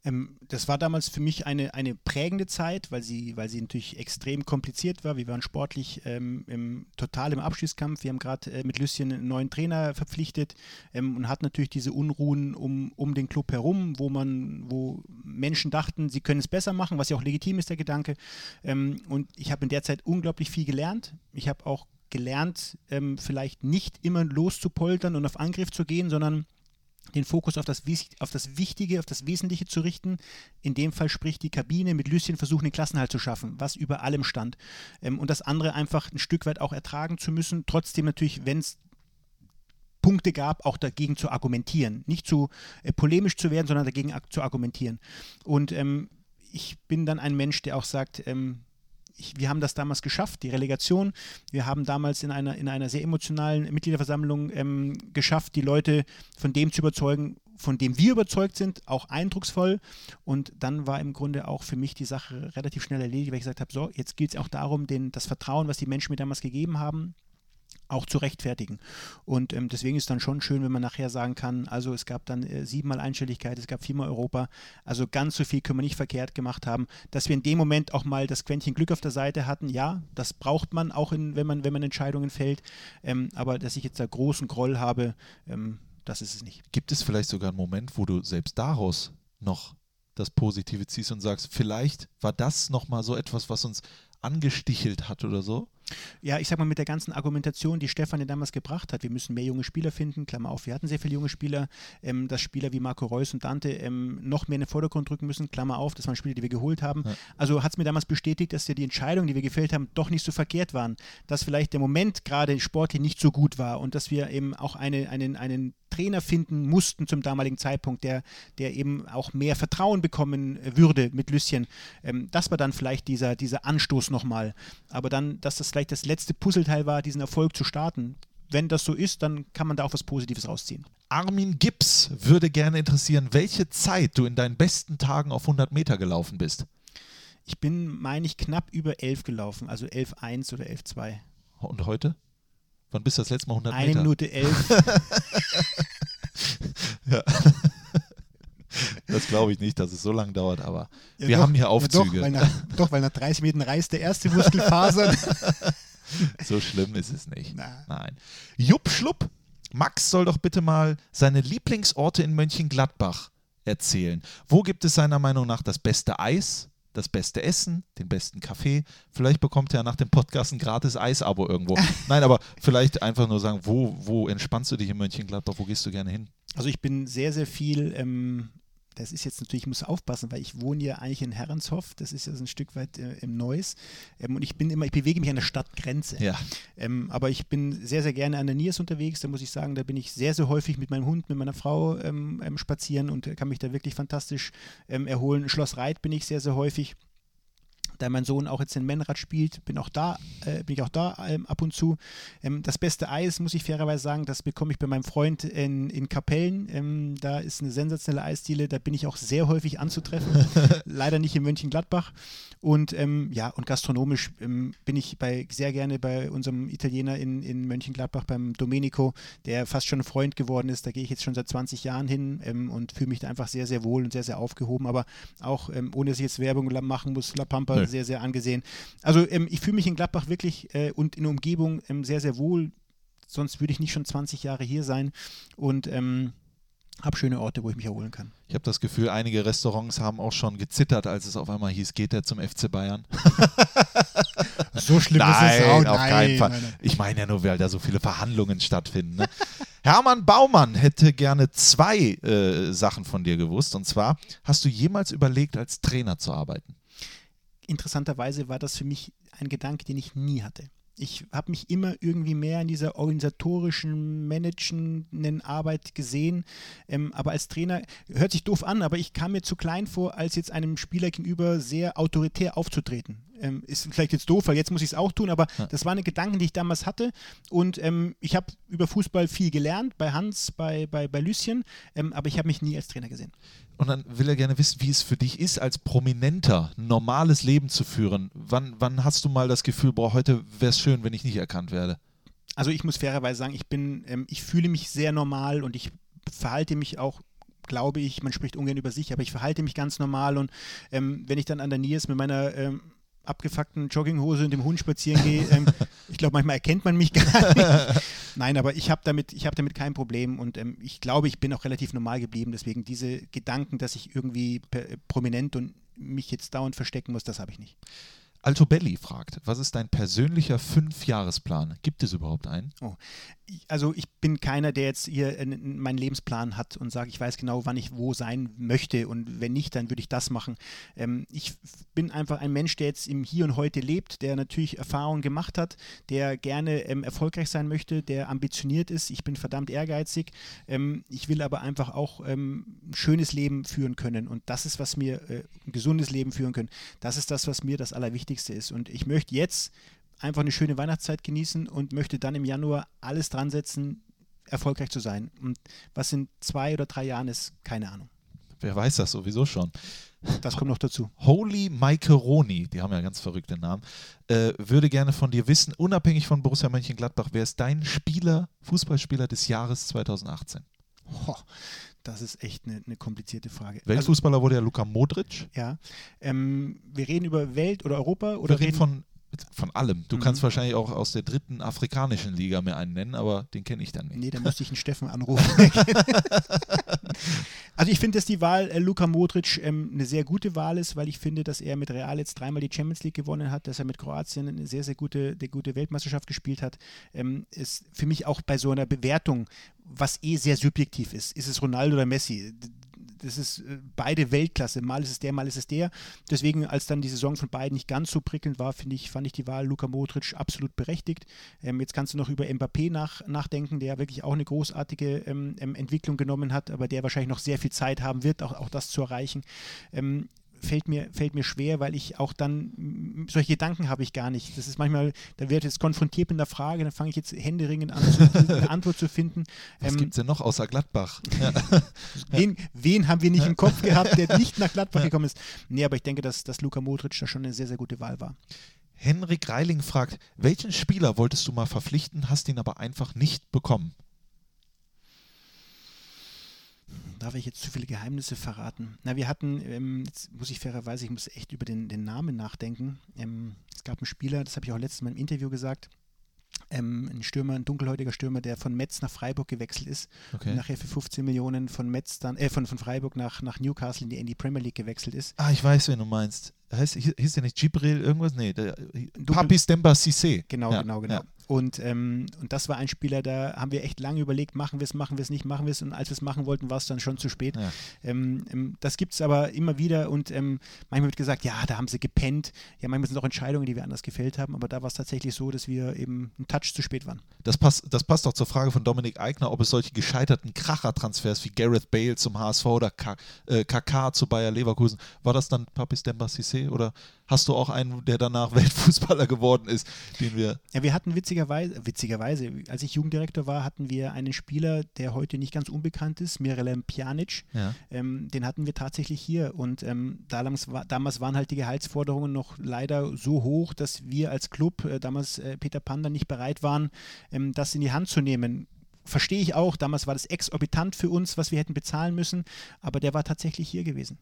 Ähm, das war damals für mich eine, eine prägende Zeit, weil sie, weil sie natürlich extrem kompliziert war. Wir waren sportlich ähm, im, total im Abschießkampf. Wir haben gerade äh, mit Lucien einen neuen Trainer verpflichtet ähm, und hatten natürlich diese Unruhen um, um den Club herum, wo man, wo Menschen dachten, sie können es besser machen, was ja auch legitim ist, der Gedanke. Ähm, und ich habe in der Zeit unglaublich viel gelernt. Ich habe auch gelernt, ähm, vielleicht nicht immer loszupoltern und auf Angriff zu gehen, sondern den Fokus auf das, auf das Wichtige, auf das Wesentliche zu richten. In dem Fall spricht die Kabine mit Lucien versuchen, den Klassenhalt zu schaffen, was über allem stand. Ähm, und das andere einfach ein Stück weit auch ertragen zu müssen. Trotzdem natürlich, wenn es Punkte gab, auch dagegen zu argumentieren. Nicht zu äh, polemisch zu werden, sondern dagegen zu argumentieren. Und ähm, ich bin dann ein Mensch, der auch sagt, ähm, ich, wir haben das damals geschafft, die Relegation. Wir haben damals in einer, in einer sehr emotionalen Mitgliederversammlung ähm, geschafft, die Leute von dem zu überzeugen, von dem wir überzeugt sind, auch eindrucksvoll. Und dann war im Grunde auch für mich die Sache relativ schnell erledigt, weil ich gesagt habe, so, jetzt geht es auch darum, den, das Vertrauen, was die Menschen mir damals gegeben haben, auch zu rechtfertigen. Und ähm, deswegen ist dann schon schön, wenn man nachher sagen kann, also es gab dann äh, siebenmal Einstelligkeit, es gab viermal Europa, also ganz so viel können wir nicht verkehrt gemacht haben, dass wir in dem Moment auch mal das Quäntchen Glück auf der Seite hatten, ja, das braucht man auch, in, wenn, man, wenn man Entscheidungen fällt, ähm, aber dass ich jetzt da großen Groll habe, ähm, das ist es nicht. Gibt es vielleicht sogar einen Moment, wo du selbst daraus noch das Positive ziehst und sagst, vielleicht war das nochmal so etwas, was uns angestichelt hat oder so? Ja, ich sag mal, mit der ganzen Argumentation, die Stefan ja damals gebracht hat, wir müssen mehr junge Spieler finden, Klammer auf, wir hatten sehr viele junge Spieler, ähm, dass Spieler wie Marco Reus und Dante ähm, noch mehr in den Vordergrund drücken müssen, Klammer auf, das waren Spieler, die wir geholt haben. Ja. Also hat es mir damals bestätigt, dass ja die Entscheidungen, die wir gefällt haben, doch nicht so verkehrt waren, dass vielleicht der Moment gerade sportlich nicht so gut war und dass wir eben auch eine, einen, einen Trainer finden mussten zum damaligen Zeitpunkt, der, der eben auch mehr Vertrauen bekommen würde mit Lüsschen. Ähm, das war dann vielleicht dieser, dieser Anstoß nochmal. Aber dann, dass das vielleicht das letzte Puzzleteil war, diesen Erfolg zu starten. Wenn das so ist, dann kann man da auch was Positives rausziehen. Armin Gibbs würde gerne interessieren, welche Zeit du in deinen besten Tagen auf 100 Meter gelaufen bist. Ich bin, meine ich, knapp über 11 gelaufen, also 11,1 oder 11,2. Und heute? Wann bist du das letzte Mal 100 Eine Meter? Eine Minute 11. ja. Das glaube ich nicht, dass es so lange dauert, aber ja, wir doch, haben hier Aufzüge. Ja doch, weil nach, doch, weil nach 30 Minuten reißt der erste Muskelfaser. so schlimm ist es nicht. Na. Nein. Jupp Schlupp, Max soll doch bitte mal seine Lieblingsorte in Mönchengladbach erzählen. Wo gibt es seiner Meinung nach das beste Eis, das beste Essen, den besten Kaffee? Vielleicht bekommt er nach dem Podcast ein gratis Eisabo irgendwo. Nein, aber vielleicht einfach nur sagen, wo, wo entspannst du dich in Mönchengladbach? Wo gehst du gerne hin? Also ich bin sehr, sehr viel ähm, das ist jetzt natürlich, ich muss aufpassen, weil ich wohne ja eigentlich in Herrenshof, das ist ja so ein Stück weit äh, im Neuss ähm, und ich bin immer, ich bewege mich an der Stadtgrenze. Ja. Ähm, aber ich bin sehr, sehr gerne an der Niers unterwegs, da muss ich sagen, da bin ich sehr, sehr häufig mit meinem Hund, mit meiner Frau ähm, ähm spazieren und kann mich da wirklich fantastisch ähm, erholen. Schloss Reit bin ich sehr, sehr häufig da mein Sohn auch jetzt in Menrad spielt, bin auch da, äh, bin ich auch da ähm, ab und zu. Ähm, das beste Eis, muss ich fairerweise sagen, das bekomme ich bei meinem Freund in, in Kapellen. Ähm, da ist eine sensationelle Eisdiele, da bin ich auch sehr häufig anzutreffen. Leider nicht in Mönchengladbach. Und ähm, ja, und gastronomisch ähm, bin ich bei, sehr gerne bei unserem Italiener in, in Mönchengladbach, beim Domenico, der fast schon ein Freund geworden ist. Da gehe ich jetzt schon seit 20 Jahren hin ähm, und fühle mich da einfach sehr, sehr wohl und sehr, sehr aufgehoben. Aber auch, ohne dass ich jetzt Werbung machen muss, La Pampa, nee sehr, sehr angesehen. Also ähm, ich fühle mich in Gladbach wirklich äh, und in der Umgebung ähm, sehr, sehr wohl. Sonst würde ich nicht schon 20 Jahre hier sein und ähm, habe schöne Orte, wo ich mich erholen kann. Ich habe das Gefühl, einige Restaurants haben auch schon gezittert, als es auf einmal hieß, geht er zum FC Bayern? so schlimm nein, ist es auch. Nein, auf keinen Fall. Nein. Ich meine ja nur, weil da so viele Verhandlungen stattfinden. Ne? Hermann Baumann hätte gerne zwei äh, Sachen von dir gewusst. Und zwar, hast du jemals überlegt, als Trainer zu arbeiten? Interessanterweise war das für mich ein Gedanke, den ich nie hatte. Ich habe mich immer irgendwie mehr in dieser organisatorischen, managenden Arbeit gesehen. Ähm, aber als Trainer, hört sich doof an, aber ich kam mir zu klein vor, als jetzt einem Spieler gegenüber sehr autoritär aufzutreten. Ähm, ist vielleicht jetzt doof, weil jetzt muss ich es auch tun, aber ja. das waren Gedanken, die ich damals hatte. Und ähm, ich habe über Fußball viel gelernt, bei Hans, bei, bei, bei Lüsschen, ähm, aber ich habe mich nie als Trainer gesehen. Und dann will er gerne wissen, wie es für dich ist, als Prominenter ein normales Leben zu führen. Wann, wann hast du mal das Gefühl, boah, heute wäre es schön, wenn ich nicht erkannt werde? Also ich muss fairerweise sagen, ich bin, ähm, ich fühle mich sehr normal und ich verhalte mich auch glaube ich, man spricht ungern über sich, aber ich verhalte mich ganz normal und ähm, wenn ich dann an der ist mit meiner ähm, abgefuckten Jogginghose und dem Hund spazieren gehe. Ähm, ich glaube, manchmal erkennt man mich gar nicht. Nein, aber ich habe damit, hab damit kein Problem und ähm, ich glaube, ich bin auch relativ normal geblieben. Deswegen diese Gedanken, dass ich irgendwie prominent und mich jetzt dauernd verstecken muss, das habe ich nicht. Alto Belli fragt, was ist dein persönlicher Fünfjahresplan? Gibt es überhaupt einen? Oh. Also ich bin keiner, der jetzt hier meinen Lebensplan hat und sagt, ich weiß genau, wann ich wo sein möchte und wenn nicht, dann würde ich das machen. Ähm, ich bin einfach ein Mensch, der jetzt im Hier und Heute lebt, der natürlich Erfahrungen gemacht hat, der gerne ähm, erfolgreich sein möchte, der ambitioniert ist. Ich bin verdammt ehrgeizig. Ähm, ich will aber einfach auch ähm, ein schönes Leben führen können und das ist, was mir äh, ein gesundes Leben führen können. Das ist das, was mir das Allerwichtigste Wichtigste ist. Und ich möchte jetzt einfach eine schöne Weihnachtszeit genießen und möchte dann im Januar alles dran setzen, erfolgreich zu sein. Und was in zwei oder drei Jahren ist, keine Ahnung. Wer weiß das sowieso schon. Das kommt noch dazu. Holy Macaroni, die haben ja ganz verrückte Namen, äh, würde gerne von dir wissen, unabhängig von Borussia Mönchengladbach, wer ist dein Spieler, Fußballspieler des Jahres 2018? Oh, das ist echt eine, eine komplizierte Frage. Weltfußballer also, wurde ja Luka Modric. Ja. Ähm, wir reden über Welt oder Europa oder wir reden von von allem. Du Mhm. kannst wahrscheinlich auch aus der dritten afrikanischen Liga mir einen nennen, aber den kenne ich dann nicht. Nee, da müsste ich einen Steffen anrufen. also ich finde, dass die Wahl äh, Luka Modric ähm, eine sehr gute Wahl ist, weil ich finde, dass er mit Real jetzt dreimal die Champions League gewonnen hat, dass er mit Kroatien eine sehr, sehr gute, eine gute Weltmeisterschaft gespielt hat. Ähm, ist für mich auch bei so einer Bewertung, was eh sehr subjektiv ist, ist es Ronaldo oder Messi? Das ist äh, beide Weltklasse. Mal ist es der, mal ist es der. Deswegen, als dann die Saison von beiden nicht ganz so prickelnd war, finde ich, fand ich die Wahl Luka Modric absolut berechtigt. Ähm, jetzt kannst du noch über Mbappé nach, nachdenken, der wirklich auch eine großartige ähm, Entwicklung genommen hat, aber der wahrscheinlich noch sehr viel Zeit haben wird, auch, auch das zu erreichen. Ähm, fällt mir, fällt mir schwer, weil ich auch dann, solche Gedanken habe ich gar nicht. Das ist manchmal, da wird jetzt konfrontiert mit einer Frage, dann fange ich jetzt händeringend an, eine Antwort zu finden. Was Ähm, gibt es denn noch außer Gladbach? Wen, wen haben wir nicht im Kopf gehabt, der nicht nach Gladbach gekommen ist? Nee, aber ich denke, dass, dass Luka Modric da schon eine sehr, sehr gute Wahl war. Henrik Reiling fragt, welchen Spieler wolltest du mal verpflichten, hast ihn aber einfach nicht bekommen? Darf ich jetzt zu viele Geheimnisse verraten? Na, wir hatten, ähm, jetzt muss ich fairerweise, ich muss echt über den, den Namen nachdenken. Ähm, es gab einen Spieler, das habe ich auch letztes Mal im Interview gesagt, ähm, ein Stürmer, ein dunkelhäutiger Stürmer, der von Metz nach Freiburg gewechselt ist Okay. und nachher für 15 Millionen von Metz dann, äh, von, von Freiburg nach, nach Newcastle in die, in die Premier League gewechselt ist. Ah, ich weiß, wen du meinst. Heißt, hieß der nicht Gibril irgendwas? Nee, der, Papis Demba Cissé. Genau, Ja, genau, genau. ja. Und, ähm, und das war ein Spieler, da haben wir echt lange überlegt, machen wir es, machen wir es nicht, machen wir es. Und als wir es machen wollten, war es dann schon zu spät. Ja. Ähm, ähm, das gibt es aber immer wieder und ähm, manchmal wird gesagt, ja, da haben sie gepennt. Ja, manchmal sind es auch Entscheidungen, die wir anders gefällt haben, aber da war es tatsächlich so, dass wir eben einen Touch zu spät waren. Das passt, das passt auch zur Frage von Dominik Eigner, ob es solche gescheiterten Kracher-Transfers wie Gareth Bale zum HSV oder Ka äh, KK zu Bayer Leverkusen, war das dann Papis Demba Cissé oder hast du auch einen, der danach Weltfußballer geworden ist, den wir Ja, wir hatten witzigerweise, witzigerweise, als ich Jugenddirektor war, hatten wir einen Spieler, der heute nicht ganz unbekannt ist, Mirelem Pjanic. Ja. Ähm, den hatten wir tatsächlich hier und ähm, damals, damals waren halt die Gehaltsforderungen noch leider so hoch, dass wir als Club, äh, damals äh, Peter Panda, nicht bereit waren, ähm, das in die Hand zu nehmen. Verstehe ich auch, damals war das exorbitant für uns, was wir hätten bezahlen müssen, aber der war tatsächlich hier gewesen.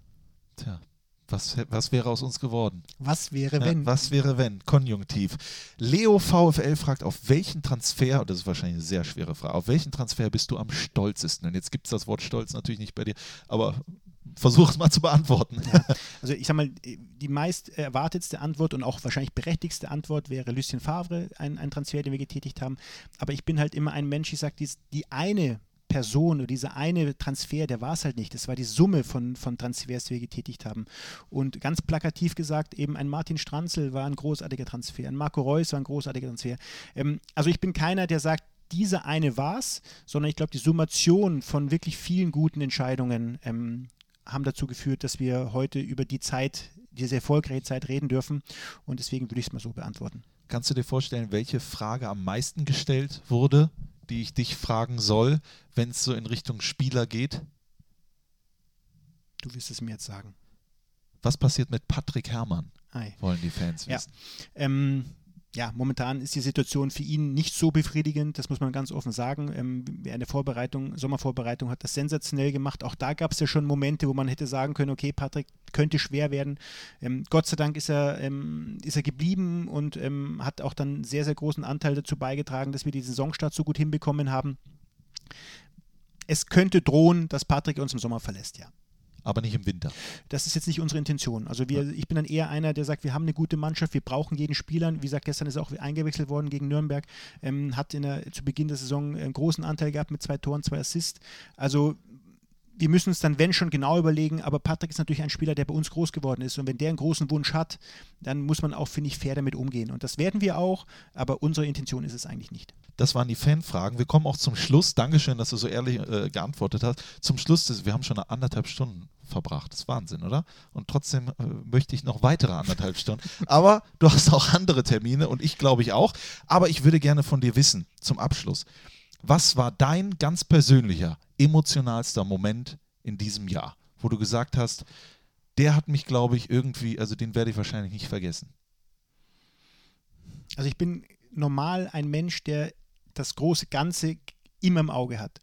Tja, was, was wäre aus uns geworden? Was wäre, Ja, wenn? was wäre wenn? Konjunktiv. Leo VfL fragt, auf welchen Transfer, und das ist wahrscheinlich eine sehr schwere Frage, auf welchen Transfer bist du am stolzesten? Und jetzt gibt es das Wort Stolz natürlich nicht bei dir, aber versuch es mal zu beantworten. Ja, also ich sag mal, die meist erwartetste Antwort und auch wahrscheinlich berechtigste Antwort wäre Lucien Favre, ein, ein Transfer, den wir getätigt haben. Aber ich bin halt immer ein Mensch, ich sage, die, die eine Person oder dieser eine Transfer, der war es halt nicht. Das war die Summe von, von Transfers, die wir getätigt haben. Und ganz plakativ gesagt, eben ein Martin Stranzel war ein großartiger Transfer, ein Marco Reus war ein großartiger Transfer. Ähm, also ich bin keiner, der sagt, dieser eine war's, sondern ich glaube, die Summation von wirklich vielen guten Entscheidungen ähm, haben dazu geführt, dass wir heute über die Zeit, diese erfolgreiche Zeit reden dürfen. Und deswegen würde ich es mal so beantworten. Kannst du dir vorstellen, welche Frage am meisten gestellt wurde, die ich dich fragen soll, wenn es so in Richtung Spieler geht? Du wirst es mir jetzt sagen. Was passiert mit Patrick Herrmann, wollen die Fans Ja. wissen. Ähm, ja, momentan ist die Situation für ihn nicht so befriedigend, das muss man ganz offen sagen. Ähm, in der Vorbereitung, Sommervorbereitung hat das sensationell gemacht. Auch da gab es ja schon Momente, wo man hätte sagen können, okay, Patrick könnte schwer werden. Ähm, Gott sei Dank ist er, ähm, ist er geblieben und ähm, hat auch dann sehr, sehr großen Anteil dazu beigetragen, dass wir die Saisonstart so gut hinbekommen haben. Es könnte drohen, dass Patrick uns im Sommer verlässt, ja Aber nicht im Winter. das ist jetzt nicht unsere Intention. Also wir, ich bin dann eher einer, der sagt, wir haben eine gute Mannschaft, wir brauchen jeden Spieler. Wie gesagt, gestern ist er auch eingewechselt worden gegen Nürnberg, ähm, hat der, zu Beginn der Saison einen großen Anteil gehabt mit zwei Toren, zwei Assists. Also wir müssen uns dann, wenn schon, genau überlegen, aber Patrick ist natürlich ein Spieler, der bei uns groß geworden ist und wenn der einen großen Wunsch hat, dann muss man auch, finde ich, fair damit umgehen. Und das werden wir auch, aber unsere Intention ist es eigentlich nicht. Das waren die Fanfragen. Wir kommen auch zum Schluss. Dankeschön, dass du so ehrlich äh, geantwortet hast. Zum Schluss, wir haben schon anderthalb Stunden verbracht. Das ist Wahnsinn, oder? Und trotzdem äh, möchte ich noch weitere anderthalb Stunden. Aber du hast auch andere Termine und ich glaube ich auch. Aber ich würde gerne von dir wissen, zum Abschluss, was war dein ganz persönlicher, emotionalster Moment in diesem Jahr, wo du gesagt hast, der hat mich, glaube ich, irgendwie, also den werde ich wahrscheinlich nicht vergessen. Also ich bin normal ein Mensch, der das große Ganze immer im Auge hat.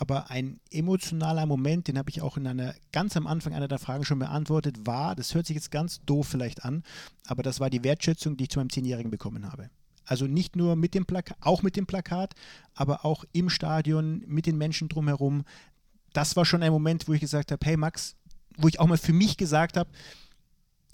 Aber ein emotionaler Moment, den habe ich auch in einer ganz am Anfang einer der Fragen schon beantwortet, war, das hört sich jetzt ganz doof vielleicht an, aber das war die Wertschätzung, die ich zu meinem Zehnjährigen bekommen habe. Also nicht nur mit dem Plakat, auch mit dem Plakat, aber auch im Stadion, mit den Menschen drumherum. Das war schon ein Moment, wo ich gesagt habe, hey Max, wo ich auch mal für mich gesagt habe,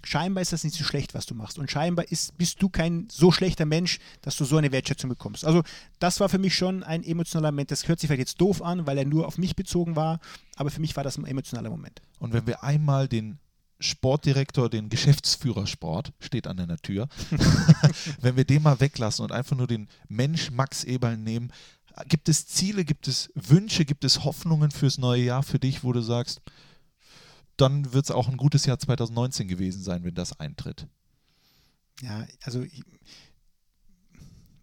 scheinbar ist das nicht so schlecht, was du machst. Und scheinbar ist, bist du kein so schlechter Mensch, dass du so eine Wertschätzung bekommst. Also das war für mich schon ein emotionaler Moment. Das hört sich vielleicht jetzt doof an, weil er nur auf mich bezogen war, aber für mich war das ein emotionaler Moment. Und wenn wir einmal den Sportdirektor, den Geschäftsführer Sport, steht an der Tür, wenn wir den mal weglassen und einfach nur den Mensch Max Eberl nehmen, gibt es Ziele, gibt es Wünsche, gibt es Hoffnungen fürs neue Jahr für dich, wo du sagst, dann wird es auch ein gutes Jahr 2019 gewesen sein, wenn das eintritt. Ja, also ich,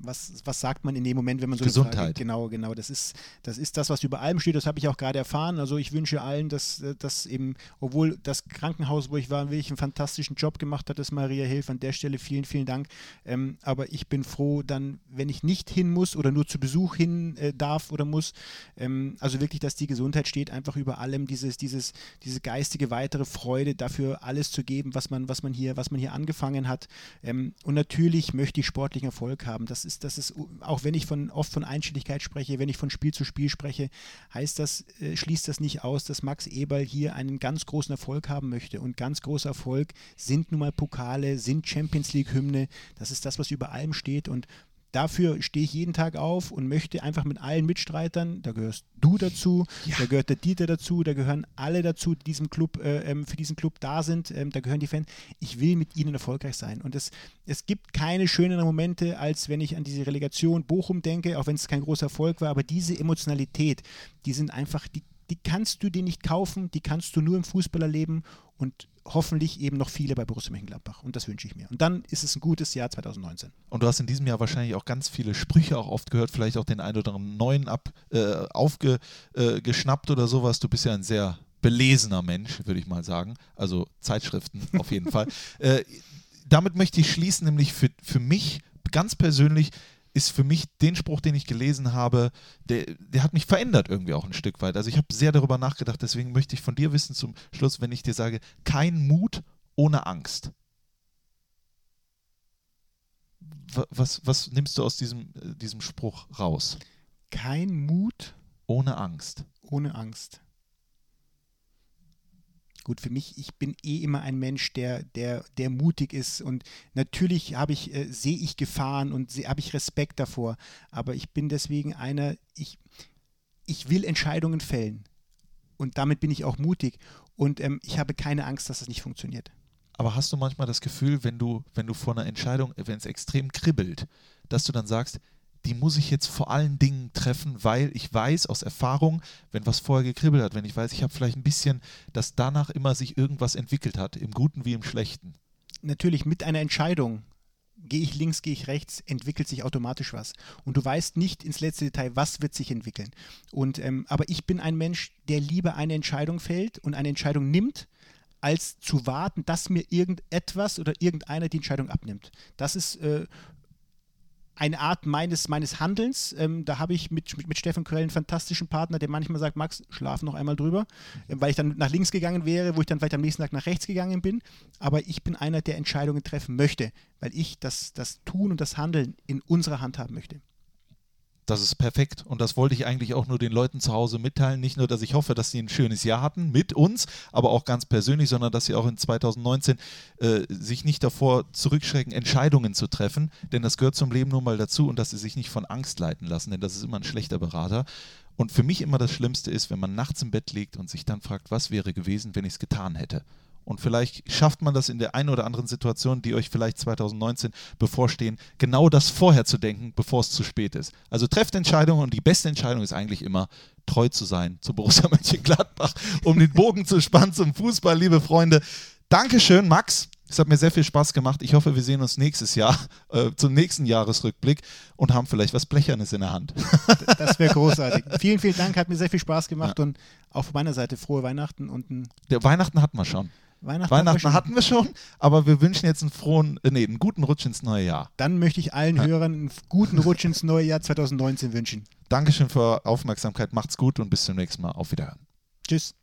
was, was sagt man in dem Moment, wenn man so Gesundheit. Frage, genau, genau, das ist, das ist das, was über allem steht, das habe ich auch gerade erfahren. Also ich wünsche allen, dass, dass eben, obwohl das Krankenhaus, wo ich war, wirklich einen fantastischen Job gemacht hat, das Maria Hilf. An der Stelle vielen, vielen Dank. Ähm, aber ich bin froh, dann, wenn ich nicht hin muss oder nur zu Besuch hin äh, darf oder muss, ähm, also wirklich, dass die Gesundheit steht, einfach über allem, dieses, dieses, diese geistige weitere Freude dafür alles zu geben, was man, was man hier, was man hier angefangen hat. Ähm, und natürlich möchte ich sportlichen Erfolg haben. Das ist ist, dass es, auch wenn ich von, oft von Einstelligkeit spreche, wenn ich von Spiel zu Spiel spreche, heißt das, äh, schließt das nicht aus, dass Max Eberl hier einen ganz großen Erfolg haben möchte. Und ganz großer Erfolg sind nun mal Pokale, sind Champions League-Hymne. Das ist das, was über allem steht. Und dafür stehe ich jeden Tag auf und möchte einfach mit allen Mitstreitern, da gehörst du dazu, ja. da gehört der Dieter dazu, da gehören alle dazu, die diesem Club, äh, ähm, für diesen Club da sind, ähm, da gehören die Fans. Ich will mit ihnen erfolgreich sein. Und es, es gibt keine schöneren Momente, als wenn ich an diese Relegation Bochum denke, auch wenn es kein großer Erfolg war, aber diese Emotionalität, die sind einfach, die, die kannst du dir nicht kaufen, die kannst du nur im Fußball erleben und hoffentlich eben noch viele bei Borussia Mönchengladbach. Und das wünsche ich mir. Und dann ist es ein gutes Jahr 2019. Und du hast in diesem Jahr wahrscheinlich auch ganz viele Sprüche auch oft gehört, vielleicht auch den einen oder anderen neuen ab, äh, aufgeschnappt äh, oder sowas. Du bist ja ein sehr belesener Mensch, würde ich mal sagen. Also Zeitschriften auf jeden Fall. Äh, damit möchte ich schließen, nämlich für, für mich ganz persönlich ist für mich den Spruch, den ich gelesen habe, der, der hat mich verändert irgendwie auch ein Stück weit. Also ich habe sehr darüber nachgedacht, deswegen möchte ich von dir wissen zum Schluss, wenn ich dir sage, kein Mut ohne Angst. Was, was nimmst du aus diesem, äh, diesem Spruch raus? Kein Mut ohne Angst. Ohne Angst. Gut, für mich, ich bin eh immer ein Mensch, der, der, der mutig ist und natürlich habe ich, äh, sehe ich Gefahren und habe ich Respekt davor, aber ich bin deswegen einer, ich, ich will Entscheidungen fällen und damit bin ich auch mutig und ähm, ich habe keine Angst, dass das nicht funktioniert. Aber hast du manchmal das Gefühl, wenn du, wenn du vor einer Entscheidung, wenn es extrem kribbelt, dass du dann sagst, die muss ich jetzt vor allen Dingen treffen, weil ich weiß aus Erfahrung, wenn was vorher gekribbelt hat, wenn ich weiß, ich habe vielleicht ein bisschen, dass danach immer sich irgendwas entwickelt hat, im Guten wie im Schlechten. Natürlich mit einer Entscheidung, gehe ich links, gehe ich rechts, entwickelt sich automatisch was. Und du weißt nicht ins letzte Detail, was wird sich entwickeln. Und, ähm, aber ich bin ein Mensch, der lieber eine Entscheidung fällt und eine Entscheidung nimmt, als zu warten, dass mir irgendetwas oder irgendeiner die Entscheidung abnimmt. Das ist äh, eine Art meines, meines Handelns. Ähm, da habe ich mit, mit, Steffen Körell einen fantastischen Partner, der manchmal sagt, Max, schlaf noch einmal drüber, äh, weil ich dann nach links gegangen wäre, wo ich dann vielleicht am nächsten Tag nach rechts gegangen bin. Aber ich bin einer, der Entscheidungen treffen möchte, weil ich das, das Tun und das Handeln in unserer Hand haben möchte. Das ist perfekt und das wollte ich eigentlich auch nur den Leuten zu Hause mitteilen. Nicht nur, dass ich hoffe, dass sie ein schönes Jahr hatten mit uns, aber auch ganz persönlich, sondern dass sie auch in 2019 äh, sich nicht davor zurückschrecken, Entscheidungen zu treffen, denn das gehört zum Leben nun mal dazu und dass sie sich nicht von Angst leiten lassen, denn das ist immer ein schlechter Berater. Und für mich immer das Schlimmste ist, wenn man nachts im Bett liegt und sich dann fragt, was wäre gewesen, wenn ich es getan hätte. Und vielleicht schafft man das in der einen oder anderen Situation, die euch vielleicht 2019 bevorstehen, genau das vorher zu denken, bevor es zu spät ist. Also trefft Entscheidungen und die beste Entscheidung ist eigentlich immer, treu zu sein zu Borussia Mönchengladbach, um den Bogen zu spannen zum Fußball, liebe Freunde. Dankeschön, Max. Es hat mir sehr viel Spaß gemacht. Ich hoffe, wir sehen uns nächstes Jahr äh, zum nächsten Jahresrückblick und haben vielleicht was Blechernes in der Hand. Das wäre großartig. vielen, vielen Dank. Hat mir sehr viel Spaß gemacht ja. und auch von meiner Seite frohe Weihnachten und ein Der Weihnachten hatten wir schon. Weihnachten, Weihnachten hatten wir schon, aber wir wünschen jetzt einen frohen, äh, nee, einen guten Rutsch ins neue Jahr. Dann möchte ich allen Hörern einen guten Rutsch ins neue Jahr 2019 wünschen. Dankeschön für Aufmerksamkeit, macht's gut und bis zum nächsten Mal. Auf Wiederhören. Tschüss.